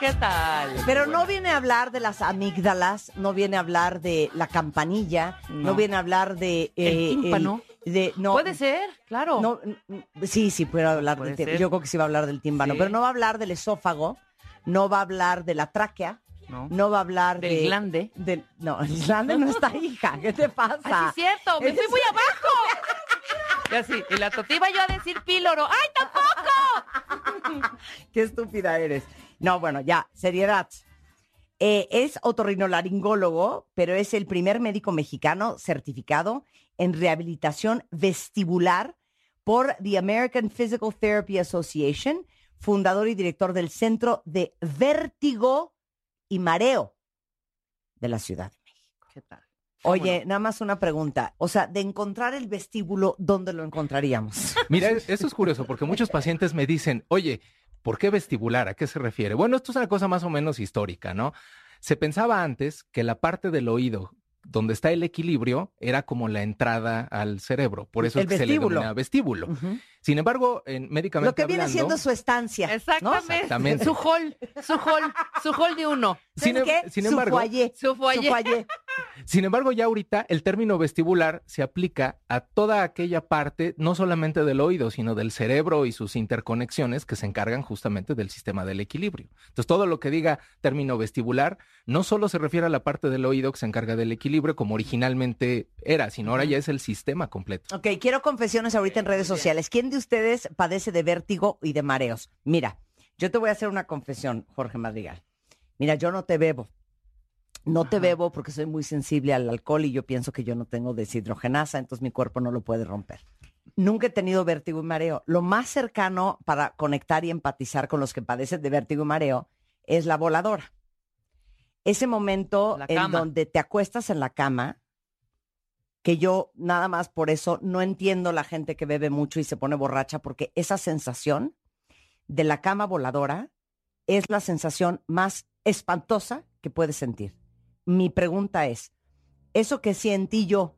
¿Qué tal? Pero no viene a hablar de las amígdalas, no viene a hablar de la campanilla, no, No. viene a hablar de... eh, El tímpano. el- de, no, Puede ser, claro. No, sí, sí, puede hablar Puede del tímpano. Yo creo que sí va a hablar del tímpano, Sí. pero no va a hablar del esófago, no va a hablar de la tráquea, No. no va a hablar Del de... glande. del- no, el glande no está, hija. ¿Qué te pasa? Ay, sí es cierto, me fui muy abajo. Y así, y la toti iba yo a decir píloro. ¡Ay, tampoco! Qué estúpida eres. No, bueno, ya, seriedad. Eh, es otorrinolaringólogo, pero es el primer médico mexicano certificado en rehabilitación vestibular por the American Physical Therapy Association, fundador y director del Centro de Vértigo y Mareo de la Ciudad de México. ¿Qué tal? Oye, nada más una pregunta. O sea, de encontrar el vestíbulo, ¿dónde lo encontraríamos? Mira, es- esto es curioso porque muchos pacientes me dicen, oye, ¿por qué vestibular? ¿A qué se refiere? Bueno, esto es una cosa más o menos histórica, ¿no? Se pensaba antes que la parte del oído donde está el equilibrio era como la entrada al cerebro, por eso El es que se le vestíbulo. denomina vestíbulo. Sin embargo, en médicamente Lo que viene siendo su estancia. Exactamente. Exactamente. Su hall, su hall, su hall de uno. Sin ¿Sabes qué? sin Su embargo- foyer. Su foyer. Su foyer. Sin embargo, ya ahorita el término vestibular se aplica a toda aquella parte, no solamente del oído, sino del cerebro y sus interconexiones que se encargan justamente del sistema del equilibrio. Entonces, todo lo que diga término vestibular no solo se refiere a la parte del oído que se encarga del equilibrio como originalmente era, sino ahora ya es el sistema completo. Ok, quiero confesiones ahorita en redes sociales. ¿Quién de ustedes padece de vértigo y de mareos? Mira, yo te voy a hacer una confesión, Jorge Madrigal. Mira, yo no te bebo. No te bebo porque soy muy sensible al alcohol y yo pienso que yo no tengo deshidrogenasa, entonces mi cuerpo no lo puede romper. Nunca he tenido vértigo y mareo. Lo más cercano para conectar y empatizar con los que padecen de vértigo y mareo es la voladora. Ese momento en donde te acuestas en la cama, que yo nada más por eso no entiendo la gente que bebe mucho y se pone borracha, porque esa sensación de la cama voladora es la sensación más espantosa que puedes sentir. Mi pregunta es, ¿eso que sentí yo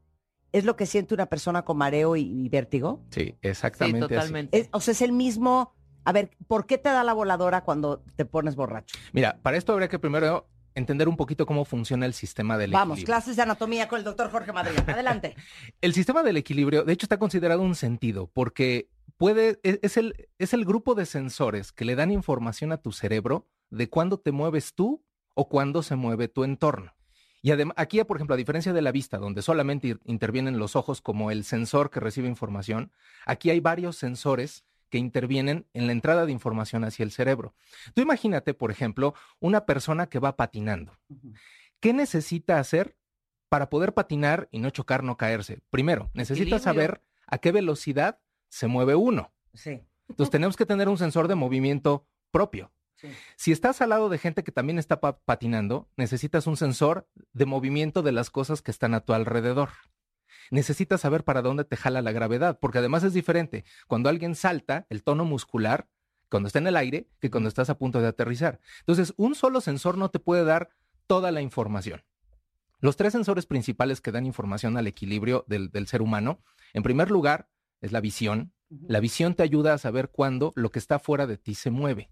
es lo que siente una persona con mareo y, y vértigo? Sí, exactamente. así. Es- o sea, es el mismo... A ver, ¿por qué te da la voladora cuando te pones borracho? Mira, para esto habría que primero entender un poquito cómo funciona el sistema del Vamos, equilibrio. clases de anatomía con el doctor Jorge Madrid. Adelante. El sistema del equilibrio, de hecho, está considerado un sentido porque puede, e- es el, es el grupo de sensores que le dan información a tu cerebro de cuándo te mueves tú o cuándo se mueve tu entorno. Y además, aquí, por ejemplo, a diferencia de la vista, donde solamente intervienen los ojos como el sensor que recibe información, aquí hay varios sensores que intervienen en la entrada de información hacia el cerebro. Tú imagínate, por ejemplo, una persona que va patinando. ¿Qué necesita hacer para poder patinar y no chocar, no caerse? Primero, necesita saber a qué velocidad se mueve uno. Sí. Entonces tenemos que tener un sensor de movimiento propio. Si estás al lado de gente que también está pa- patinando, necesitas un sensor de movimiento de las cosas que están a tu alrededor. Necesitas saber para dónde te jala la gravedad, porque además es diferente cuando alguien salta, el tono muscular, cuando está en el aire, que cuando estás a punto de aterrizar. Entonces, un solo sensor no te puede dar toda la información. Los tres sensores principales que dan información al equilibrio del, del ser humano, en primer lugar, es la visión. La visión te ayuda a saber cuándo lo que está fuera de ti se mueve.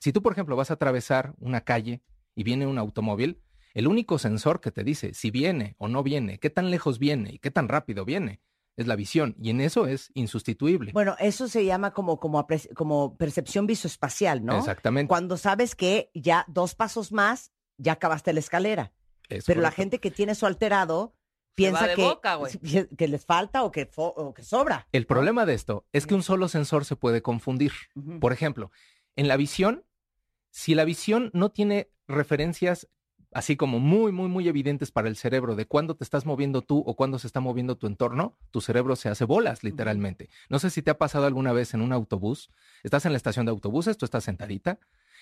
Si tú, por ejemplo, vas a atravesar una calle y viene un automóvil, el único sensor que te dice si viene o no viene, qué tan lejos viene y qué tan rápido viene, es la visión. Y en eso es insustituible. Bueno, eso se llama como, como, percepción visoespacial, ¿no? Exactamente. Cuando sabes que ya dos pasos más, ya acabaste la escalera. Es Pero la gente que tiene eso alterado piensa que, boca, güey. que les falta o que, fo- o que sobra. El problema de esto es que un solo sensor se puede confundir. Por ejemplo, en la visión, si la visión no tiene referencias así como muy, muy, muy evidentes para el cerebro de cuándo te estás moviendo tú o cuándo se está moviendo tu entorno, tu cerebro se hace bolas, literalmente. No sé si te ha pasado alguna vez en un autobús, estás en la estación de autobuses, tú estás sentadita,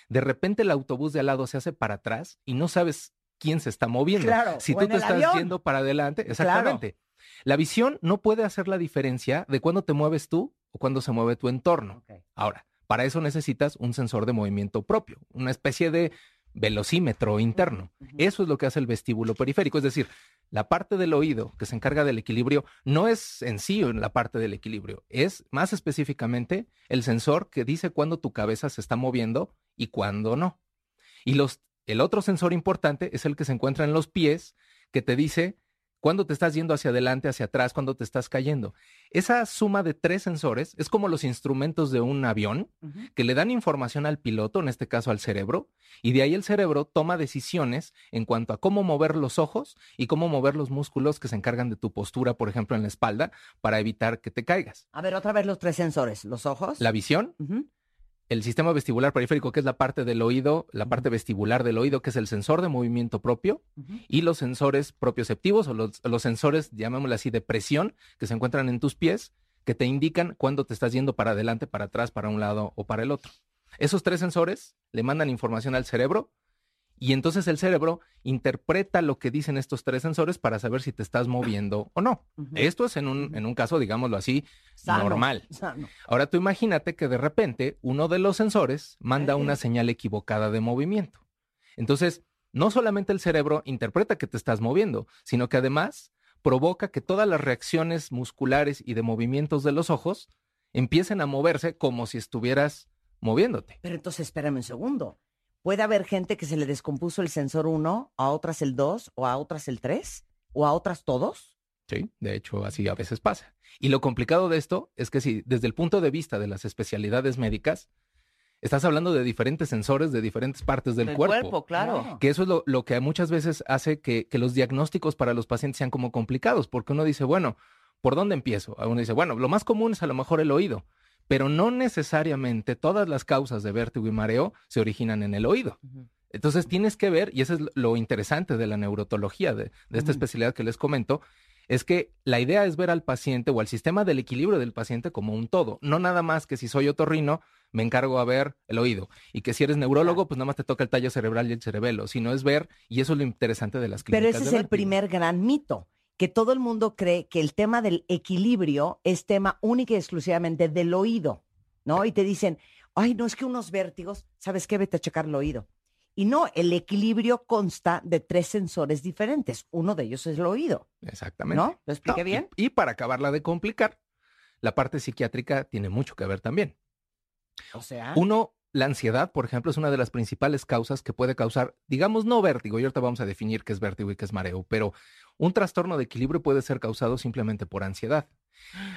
de repente el autobús de al lado se hace para atrás y no sabes quién se está moviendo. Claro, si tú te estás avión. yendo para adelante, Claro. exactamente. La visión no puede hacer la diferencia de cuándo te mueves tú o cuándo se mueve tu entorno. Ahora, para eso necesitas un sensor de movimiento propio, una especie de velocímetro interno. Eso es lo que hace el vestíbulo periférico, es decir, la parte del oído que se encarga del equilibrio no es en sí la parte del equilibrio, es más específicamente el sensor que dice cuándo tu cabeza se está moviendo y cuándo no. Y los, el otro sensor importante es el que se encuentra en los pies, que te dice cuándo te estás yendo hacia adelante, hacia atrás, cuándo te estás cayendo. Esa suma de tres sensores es como los instrumentos de un avión que le dan información al piloto, en este caso al cerebro, y de ahí el cerebro toma decisiones en cuanto a cómo mover los ojos y cómo mover los músculos que se encargan de tu postura, por ejemplo, en la espalda, para evitar que te caigas. A ver, otra vez los tres sensores. Los ojos. La visión, el sistema vestibular periférico, que es la parte del oído, la parte vestibular del oído, que es el sensor de movimiento propio, y los sensores propioceptivos o los, los sensores, llamémosle así, de presión, que se encuentran en tus pies, que te indican cuándo te estás yendo para adelante, para atrás, para un lado o para el otro. Esos tres sensores le mandan información al cerebro y entonces el cerebro interpreta lo que dicen estos tres sensores para saber si te estás moviendo o no. Esto es en un, en un caso, digámoslo así, Sano, normal. sano. Ahora tú imagínate que de repente uno de los sensores manda una señal equivocada de movimiento. Entonces, no solamente el cerebro interpreta que te estás moviendo, sino que además provoca que todas las reacciones musculares y de movimientos de los ojos empiecen a moverse como si estuvieras moviéndote. Pero entonces espérame un segundo. Puede haber gente que se le descompuso el sensor 1, a otras el 2, o a otras el 3, o a otras todos. Sí, de hecho, así a veces pasa. Y lo complicado de esto es que si desde el punto de vista de las especialidades médicas, estás hablando de diferentes sensores de diferentes partes del, Del cuerpo. cuerpo, claro. Que eso es lo, lo que muchas veces hace que, que los diagnósticos para los pacientes sean como complicados, porque uno dice, bueno, ¿por dónde empiezo? Uno dice, bueno, lo más común es a lo mejor el oído, pero no necesariamente todas las causas de vértigo y mareo se originan en el oído. Entonces tienes que ver, y eso es lo interesante de la neurotología, de, de esta especialidad que les comento, es que la idea es ver al paciente o al sistema del equilibrio del paciente como un todo. No nada más que si soy otorrino, me encargo a ver el oído. Y que si eres neurólogo, pues nada más te toca el tallo cerebral y el cerebelo. Sino es ver, y eso es lo interesante de las clínicas. Pero ese de es el primer gran mito, que todo el mundo cree que el tema del equilibrio es tema única y exclusivamente del oído, ¿no? Y te dicen, ay, no es que unos vértigos, ¿sabes qué? Vete a checar el oído. Y no, el equilibrio consta de tres sensores diferentes. Uno de ellos es el oído. Exactamente. ¿No? ¿Lo expliqué No, y- bien? Y, para acabarla de complicar, la parte psiquiátrica tiene mucho que ver también. O sea. Uno, la ansiedad, por ejemplo, es una de las principales causas que puede causar, digamos, no vértigo, y ahorita vamos a definir qué es vértigo y qué es mareo, pero un trastorno de equilibrio puede ser causado simplemente por ansiedad.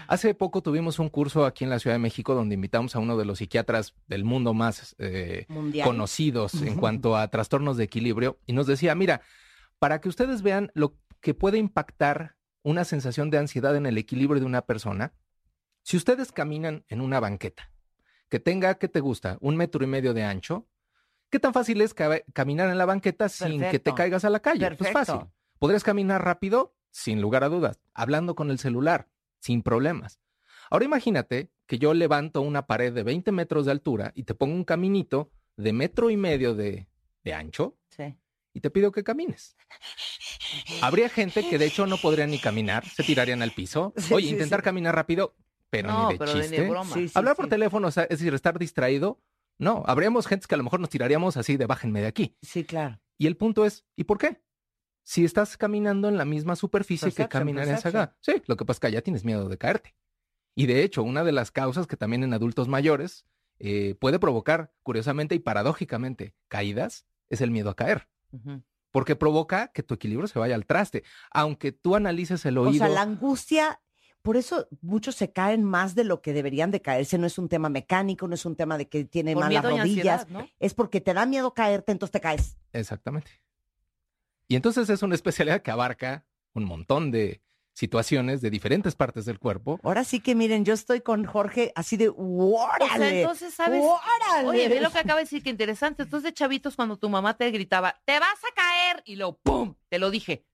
Hace poco tuvimos un curso aquí en la Ciudad de México donde invitamos a uno de los psiquiatras del mundo más eh, conocidos en cuanto a trastornos de equilibrio y nos decía, mira, para que ustedes vean lo que puede impactar una sensación de ansiedad en el equilibrio de una persona, si ustedes caminan en una banqueta que tenga, ¿qué te gusta? Un metro y medio de ancho, ¿qué tan fácil es ca- caminar en la banqueta sin que te caigas a la calle? Pues Perfecto. fácil. ¿Podrías caminar rápido? Sin lugar a dudas. Hablando con el celular, sin problemas. Ahora imagínate que yo levanto una pared de 20 metros de altura y te pongo un caminito de metro y medio de, de ancho Sí. y te pido que camines. Habría gente que de hecho no podría ni caminar, se tirarían al piso. Sí, Oye, sí, intentar caminar rápido, pero No, ni de pero ni de chiste. broma. Hablar por teléfono, o sea, es decir, estar distraído. No, habríamos gente que a lo mejor nos tiraríamos así de bájenme de aquí. Sí, claro. Y el punto es, ¿y por qué? Si estás caminando en la misma superficie que Perception, caminarías perception. acá. Sí, lo que pasa es que ya tienes miedo de caerte. Y de hecho, una de las causas que también en adultos mayores eh, puede provocar, curiosamente y paradójicamente, caídas, es el miedo a caer. Porque provoca que tu equilibrio se vaya al traste. Aunque tú analices el O oído. sea, la angustia, por eso muchos se caen más de lo que deberían de caerse. No es un tema mecánico, no es un tema de que tiene Por malas rodillas. ansiedad, ¿no? Es porque te da miedo caerte, entonces te caes. Exactamente. Y entonces es una especialidad que abarca un montón de situaciones de diferentes partes del cuerpo. Ahora sí que miren, yo estoy con Jorge así de O sea, ¡órale! entonces, ¿sabes? ¡Órale! Oye, ve lo que acaba de decir, que interesante. Entonces, de chavitos, cuando tu mamá te gritaba, te vas a caer, y lo ¡pum! Te lo dije.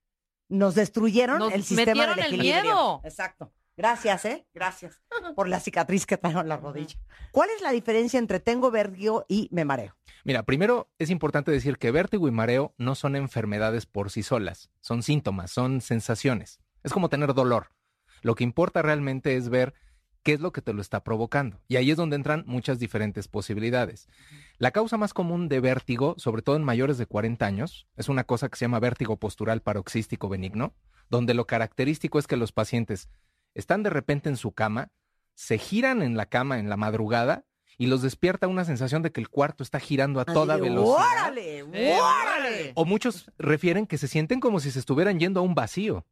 Nos destruyeron Nos el sistema metieron del el miedo. Exacto. Gracias, ¿eh? Gracias por la cicatriz que traigo en la rodilla. ¿Cuál es la diferencia entre tengo vértigo y me mareo? Mira, primero es importante decir que vértigo y mareo no son enfermedades por sí solas, son síntomas, son sensaciones. Es como tener dolor. Lo que importa realmente es ver qué es lo que te lo está provocando. Y ahí es donde entran muchas diferentes posibilidades. La causa más común de vértigo, sobre todo en mayores de 40 años, es una cosa que se llama vértigo postural paroxístico benigno, donde lo característico es que los pacientes están de repente en su cama, se giran en la cama en la madrugada y los despierta una sensación de que el cuarto está girando a toda de, velocidad. ¡Órale! ¡Órale! O muchos refieren que se sienten como si se estuvieran yendo a un vacío.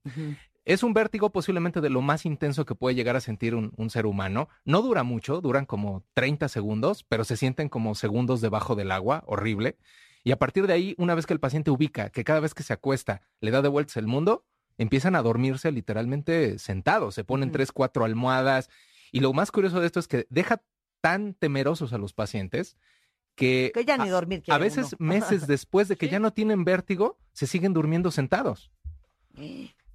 Es un vértigo posiblemente de lo más intenso que puede llegar a sentir un, un ser humano. No dura mucho, duran como 30 segundos, pero se sienten como segundos debajo del agua, horrible. Y a partir de ahí, una vez que el paciente ubica que cada vez que se acuesta le da de vueltas el mundo, empiezan a dormirse literalmente sentados, se ponen tres, cuatro almohadas. Y lo más curioso de esto es que deja tan temerosos a los pacientes que, Que ya ni a- dormir a quiere veces uno. meses después de que ya no tienen vértigo, se siguen durmiendo sentados.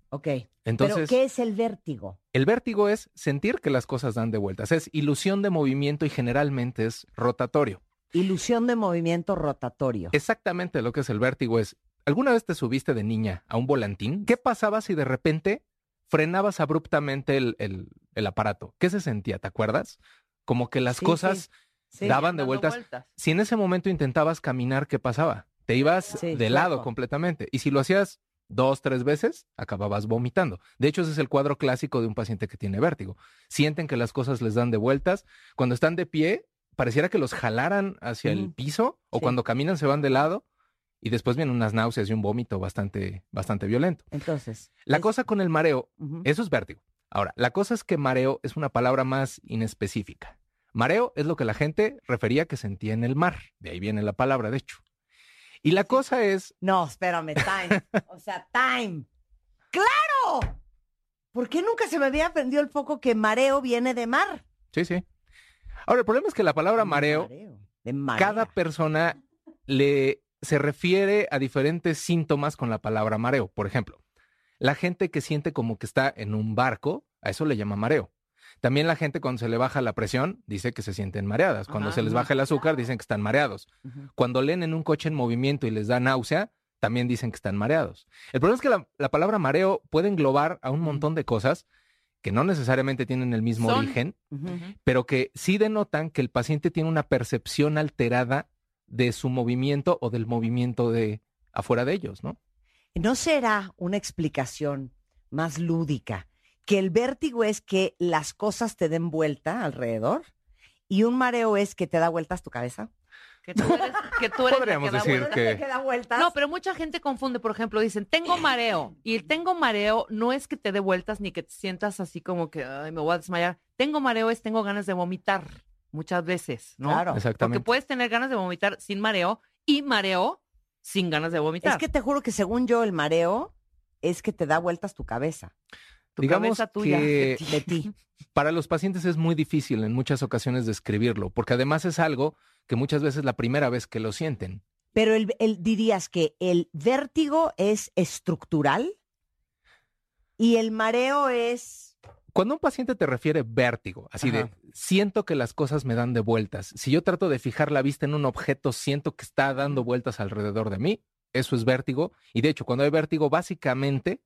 Ok. Entonces- ¿Pero qué es el vértigo? El vértigo es sentir que las cosas dan de vueltas, es ilusión de movimiento y generalmente es rotatorio. Ilusión de movimiento rotatorio. Exactamente lo que es el vértigo es, ¿alguna vez te subiste de niña a un volantín? ¿Qué pasaba si de repente frenabas abruptamente el, el- el aparato? ¿Qué se sentía? ¿Te acuerdas? Como que las Sí, cosas sí, sí. daban de vueltas. vueltas. Si en ese momento intentabas caminar, ¿qué pasaba? Te ibas de lado completamente. Y si lo hacías dos, tres veces, acababas vomitando. De hecho, ese es el cuadro clásico de un paciente que tiene vértigo. Sienten que las cosas les dan de vueltas. Cuando están de pie, pareciera que los jalaran hacia el piso o Sí. cuando caminan se van de lado y después vienen unas náuseas y un vómito bastante, bastante violento. Entonces, La es- cosa con el mareo, eso es vértigo. Ahora, la cosa es que mareo es una palabra más inespecífica. Mareo es lo que la gente refería que sentía en el mar. De ahí viene la palabra, de hecho. Y la cosa es, No, espérame, time. O sea, time. ¡Claro! ¿Por qué nunca se me había prendido el foco que mareo viene de mar? sí, sí. Ahora, el problema es que la palabra mareo, De marea. cada persona le se refiere a diferentes síntomas con la palabra mareo. Por ejemplo, la gente que siente como que está en un barco, a eso le llama mareo. También la gente cuando se le baja la presión dice que se sienten mareadas. Cuando Ajá. se les baja el azúcar dicen que están mareados. Cuando leen en un coche en movimiento y les da náusea, también dicen que están mareados. El problema es que la, la palabra mareo puede englobar a un montón de cosas que no necesariamente tienen el mismo Son- origen, pero que sí denotan que el paciente tiene una percepción alterada de su movimiento o del movimiento de afuera de ellos, ¿no? ¿No será una explicación más lúdica que el vértigo es que las cosas te den vuelta alrededor y un mareo es que te da vueltas tu cabeza? Que tú eres, que tú eres Podríamos que da decir vueltas. que- ¿Te da vueltas? No, pero mucha gente confunde, por ejemplo, dicen, tengo mareo. Y el tengo mareo no es que te dé vueltas ni que te sientas así como que, ay, me voy a desmayar. Tengo mareo es tengo ganas de vomitar muchas veces, ¿no? Claro. Exactamente. Porque puedes tener ganas de vomitar sin mareo y mareo sin ganas de vomitar. Es que te juro que según yo el mareo es que te da vueltas tu cabeza. tu digamos cabeza tuya. que- De ti. Para los pacientes es muy difícil en muchas ocasiones describirlo, porque además es algo que muchas veces es la primera vez que lo sienten. Pero el, el- dirías que el vértigo es estructural y el mareo es... Cuando un paciente te refiere vértigo, así Ajá. de siento que las cosas me dan de vueltas, si yo trato de fijar la vista en un objeto, siento que está dando vueltas alrededor de mí, eso es vértigo. Y de hecho, cuando hay vértigo, básicamente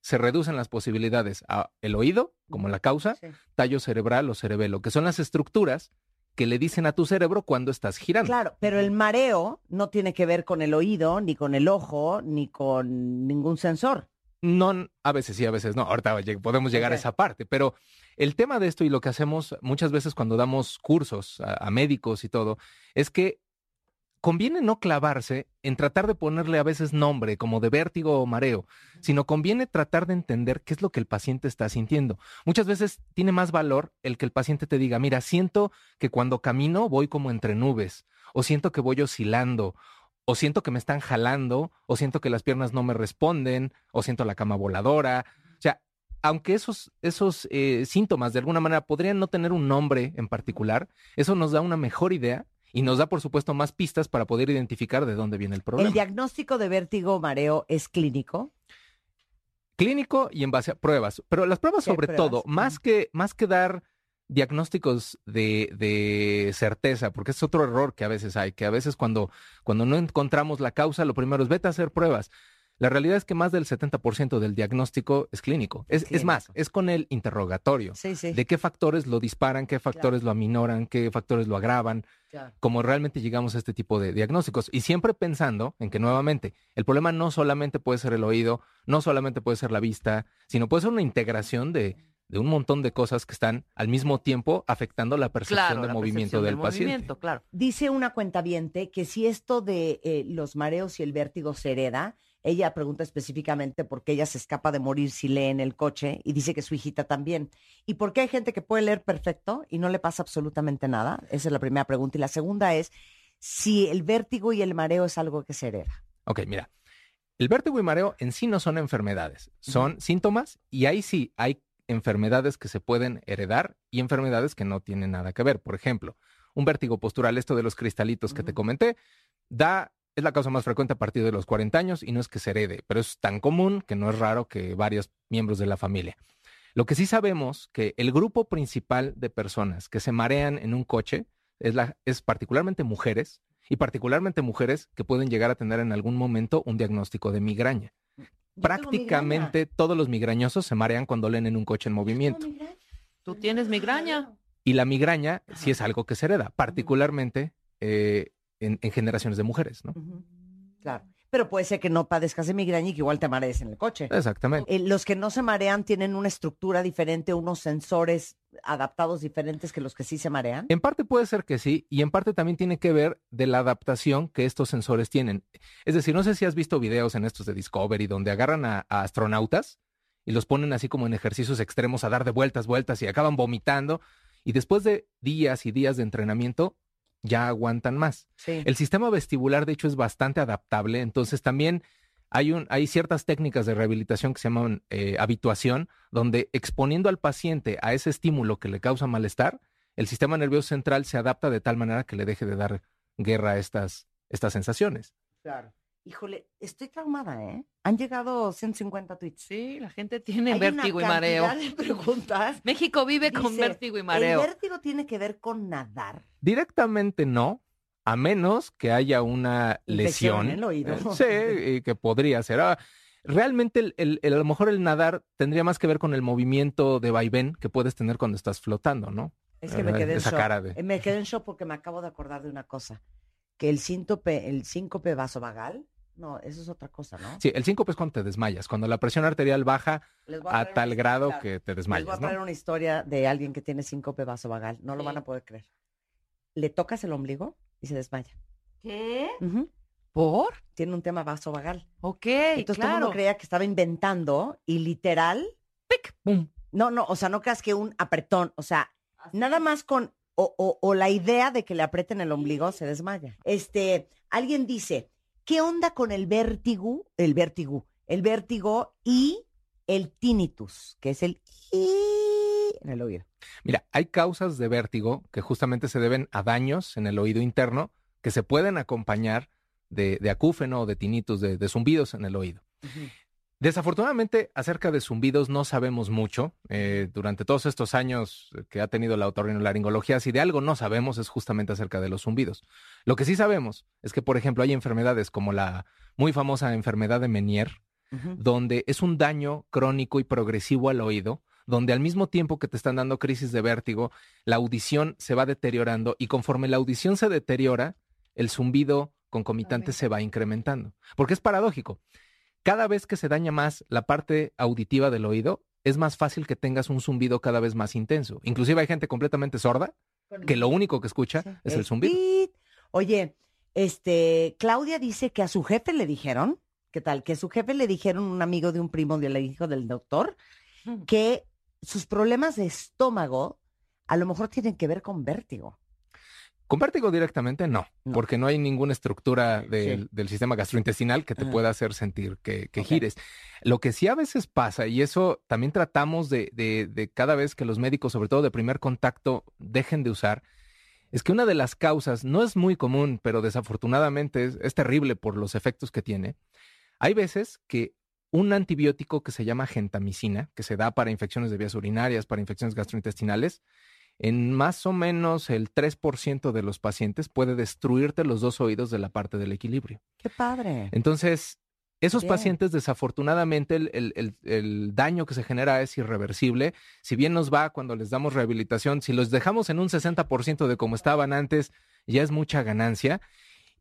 se reducen las posibilidades a el oído, como la causa, Sí. tallo cerebral o cerebelo, que son las estructuras que le dicen a tu cerebro cuando estás girando. Claro, pero el mareo no tiene que ver con el oído, ni con el ojo, ni con ningún sensor. No, a veces sí, a veces no. Ahorita podemos llegar a esa parte, pero el tema de esto y lo que hacemos muchas veces cuando damos cursos a, a médicos y todo, es que conviene no clavarse en tratar de ponerle a veces nombre como de vértigo o mareo, sino conviene tratar de entender qué es lo que el paciente está sintiendo. Muchas veces tiene más valor el que el paciente te diga, mira, siento que cuando camino voy como entre nubes, o siento que voy oscilando, o siento que me están jalando, o siento que las piernas no me responden, o siento la cama voladora. O sea, aunque esos, esos eh, síntomas de alguna manera podrían no tener un nombre en particular, eso nos da una mejor idea y nos da, por supuesto, más pistas para poder identificar de dónde viene el problema. ¿El diagnóstico de vértigo o mareo es clínico? Clínico y en base a pruebas. Pero las pruebas, ¿Qué sobre pruebas? todo, más que, más que dar diagnósticos de, de certeza, porque es otro error que a veces hay, que a veces cuando, cuando no encontramos la causa, lo primero es vete a hacer pruebas. La realidad es que más del 70% del diagnóstico es clínico. Es, es más, es con el interrogatorio. Sí, sí. De qué factores lo disparan, qué factores lo aminoran, qué factores lo agravan, Claro. como realmente llegamos a este tipo de diagnósticos. Y siempre pensando en que nuevamente el problema no solamente puede ser el oído, no solamente puede ser la vista, sino puede ser una integración de, de un montón de cosas que están al mismo tiempo afectando la percepción Claro, de la movimiento percepción del, paciente. movimiento, claro. Dice una cuentaviente que si esto de eh, los mareos y el vértigo se hereda, ella pregunta específicamente por qué ella se escapa de morir si lee en el coche y dice que su hijita también. ¿Y por qué hay gente que puede leer perfecto y no le pasa absolutamente nada? Esa es la primera pregunta. Y la segunda es si el vértigo y el mareo es algo que se hereda. Ok, mira. El vértigo y mareo en sí no son enfermedades, son síntomas y ahí sí hay enfermedades que se pueden heredar y enfermedades que no tienen nada que ver. Por ejemplo, un vértigo postural, esto de los cristalitos que te comenté, da, es la causa más frecuente a partir de los 40 años y no es que se herede, pero es tan común que no es raro que varios miembros de la familia. Lo que sí sabemos que el grupo principal de personas que se marean en un coche es, la, es particularmente mujeres y particularmente mujeres que pueden llegar a tener en algún momento un diagnóstico de migraña. Prácticamente todos los migrañosos se marean cuando leen en un coche en movimiento. Tú tienes migraña. Y la migraña sí es algo que se hereda, particularmente eh, en, en generaciones de mujeres, ¿no? Claro. Pero puede ser que no padezcas de migraña y que igual te marees en el coche. Exactamente. Eh, los que no se marean tienen una estructura diferente, unos sensores adaptados diferentes que los que sí se marean. En parte puede ser que sí, y en parte también tiene que ver de la adaptación que estos sensores tienen. Es decir, no sé si has visto videos en estos de Discovery donde agarran a, a astronautas y los ponen así como en ejercicios extremos a dar de vueltas, vueltas y acaban vomitando. Y después de días y días de entrenamiento, ya aguantan más. Sí. El sistema vestibular, de hecho, es bastante adaptable. Entonces, también hay, un, hay ciertas técnicas de rehabilitación que se llaman eh, habituación, donde exponiendo al paciente a ese estímulo que le causa malestar, el sistema nervioso central se adapta de tal manera que le deje de dar guerra a estas, estas sensaciones. Claro. Híjole, estoy traumada, ¿eh? Han llegado 150 tweets. Sí, la gente tiene Hay vértigo y una mareo. cantidad de preguntas. México vive con vértigo y mareo. ¿El vértigo tiene que ver con nadar? Directamente no, a menos que haya una lesión. en el oído. Eh, sí, y que podría ser. Ah, realmente, el, el- el- a lo mejor el nadar tendría más que ver con el movimiento de vaivén que puedes tener cuando estás flotando, ¿no? Es que me Eh, quedé en Esa shock. cara de... Eh, Me quedé en shock porque me acabo de acordar de una cosa. Que el síncope, el síncope vasovagal, no, eso es otra cosa, ¿no? Sí, el síncope es cuando te desmayas, cuando la presión arterial baja a tal grado claro. que te Les voy a desmayas, ¿no? traer una historia de alguien que tiene síncope vasovagal. No lo Sí. van a poder creer. Le tocas el ombligo y se desmaya. ¿Qué? ¿Por? Tiene un tema vasovagal. Ok, Entonces todo el claro. mundo creía que estaba inventando y literal, ¡pic! ¡pum! No, no, o sea, no creas que un apretón, o sea, nada más con, o, o- o la idea de que le aprieten el ombligo se desmaya. Este, alguien dice, ¿qué onda con el vértigo, el vértigo, el vértigo y el tinnitus, que es el en el oído? Mira, hay causas de vértigo que justamente se deben a daños en el oído interno que se pueden acompañar de, de acúfeno o de tinnitus, de, de zumbidos en el oído. Desafortunadamente, acerca de zumbidos no sabemos mucho. Eh, durante todos estos años que ha tenido la otorrinolaringología, si de algo no sabemos es justamente acerca de los zumbidos. Lo que sí sabemos es que, por ejemplo, hay enfermedades como la muy famosa enfermedad de Menier, donde es un daño crónico y progresivo al oído, donde al mismo tiempo que te están dando crisis de vértigo, la audición se va deteriorando y conforme la audición se deteriora, el zumbido concomitante se va incrementando. Porque es paradójico. Cada vez que se daña más la parte auditiva del oído, es más fácil que tengas un zumbido cada vez más intenso. Inclusive hay gente completamente sorda que lo único que escucha es el zumbido. Oye, este, Claudia dice que a su jefe le dijeron, ¿qué tal? Que a su jefe le dijeron un amigo de un primo del hijo del doctor que sus problemas de estómago a lo mejor tienen que ver con vértigo. Con vértigo directamente no, porque no hay ninguna estructura del, Sí. del sistema gastrointestinal que te Ajá. pueda hacer sentir que, que gires. Lo que sí a veces pasa, y eso también tratamos de, de- de cada vez que los médicos, sobre todo de primer contacto, dejen de usar, es que una de las causas, no es muy común, pero desafortunadamente es, es terrible por los efectos que tiene, hay veces que un antibiótico que se llama gentamicina, que se da para infecciones de vías urinarias, para infecciones gastrointestinales, en más o menos el 3% de los pacientes puede destruirte los dos oídos de la parte del equilibrio. Qué padre. Entonces, esos Bien. pacientes, desafortunadamente, el, el- el- el daño que se genera es irreversible. Si bien nos va cuando les damos rehabilitación, si los dejamos en un 60% de como estaban antes, ya es mucha ganancia.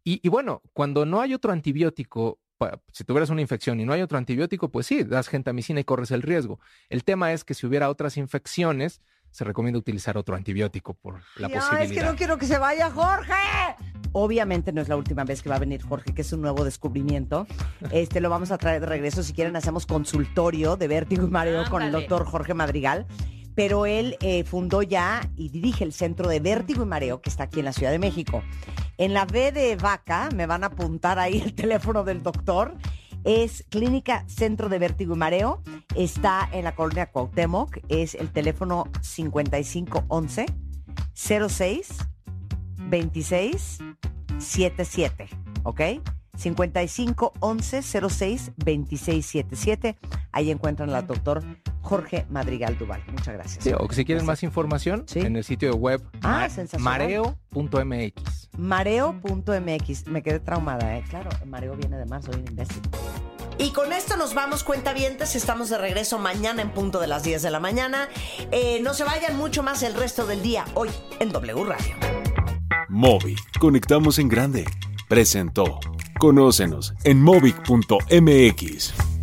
Y, y bueno, cuando no hay otro antibiótico, si tuvieras una infección y no hay otro antibiótico, pues sí, das gentamicina y corres el riesgo. El tema es que si hubiera otras infecciones, se recomienda utilizar otro antibiótico por la Ya, posibilidad. es que no quiero que se vaya Jorge. Obviamente no es la última vez que va a venir Jorge, que es un nuevo descubrimiento. Este lo vamos a traer de regreso. Si quieren, hacemos consultorio de vértigo y mareo con el doctor Jorge Madrigal. Pero él eh, fundó ya y dirige el Centro de Vértigo y Mareo, que está aquí en la Ciudad de México. En la B de Vaca, me van a apuntar ahí el teléfono del doctor. Es Clínica Centro de Vértigo y Mareo. Está en la colonia Cuauhtémoc. Es el teléfono 5511 06 26 77, ¿ok? 55 11 06 26 77. Ahí encuentran al doctor Jorge Madrigal Duval. Muchas gracias. Sí, o que si quieren más información, en el sitio web Ah, mareo.mx. Mareo.mx. Me quedé traumada, ¿eh? Claro, mareo viene de mar, soy un imbécil. Y con esto nos vamos, cuentavientes. Estamos de regreso mañana en punto de las 10 de la mañana. Eh, no se vayan mucho más el resto del día hoy en W Radio. Móvil. Conectamos en grande. Presentó Conócenos en movic.mx.